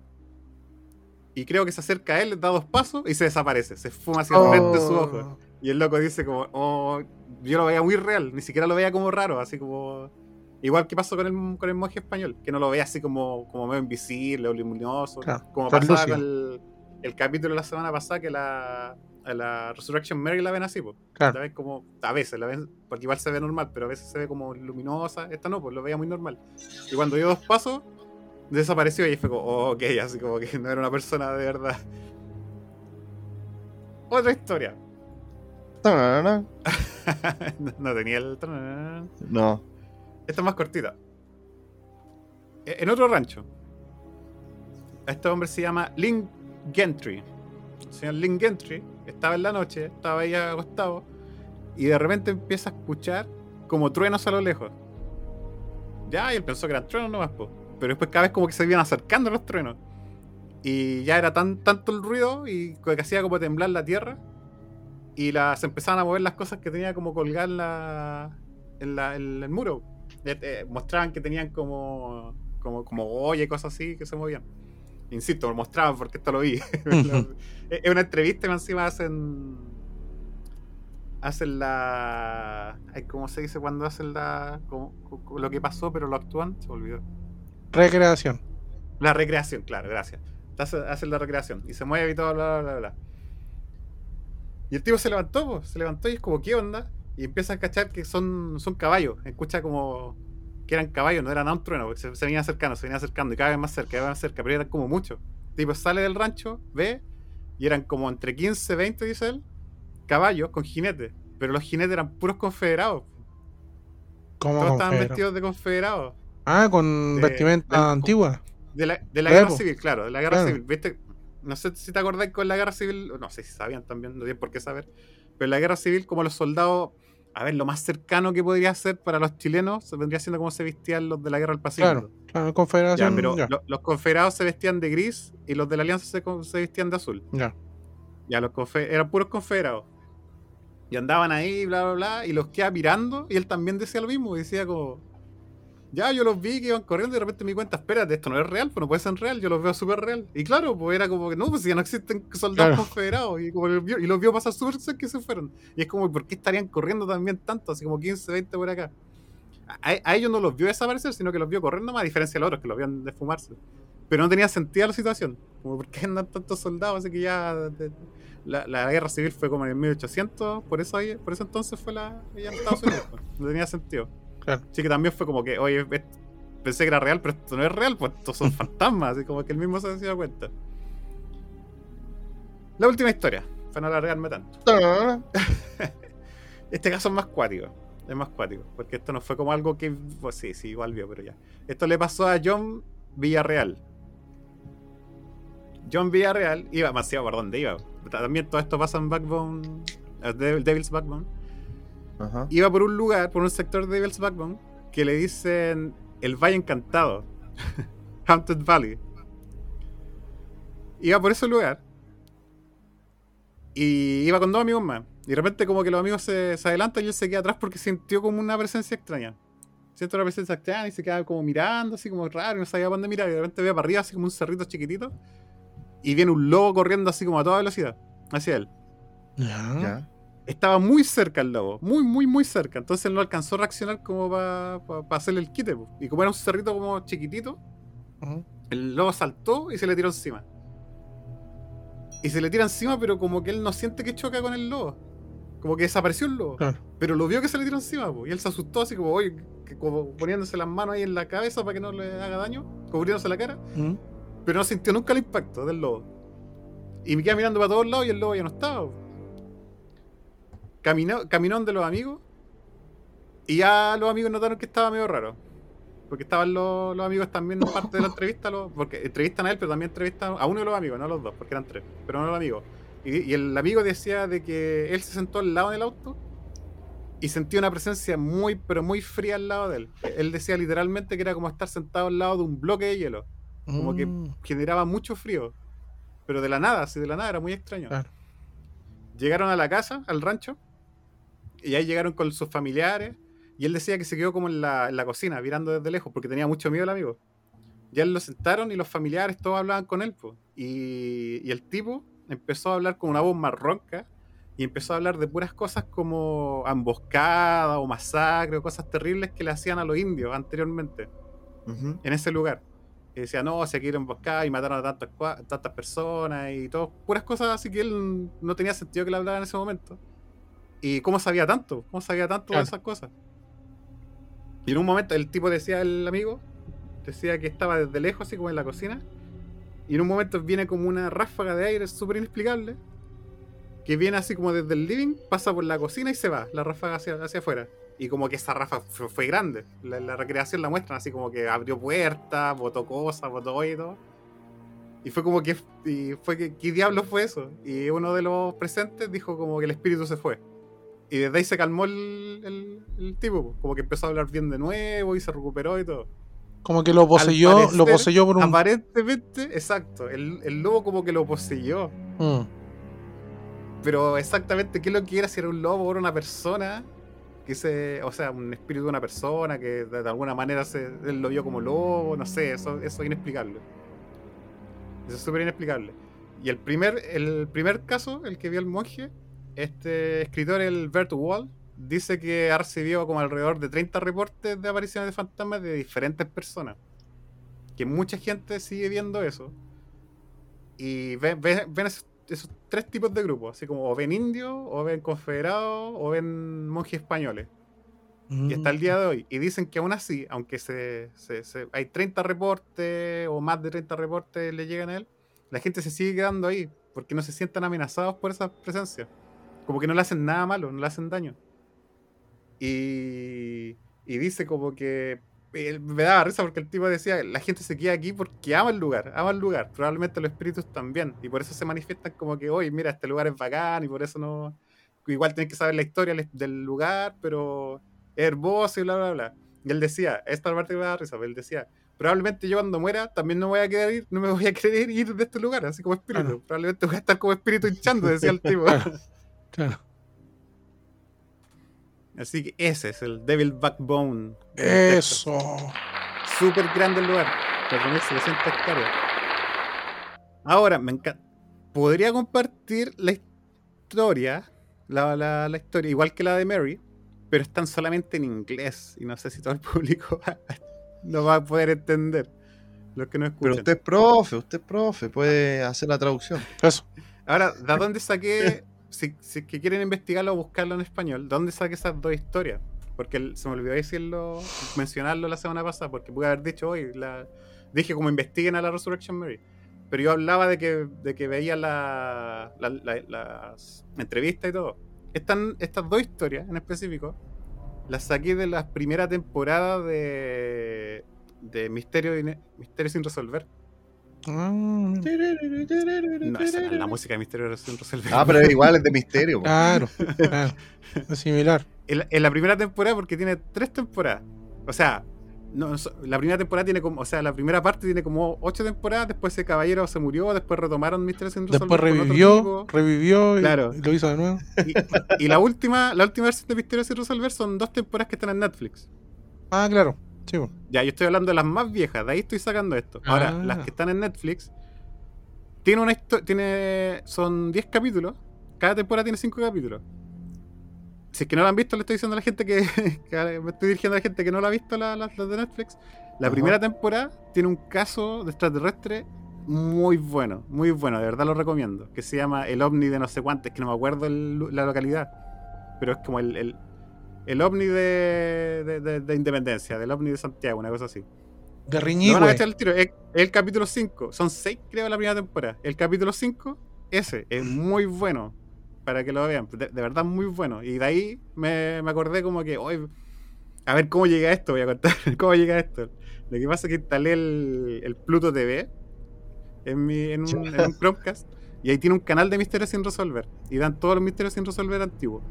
Y creo que se acerca a él, da dos pasos y se desaparece. Se fuma hacia el frente de su ojo. Y el loco dice como, oh, yo lo veía muy real, ni siquiera lo veía como raro, así como... Igual que pasó con el, con el monje español, que no lo veía así como, como medio invisible o luminoso, Claro, como pasaba translúcido. con el, el capítulo de la semana pasada que la, la Resurrection Mary la ven así, pues. La Claro. ven como, a veces la ven, porque igual se ve normal, pero a veces se ve como luminosa, esta no, pues lo veía muy normal. Y cuando dio dos pasos, desapareció y fue como, oh, ok, así como que no era una persona de verdad. Otra historia. No tenía el. No. Esta es más cortita. E- En otro rancho. Este hombre se llama Link Gentry. El señor Link Gentry estaba en la noche, estaba ahí acostado, y de repente empieza a escuchar como truenos a lo lejos. Ya, y él pensó que eran truenos nomás, po. pero después cada vez como que se iban acercando los truenos. Y ya era tan, tanto el ruido y que hacía como temblar la tierra. Y la, se empezaban a mover las cosas que tenía como colgar en, la, en, la- en el muro. Eh, eh, mostraban que tenían como, como, como olla y cosas así que se movían. Insisto, lo mostraban porque esto lo vi. es una entrevista y encima hacen. Hacen la. ¿Cómo se dice cuando hacen la. como- como lo que pasó, pero lo actúan? Se olvidó. Recreación. La recreación, claro, gracias. Hacen, hacen la recreación y se mueve y todo, bla, bla, bla, bla. Y el tipo se levantó, po, se levantó y es como, ¿qué onda? Y empieza a cachar que son, son caballos. Escucha como que eran caballos, no eran un trueno, porque se, se venían acercando, se venían acercando y cada vez más cerca, cada vez más cerca, pero eran como muchos. El tipo sale del rancho, ve, y eran como entre 15, 20, dice él, caballos con jinetes. Pero los jinetes eran puros confederados. ¿Cómo Todos estaban vestidos de confederados. Ah, con de- vestimenta del- antigua. De la, de la guerra civil, claro, de la guerra Claro. civil. ¿Viste? No sé si te acordás con la guerra civil, no sé si sabían también, no tienen por qué saber, pero en la guerra civil, como los soldados, a ver, lo más cercano que podría ser para los chilenos, se vendría siendo como se vestían los de la guerra del Pacífico. Claro, claro, Ya, pero ya, lo- los confederados se vestían de gris y los de la alianza se, se vestían de azul. ya. Ya, los eran puros confederados. Y andaban ahí, bla, bla, bla, y los queda mirando, y él también decía lo mismo, decía como, ya, yo los vi que iban corriendo y de repente me di cuenta, espérate, esto no es real, pues no puede ser real, yo los veo súper real. Y claro, pues era como que no, pues ya no existen soldados Claro. confederados, y, como los vio- y los vio pasar súper cerca que se fueron. Y es como, ¿por qué estarían corriendo también tanto? Así como 15, 20 por acá. A, a ellos no los vio desaparecer, sino que los vio corriendo más, a diferencia de los otros que los vieron defumarse. Pero no tenía sentido la situación. Como, ¿por qué andan tantos soldados? Así que ya. de- la, la guerra civil fue como en el 1800, por eso, por eso entonces fue la. Ya en Estados Unidos. pues. No tenía sentido. Claro. Así que también fue como que, oye, pensé que era real, pero esto no es real, pues estos son fantasmas. Así como que él mismo se dio cuenta. La última historia, para no alargarme tanto. Tararara. Este caso es más cuático. Es más cuático. Porque esto no fue como algo que. Pues sí, sí, igual vio, pero ya. Esto le pasó a John Villarreal. John Villarreal iba demasiado por dónde iba. También todo esto pasa en Backbone. eh, Devil- Devil's Backbone. Ajá. Iba por un lugar, por un sector de Devil's Backbone, que le dicen el Valle Encantado. Haunted Valley. Iba por ese lugar. Y iba con dos amigos más. Y de repente como que los amigos se, se adelantan y él se queda atrás porque sintió como una presencia extraña. Siente una presencia extraña y se queda como mirando, así como raro, y no sabía para dónde mirar. Y de repente ve para arriba, así como un cerrito chiquitito. Y viene un lobo corriendo así como a toda velocidad hacia él. Ya. Estaba muy cerca el lobo, muy, muy, muy cerca. Entonces él no alcanzó a reaccionar como para hacerle el quite. po. Y como era un cerrito como chiquitito, el lobo saltó y se le tiró encima. Y se le tira encima, pero como que él no siente que choca con el lobo. Como que desapareció el lobo. Claro. Pero lo vio que se le tiró encima, po, y él se asustó así como, oye, que como poniéndose las manos ahí en la cabeza para que no le haga daño, cubriéndose la cara, pero no sintió nunca el impacto del lobo. Y me queda mirando para todos lados y el lobo ya no estaba. Caminó, caminó de los amigos y ya los amigos notaron que estaba medio raro. Porque estaban los, los amigos también en parte de la entrevista, los- porque entrevistan a él, pero también entrevistan a uno de los amigos, no a los dos, porque eran tres, pero no a los amigos. Y, y el amigo decía de que él se sentó al lado del auto y sentía una presencia muy, pero muy fría al lado de él. Él decía literalmente que era como estar sentado al lado de un bloque de hielo. Como que Mm, generaba mucho frío. Pero de la nada, así de la nada, era muy extraño. Claro. Llegaron a la casa, al rancho, y ahí llegaron con sus familiares, y él decía que se quedó como en la, en la cocina, mirando desde lejos, porque tenía mucho miedo el amigo. Ya lo sentaron y los familiares todos hablaban con él, po. Y, y el tipo empezó a hablar con una voz más ronca, y empezó a hablar de puras cosas como emboscada o masacre o cosas terribles que le hacían a los indios anteriormente Ujú. en ese lugar. Y decía, no, se quieren emboscar y mataron a tantas, tantas personas y todo, puras cosas así que él no tenía sentido que le hablara en ese momento. ¿Y cómo sabía tanto? ¿Cómo sabía tanto Claro. de esas cosas? Y en un momento el tipo decía, el amigo, decía que estaba desde lejos, así como en la cocina, y en un momento viene como una ráfaga de aire súper inexplicable, que viene así como desde el living, pasa por la cocina y se va, la ráfaga hacia, hacia afuera. Y como que esa ráfaga fue, fue grande. La, la recreación la muestran así como que abrió puertas, botó cosas, botó y todo. Y fue como que, y fue que, ¿qué diablo fue eso? Y uno de los presentes dijo como que el espíritu se fue. Y desde ahí se calmó el, el- el tipo, po. como que empezó a hablar bien de nuevo y se recuperó y todo. Como que lo poseyó, parecer, lo poseyó por un. Aparentemente, exacto, el, el lobo como que lo poseyó. Mm, Pero exactamente qué es lo que era, si era un lobo o era una persona, que se, o sea, un espíritu de una persona que de, de alguna manera se, él lo vio como lobo, no sé, eso, eso es inexplicable. Eso es súper inexplicable. Y el primer, el primer caso, el que vio el monje, este escritor, el Bert Wall, dice que ha recibido como alrededor de 30 reportes de apariciones de fantasmas de diferentes personas. Que mucha gente sigue viendo eso. Y ve- ve- ven esos, esos tres tipos de grupos, así como o ven indios, o ven confederados, o ven monjes españoles. Y hasta el día de hoy. Y dicen que aún así, aunque se, se- se- hay 30 reportes o más de 30 reportes le llegan a él, la gente se sigue quedando ahí porque no se sientan amenazados por esa presencia. Como que no le hacen nada malo, no le hacen daño. Y, y dice como que eh, me daba risa porque el tipo decía, la gente se queda aquí porque ama el lugar, ama el lugar. Probablemente los espíritus también. Y por eso se manifiestan como que, oye, mira, este lugar es bacán y por eso no... Igual tienes que saber la historia del- lugar, pero es hermoso y bla, bla, bla. Y él decía, esta parte me da risa, pero él decía, probablemente yo cuando muera también no voy a querer ir, no me voy a querer ir de este lugar, así como espíritu. Claro. Probablemente voy a estar como espíritu hinchando, decía el tipo. Claro. Así que ese es el Devil Backbone. Eso. Súper grande el lugar. 4.700 hectáreas. Ahora, me encanta. Podría compartir la historia, la, la- la historia, igual que la de Mary, pero están solamente en inglés. Y no sé si todo el público va- no va a poder entender. Los que no escuchan. Pero usted es profe, usted es profe, puede hacer la traducción. Eso. Ahora, ¿de dónde saqué? Si, que quieren investigarlo o buscarlo en español, ¿de dónde saqué esas dos historias? Porque se me olvidó decirlo, mencionarlo la semana pasada, porque pude haber dicho hoy, dije como investiguen a la Resurrection Mary. Pero yo hablaba de que, de que veía la- la- la- las y todo. Están, estas dos historias en específico las saqué de la primera temporada de, de Misterio, Misterio sin resolver. Ah, No, esa no es la música de Misterio sin resolver. Ah, pero igual es de misterio. claro, claro. Es similar. En la, en la primera temporada, porque tiene tres temporadas. O sea, no, la primera temporada tiene como, o sea, la primera parte tiene como ocho temporadas, después ese caballero se murió, después retomaron Misterios sin resolver Después revivió, revivió y, Claro. y lo hizo de nuevo. Y, y la última, la última versión de Misterios sin resolver son dos temporadas que están en Netflix. Ah, claro. Sí. Ya, yo estoy hablando de las más viejas, de ahí estoy sacando esto. Ahora, Ah. las que están en Netflix, tiene una tiene son 10 capítulos, cada temporada tiene 5 capítulos. Si es que no la han visto, le estoy diciendo a la gente que, que me estoy dirigiendo a la gente que no la ha visto la- las las de Netflix. La Ajá. primera temporada tiene un caso de extraterrestre muy bueno, muy bueno, de verdad lo recomiendo. Que se llama El OVNI de no sé cuántos, que no me acuerdo el la localidad. Pero es como el, el- el ovni de, de, de- de Independencia, del ovni de Santiago, una cosa así. De Lo van a Riñigüe. cachar al tiro. Es, es el capítulo 5. Son 6, creo, la primera temporada. El capítulo 5, ese, es muy bueno. Para que lo vean. De, de verdad, muy bueno. Y de ahí me, me acordé como que, hoy a ver cómo llega esto, voy a contar. ¿Cómo llega esto? Lo que pasa es que instalé el, el Pluto TV en, mi, en, un, en un Chromecast. Y ahí tiene un canal de misterios sin resolver. Y dan todos los misterios sin resolver antiguos.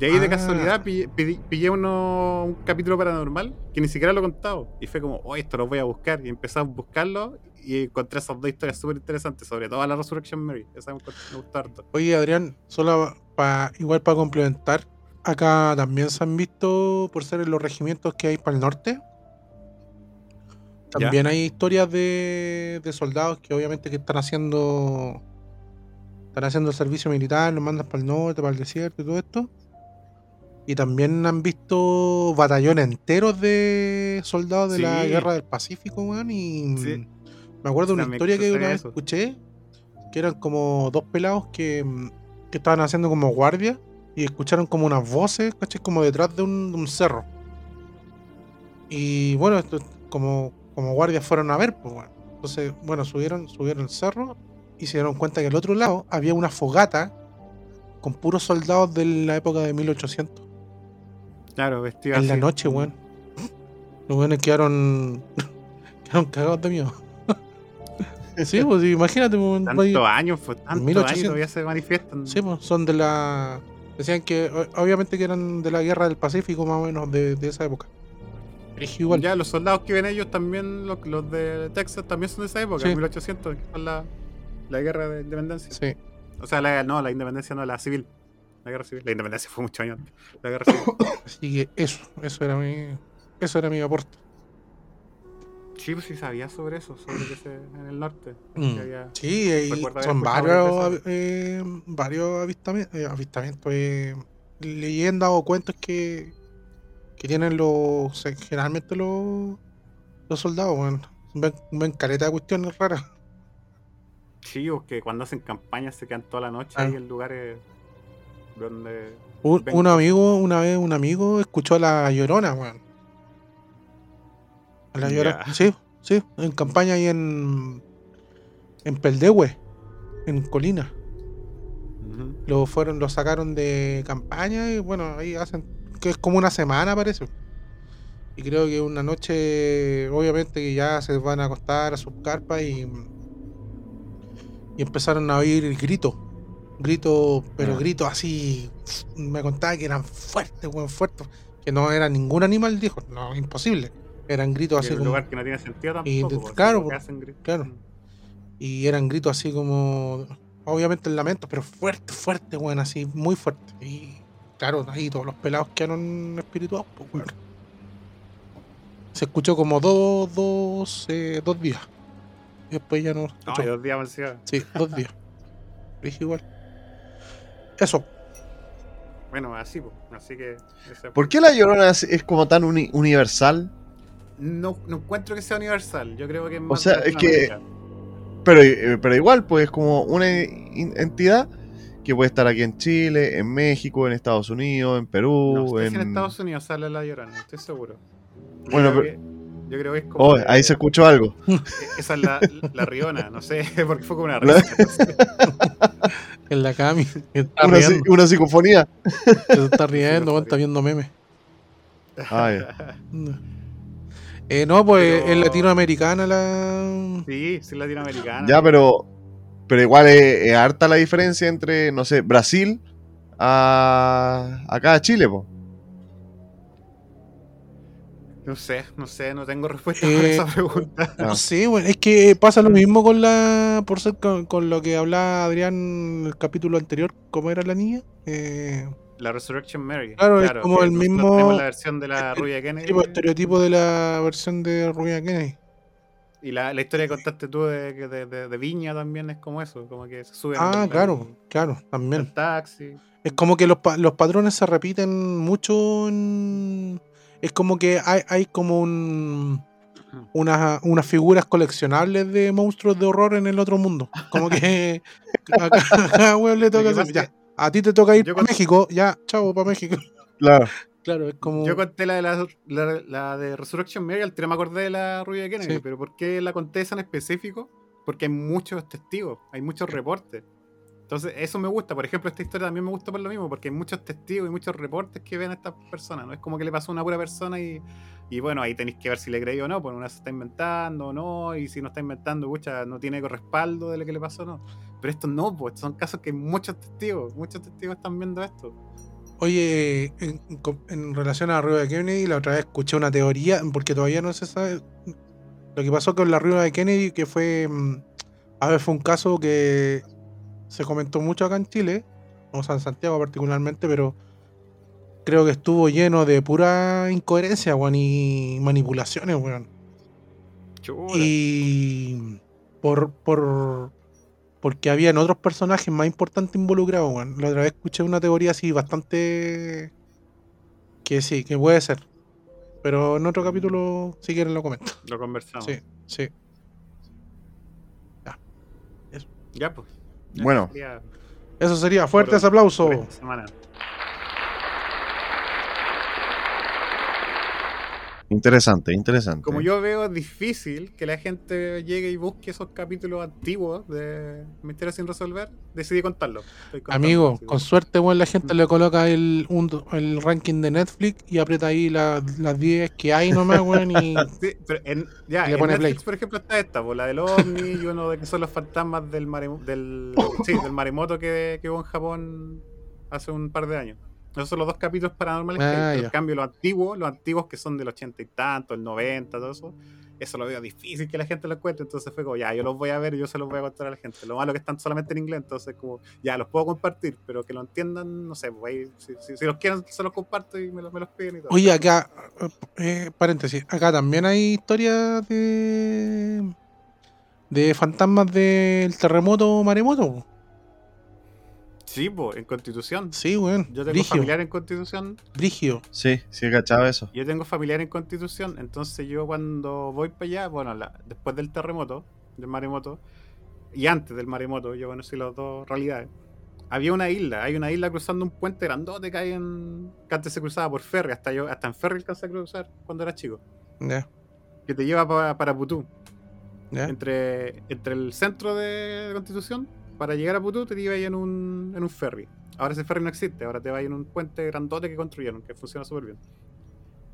Y ahí de Ah. casualidad pillé, uno, un capítulo paranormal que ni siquiera lo he contado. Y fue como, oh, esto lo voy a buscar. Y empecé a buscarlo y encontré esas dos historias súper interesantes, sobre todo la Resurrection Mary. Esa me, me gustó harto. Oye, Adrián, solo para igual para complementar, acá también se han visto, por ser en los regimientos que hay para el norte, también hay historias de, de soldados que obviamente que están haciendo están haciendo el servicio militar, los mandan para el norte, para el desierto y todo esto. Y también han visto batallones enteros de soldados de la guerra del Pacífico, weón. Y Sí. me acuerdo de una historia que una vez eso. escuché, que eran como dos pelados que, mm, que estaban haciendo como guardia y escucharon como unas voces, ¿cachai? Como detrás de un, de un cerro. Y bueno, esto, como, como guardias fueron a ver, pues bueno. Entonces, bueno, subieron, subieron el cerro y se dieron cuenta que al otro lado había una fogata con puros soldados de la época de 1800. Claro, vestido En la noche, weón. Los weones quedaron, quedaron cagados de miedo. sí, pues imagínate, weón, Tantos años, fue tantos 1800. años todavía se manifiestan. Sí, pues son de la. Decían que obviamente que eran de la guerra del Pacífico, más o menos, de, de esa época. Igual. Ya, los soldados que ven ellos también, los, los de Texas, también son de esa época, Sí. 1800, que fue la, la guerra de independencia. Sí. O sea, la, no, la independencia no, la civil. La guerra civil. La independencia fue mucho años antes. La guerra civil. Así que eso, eso era mi. Eso era mi aporte. sí, pues sí sabía sobre eso, sobre que se, en el norte. Mm. había- Sí, y son varios, eh, varios avistamientos, eh, avistamientos eh, leyendas o cuentos que, que tienen los. generalmente los, los soldados, weón. Ven, ven caleta de cuestiones raras. Sí, o que cuando hacen campañas se quedan toda la noche Ah. ahí en lugares donde. Un, un amigo, una vez un amigo escuchó a la llorona, weón. A la. Sí, sí, en campaña ahí en. En Peldehue, en Colina. Lo fueron, lo sacaron de campaña y bueno, ahí hacen. que es como una semana parece. Y creo que una noche, obviamente que ya se van a acostar a sus carpas y. Y empezaron a oír gritos. Gritos, pero Ah. gritos así. Me contaba que eran fuertes, weón, fuertes. Que no era ningún animal, dijo. No, imposible. Eran gritos así en un lugar que no tiene sentido tampoco. Y pues, claro, pues, claro. Mm. Y eran gritos así como. Obviamente el lamento, pero fuerte, fuerte, weón, así, muy fuerte. Y claro, ahí todos los pelados quedaron espirituados, pues, weón. Se escuchó como dos, dos, eh, dos días. Y después ya no No, dos días. Sí, dos días. Dije igual. Eso. Bueno, así, pues. Así que. ¿Por qué la llorona es, es como tan uni- universal? No, no encuentro que sea universal. Yo creo que es O más sea, es que-. Pero, eh, pero igual, pues es como una entidad que puede estar aquí en Chile, en México, en Estados Unidos, en Perú, No en... en Estados Unidos sale la llorona, estoy seguro. Bueno, pero- que- yo creo que es como. Oh, ahí se escuchó algo. Esa es la, la riona, no sé, porque fue como una La- risa. En la cami. Está Una, una psicofonía. se está riendo, está viendo memes. Ah, ya. Eh, no, pues Pero- es latinoamericana la. Sí, sí, latinoamericana. Ya, pero, pero igual es, es harta la diferencia entre, no sé, Brasil a acá a Chile, po. No sé, no sé, no tengo respuesta Eh, para esa pregunta. No sé, weón, es que pasa lo mismo con la. Por ser con, con lo que hablaba Adrián en el capítulo anterior, ¿cómo era la niña? Eh, La Resurrection Mary. Claro, es como el mismo- tenemos la versión de la rubia Kennedy. tipo estereotipo de la versión de Rubia Kennedy. Y la, la historia que contaste tú de, de, de- de Viña también es como eso, como que se suben Ah, claro, claro, también. taxi. Es como que los, los patrones se repiten mucho en... Es como que hay, hay como un... Unas, unas figuras coleccionables de monstruos de horror en el otro mundo. Como que a cada weón le toca hacer- ya, a ti te toca ir para México, ya, chavo, para México. Claro. Claro, es como. Yo conté la de, la, la- la de Resurrection Mary, me acordé de la rubia de Kennedy, Sí. pero ¿por qué la conté esa en específico? Porque hay muchos testigos, hay muchos reportes. Entonces, eso me gusta. Por ejemplo, esta historia también me gusta por lo mismo, porque hay muchos testigos y muchos reportes que ven a estas personas. No es como que le pasó a una pura persona y, bueno, ahí tenéis que ver si le creí o no, porque una se está inventando o no, y si no está inventando, pucha, no tiene respaldo de lo que le pasó o no. Pero esto no, pues son casos que muchos testigos, muchos testigos están viendo esto. Oye, en, en relación a la rueda de Kennedy, la otra vez escuché una teoría, porque todavía no se sabe lo que pasó con la rueda de Kennedy, que fue. mm, A ver, fue un caso que se comentó mucho acá en Chile, o sea, en Santiago particularmente, pero creo que estuvo lleno de pura incoherencia, weón, y manipulaciones, weón. Chula. Y por, por porque habían otros personajes más importantes involucrados, weón. La otra vez escuché una teoría así bastante que sí, que puede ser. Pero en otro capítulo, si quieren, lo comento. Lo conversamos. Sí, sí. Ya, pues. Ya Bueno. Eso sería. Fuertes aplausos. por esta semana. Interesante, interesante. Como yo veo difícil que la gente llegue y busque esos capítulos antiguos de Misterios sin resolver, decidí contarlo. Amigo, con suerte, weón, la gente le coloca el, un- el ranking de Netflix y aprieta ahí la- las 10 que hay nomás, weón, y Sí, pero en, ya, Y le en pone Netflix, play. por ejemplo, está esta, pues, la del OVNI y uno de que son los fantasmas del, maremo- del, sí, del maremoto que, que hubo en Japón hace un par de años. Esos son los dos capítulos paranormales que. Ah, ya. En cambio, los antiguos, los antiguos que son del ochenta y tanto, el 90, todo eso, eso lo veo difícil que la gente lo encuentre. Entonces fue como, ya, yo los voy a ver y yo se los voy a contar a la gente. Lo malo que están solamente en inglés, entonces como, ya, los puedo compartir, pero que lo entiendan, no sé, pues si- si los quieren, se los comparto y me los, me los piden y todo. Oye, acá, eh, paréntesis, acá también hay historias de de fantasmas del terremoto maremoto. Po. Sí, pues, en Constitución. Sí, weón. Yo tengo Brigio, familiar en Constitución brigio. Sí, sí, he cachado eso. Yo tengo familiar en Constitución, entonces yo cuando voy para allá, bueno, la- después del terremoto, del maremoto, y antes del maremoto, yo conocí las dos realidades. Había una isla, hay una isla cruzando un puente grandote que hay en. que antes se cruzaba por ferry, hasta yo, hasta en ferry alcancé a cruzar cuando era chico. Ya, Que te lleva pa- para Putú. ya. Entre, entre el centro de Constitución, para llegar a Putú, te ahí en un, en un ferry. Ahora ese ferry no existe, ahora te va en un puente grandote que construyeron, que funciona súper bien.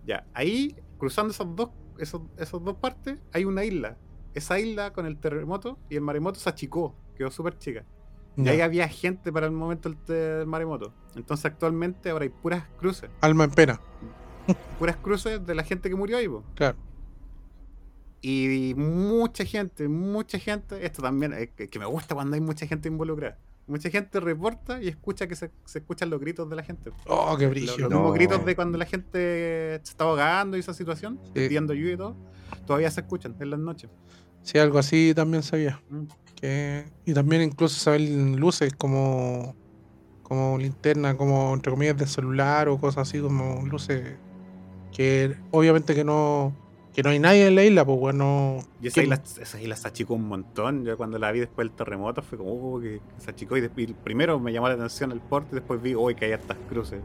Ya, ahí, cruzando esas dos, esos, esos dos partes, hay una isla. Esa isla con el terremoto y el maremoto se achicó, quedó súper chica. Y ahí había gente para el momento del, del maremoto. Entonces actualmente ahora hay puras cruces, Alma en pena, puras cruces de la gente que murió ahí. po. claro. Y mucha gente, mucha gente, esto también, es que, que me gusta cuando hay mucha gente involucrada. Mucha gente reporta y escucha que se, se escuchan los gritos de la gente. Oh, qué Los, brigio. los No. mismos gritos de cuando la gente se está ahogando y esa situación, Sí. pidiendo ayuda y todo, todavía se escuchan en las noches. Sí, algo así también sabía. Mm. Que, y también incluso se ven luces como, como linterna, como entre comillas de celular o cosas así, como luces que obviamente que no que no hay nadie en la isla, pues bueno. Y esa ¿quién- isla, esa isla se achicó un montón. Yo cuando la vi después del terremoto fue como, oh, que se achicó. Y, después- y primero me llamó la atención el porte y después vi, uy, que hay estas cruces.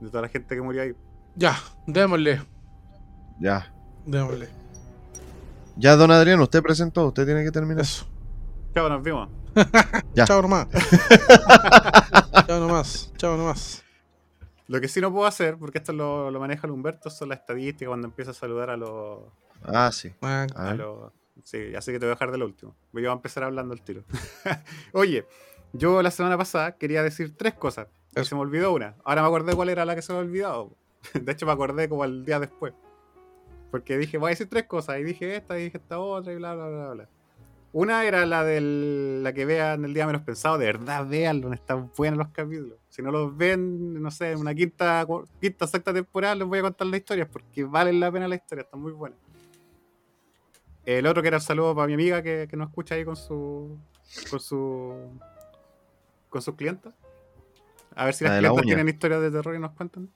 De toda la gente que murió ahí. Ya, démosle, Ya. démosle. Ya, don Adrián, usted presentó, usted tiene que terminar. Eso. Chao, nos vimos. Chao nomás. chao nomás. Chao nomás. Lo que sí no puedo hacer, porque esto lo, lo maneja el Humberto, son las estadísticas cuando empieza a saludar a los. Ah, sí. Ah, A los- sí, así que te voy a dejar del último. Voy a empezar hablando al tiro. Oye, yo la semana pasada quería decir tres cosas. Y se me olvidó una. Ahora me acordé cuál era la que se me había olvidado. De hecho, me acordé como el día después. Porque dije, voy a decir tres cosas. Y dije esta, y dije esta otra, y bla, bla, bla, bla. Una era la de la que vean el día menos pensado. De verdad, véanlo, están buenos los capítulos. Si no los ven, no sé, en una quinta, quinta, sexta temporada, les voy a contar las historias porque valen la pena la historia, están muy buenas. El otro que era el saludo para mi amiga que, que nos escucha ahí con su. con su. con sus clientes. A ver si La las la clientas uña. tienen historias de terror y nos cuentan.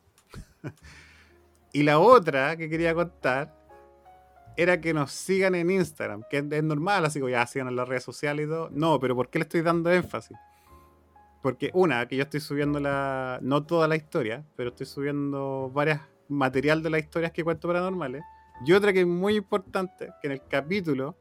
y la otra que quería contar era que nos sigan en Instagram, que es, normal, así como ya sigan en las redes sociales y todo. No, pero ¿por qué le estoy dando énfasis? Porque una, que yo estoy subiendo la. no toda la historia, pero estoy subiendo varias material de las historias que cuento paranormales. Y otra que es muy importante, que en el capítulo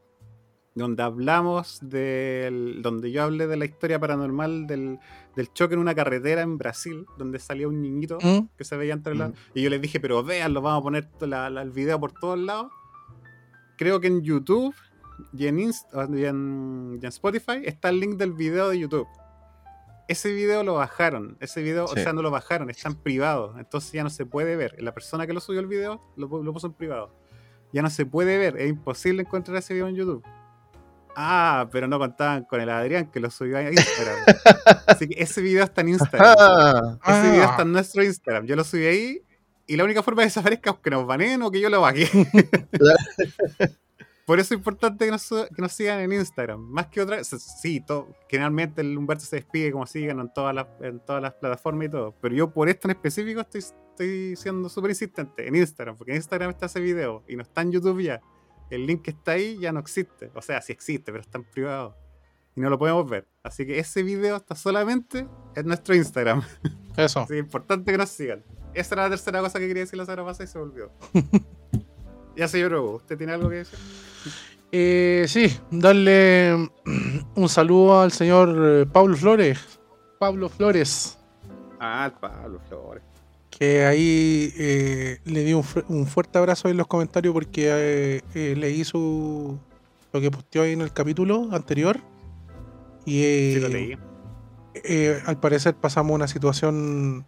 donde hablamos del. donde yo hablé de la historia paranormal del, del choque en una carretera en Brasil, donde salía un niñito ¿Mm? que se veía entre lados. Mm. Y yo les dije, pero véanlo, vamos a poner to- la- la- el video por todos lados. Creo que en YouTube y en, Inst- y en, y en Spotify está el link del video de YouTube. Ese video lo bajaron. Ese video, Sí. o sea, no lo bajaron, está en privado. Entonces ya no se puede ver. La persona que lo subió el video lo, lo puso en privado. Ya no se puede ver. Es imposible encontrar ese video en YouTube. Ah, pero no contaban con el Adrián que lo subió a Instagram. Así que ese video está en Instagram. Ah, Ese video Ah. está en nuestro Instagram. Yo lo subí ahí. Y la única forma de que desaparezca es que nos baneen o que yo lo baje. Por eso es importante que nos, que nos sigan en Instagram. Más que otra. Sí, todo, generalmente el Humberto se despide como sigan en todas las, en todas las plataformas y todo. Pero yo por esto en específico estoy, estoy siendo súper insistente en Instagram. Porque en Instagram está ese video y no está en YouTube ya. El link que está ahí ya no existe. O sea, sí existe, pero está en privado. Y no lo podemos ver. Así que ese video está solamente en nuestro Instagram. Eso. Así que es importante que nos sigan. Esa era la tercera cosa que quería decir la semana pasada y se me olvidó. ya señor Hugo, ¿usted tiene algo que decir? Eh, sí, darle un saludo al señor eh, Pablo Flores. Pablo Flores. Ah, Pablo Flores. que ahí eh, le di un, fu- un fuerte abrazo en los comentarios porque eh, leí su lo que posteó ahí en el capítulo anterior y eh, Sí, lo leí. al parecer pasamos una situación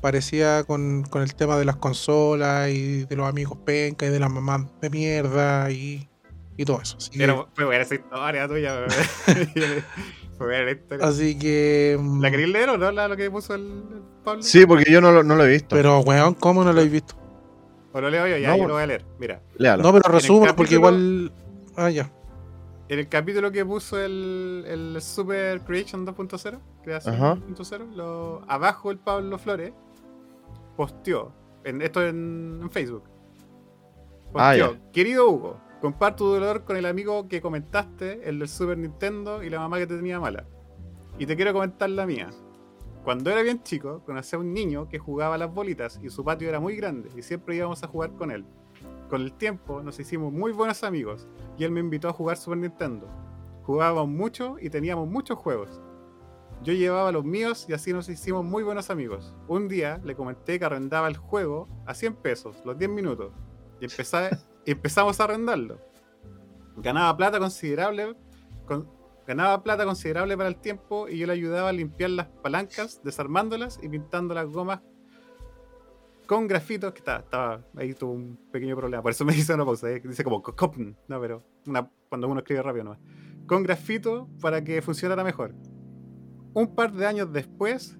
parecida con, con el tema de las consolas y de los amigos penca y de las mamás de mierda y, y todo eso. Así que, Pero fue buena esa historia tuya. fue buena la historia. así que mm, ¿La queréis leer o no? La, lo que puso el, el Pablo. sí, porque yo no lo, no lo he visto. pero weón, ¿cómo no lo habéis visto? O lo leo yo, ya, No, yo lo voy a leer. Mira, Léalo. No, pero resumo porque capítulo- igual... Ah, ya. en el capítulo que puso el, el Super Creation 2.0, creación Ajá. 2.0, lo- abajo el Pablo Flores posteó, en, esto en, en Facebook, Ah, posteó, querido Hugo, comparto tu dolor con el amigo que comentaste, el del Super Nintendo y la mamá que te tenía mala. Y te quiero comentar la mía. Cuando era bien chico, conocí a un niño que jugaba a las bolitas y su patio era muy grande y siempre íbamos a jugar con él. Con el tiempo nos hicimos muy buenos amigos y él me invitó a jugar Super Nintendo. Jugábamos mucho y teníamos muchos juegos. Yo llevaba los míos y así nos hicimos muy buenos amigos. Un día le comenté que arrendaba el juego a 100 pesos, los 10 minutos, y empezamos a arrendarlo. Ganaba plata considerable, con- ganaba plata considerable para el tiempo y yo le ayudaba a limpiar las palancas, desarmándolas y pintando las gomas con grafitos, que estaba, estaba ahí tuvo un pequeño problema, por eso me hice una pausa, eh, dice como copn, no, pero una, cuando uno escribe rápido nomás. Con grafito para que funcionara mejor. Un par de años después,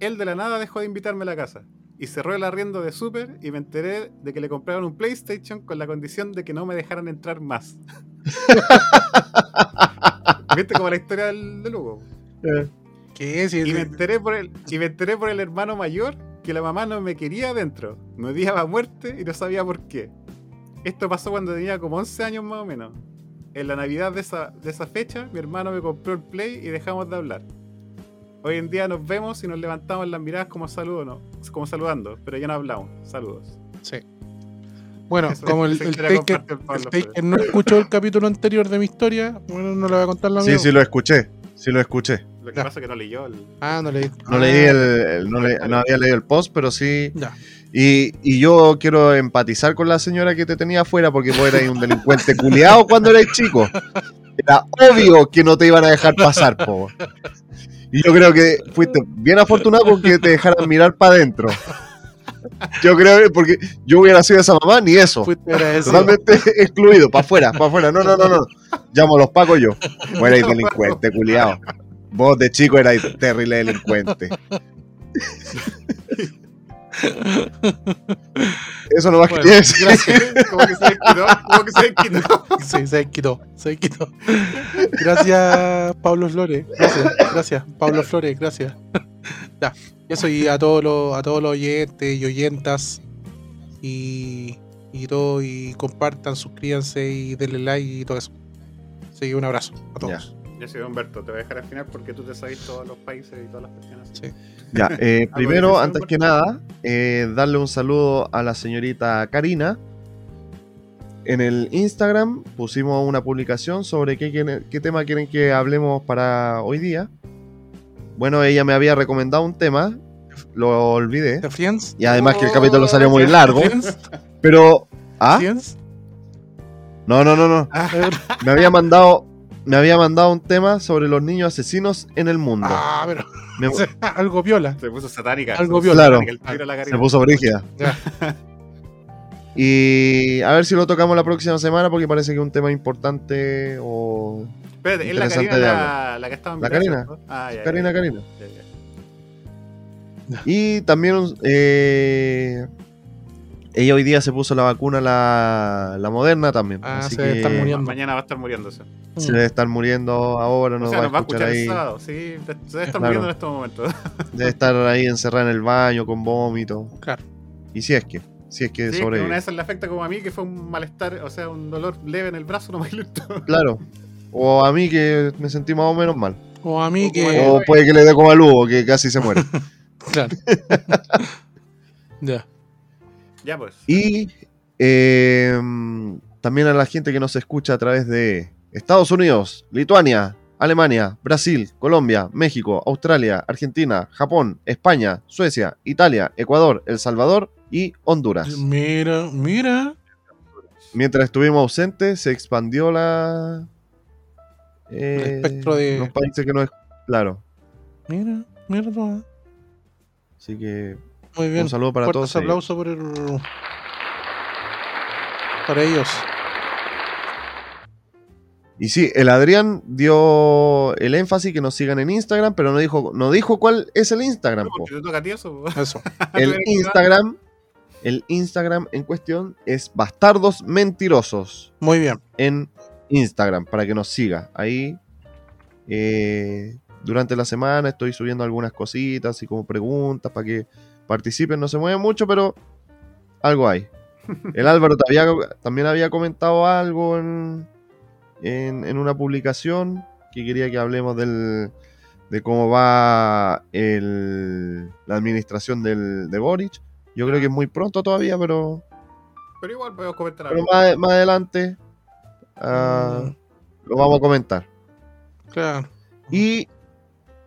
él de la nada dejó de invitarme a la casa y cerró el arriendo de Super y me enteré de que le compraron un PlayStation con la condición de que no me dejaran entrar más. ¿Viste como la historia del, del Hugo? ¿Qué es? Y me enteré por el, y me enteré por el hermano mayor que la mamá no me quería adentro. Me odiaba a muerte y no sabía por qué. Esto pasó cuando tenía como 11 años más o menos. En la Navidad de esa, de esa fecha, mi hermano me compró el Play y dejamos de hablar. Hoy en día nos vemos y nos levantamos las miradas como saludo, no, como saludando, pero ya no hablamos. Saludos. Sí. Bueno, Eso- como el, el Taker. Taker no escuchó el capítulo anterior de mi historia, bueno, no le voy a contar la Sí, mía. sí lo escuché. Sí lo escuché. Lo que Ya. pasa es que no leyó el. Ah, no leí. No Ah, leí el, el- no, le- no había leído el post, pero sí. Ya. Y, y yo quiero empatizar con la señora que te tenía afuera porque vos eras un delincuente culiado cuando eras chico. Era obvio que no te iban a dejar pasar, po. Yo creo que fuiste bien afortunado con que te dejaran mirar para adentro. Yo creo que porque yo hubiera sido esa mamá, ni eso. Agradecido. Totalmente excluido, para afuera, para afuera. No, no, no, no. Llamo a los pacos yo. Vos erais delincuente, culiado. Vos de chico erais terrible delincuente. Eso no más Bueno, quería decir. como que se desquitó, como que se desquitó. Sí, se quitó, se quitó. Gracias, Pablo Flores. Gracias, gracias, Pablo Flores, gracias. Ya, eso y a todos los, a todos los oyentes y oyentas y, y todo, y compartan, suscríbanse y denle like y todo eso. Así que un abrazo a todos. Ya sí, Humberto, te voy a dejar al final porque tú te sabes todos los países y todas las cuestiones. Sí. Ya, eh, ¿Algo primero, antes que nada, eh, darle un saludo a la señorita Karina. En el Instagram pusimos una publicación sobre qué, quieren- qué tema quieren que hablemos para hoy día. Bueno, ella me había recomendado un tema, lo olvidé. ¿The Friends? Y además que el Oh, capítulo salió muy largo. Pero... ¿Ah? ¿Friends? No, no, no, no. Ah, Me había mandado... Me había mandado un tema sobre los niños asesinos en el mundo. Ah, pero Me- algo viola. Se puso satánica. Algo viola. satánica, la se puso brígida. Y a ver si lo tocamos la próxima semana porque parece que es un tema importante o... Espérate, es la Interesante Karina de la, la que estaba en La Karina. ¿no? Ah, ya, Karina, ya, Karina. ya. Y también eh, ella hoy día se puso la vacuna, la, la moderna también. Ah, así se debe que estar muriendo. Mañana va a estar muriéndose. Se debe estar muriendo ahora, no o sea, va nos va a a escuchar escuchar el ahí. sábado, sí. Se debe estar Claro. muriendo en estos momentos. Debe estar ahí encerrada en el baño con vómito. Claro. Y si es que, si es que Sí, que sobrevive. una vez le afecta como a mí, que fue un malestar, o sea, un dolor leve en el brazo, no me. Claro. O a mí que me sentí más o menos mal. O a mí O que. O puede que le dé como a Lugo, que casi se muere. Claro. ya. Ya pues. Y eh, también a la gente que nos escucha a través de Estados Unidos, Lituania, Alemania, Brasil, Colombia, México, Australia, Argentina, Japón, España, Suecia, Italia, Ecuador, El Salvador y Honduras. Mira, mira. Mientras estuvimos ausentes, se expandió la. eh, El espectro de- Los países que no es. Claro. Mira, mira tú. Así que Muy bien. un saludo para Fuertes todos. ellos. aplausos por el- Para ellos. Y sí, el Adrián dio el énfasis que nos sigan en Instagram, pero no dijo, no dijo cuál es el Instagram. te toca a ti eso. El Instagram, el Instagram en cuestión es Bastardos Mentirosos Muy bien. en Instagram para que nos siga. Ahí eh, durante la semana estoy subiendo algunas cositas y como preguntas para que participen. No se mueve mucho, pero algo hay. El Álvaro había- también había comentado algo en, en, en una publicación que quería que hablemos del, de cómo va el- la administración del, de Boric. Yo creo que es muy pronto todavía, pero, Pero igual podemos comentar pero algo. más, más adelante ah, Mm, lo vamos a comentar. claro. Y,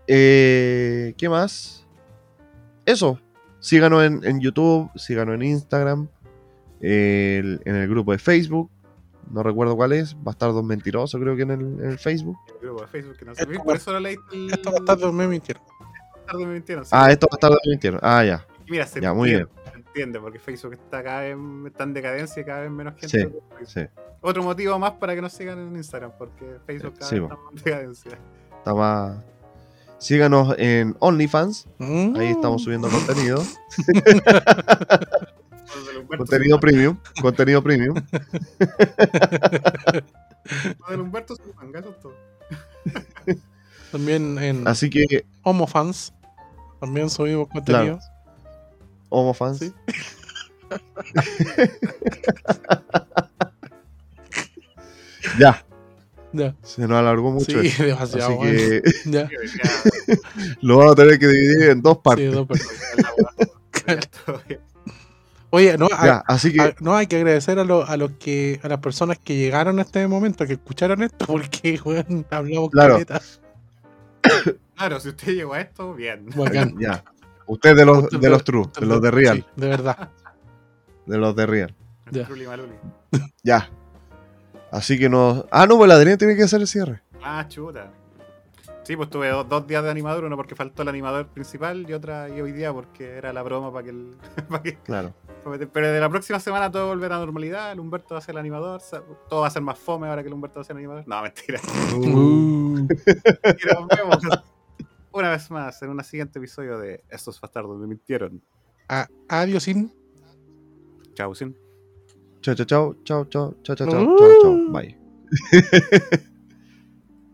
eh, ¿qué más? Eso. Síganos en, en YouTube, síganos en Instagram, el- en el grupo de Facebook. No recuerdo cuál es, Bastardos Mentirosos, creo que en el, en el Facebook. El grupo de Facebook que no sé. Esto Por va- eso el. Va a estar me mintieron. Me mintieron, sí. Ah, esto Bastardos Mintieron. Ah, ya. Y Mira, se ya, muy entiende, se entiende, porque Facebook está cada vez está en decadencia y cada vez menos gente. Sí, Otro motivo más para que nos sigan en Instagram, porque Facebook cada Sí, vez está en decadencia. está más. Síganos en OnlyFans, Mm. ahí estamos subiendo contenido. Humberto Contenido premium, contenido premium. el Humberto se manga, eso es todo. También en Así que, HomoFans. También subimos contenido. HomoFans. Sí. ya, Ya. se nos alargó mucho. Sí, esto. demasiado. Así bueno. que Ya. Lo vamos a tener que dividir en dos Sí, partes. dos personas. Oye, no, a- Ya, así que a- no hay que agradecer a, lo- a los que a las personas que llegaron a este momento, que escucharon esto, porque weón, hablamos Claro. caleta. Claro, si usted llegó a esto, bien. Bacán. ya. Usted de los, de los true, de los de real, Sí, de verdad. de los de real. Ya. Así que no. Ah, no, pues el Adrián tiene que hacer el cierre. Ah, chuta. Sí, pues tuve dos, dos días de animador, uno porque faltó el animador principal y otra y hoy día porque era la broma para que el. para que- Claro. Pero de la próxima semana todo volverá a normalidad, el Humberto va a ser el animador, todo va a ser más fome ahora que el Humberto va a ser el animador. No, mentira. Uh, Y nos vemos una vez más en un siguiente episodio de Estos bastardos me mintieron. adiós, sin. Chao, sin. Chao, chao, chao, chao, chao, chao, chao, chao, Uh. chao, chao. Bye.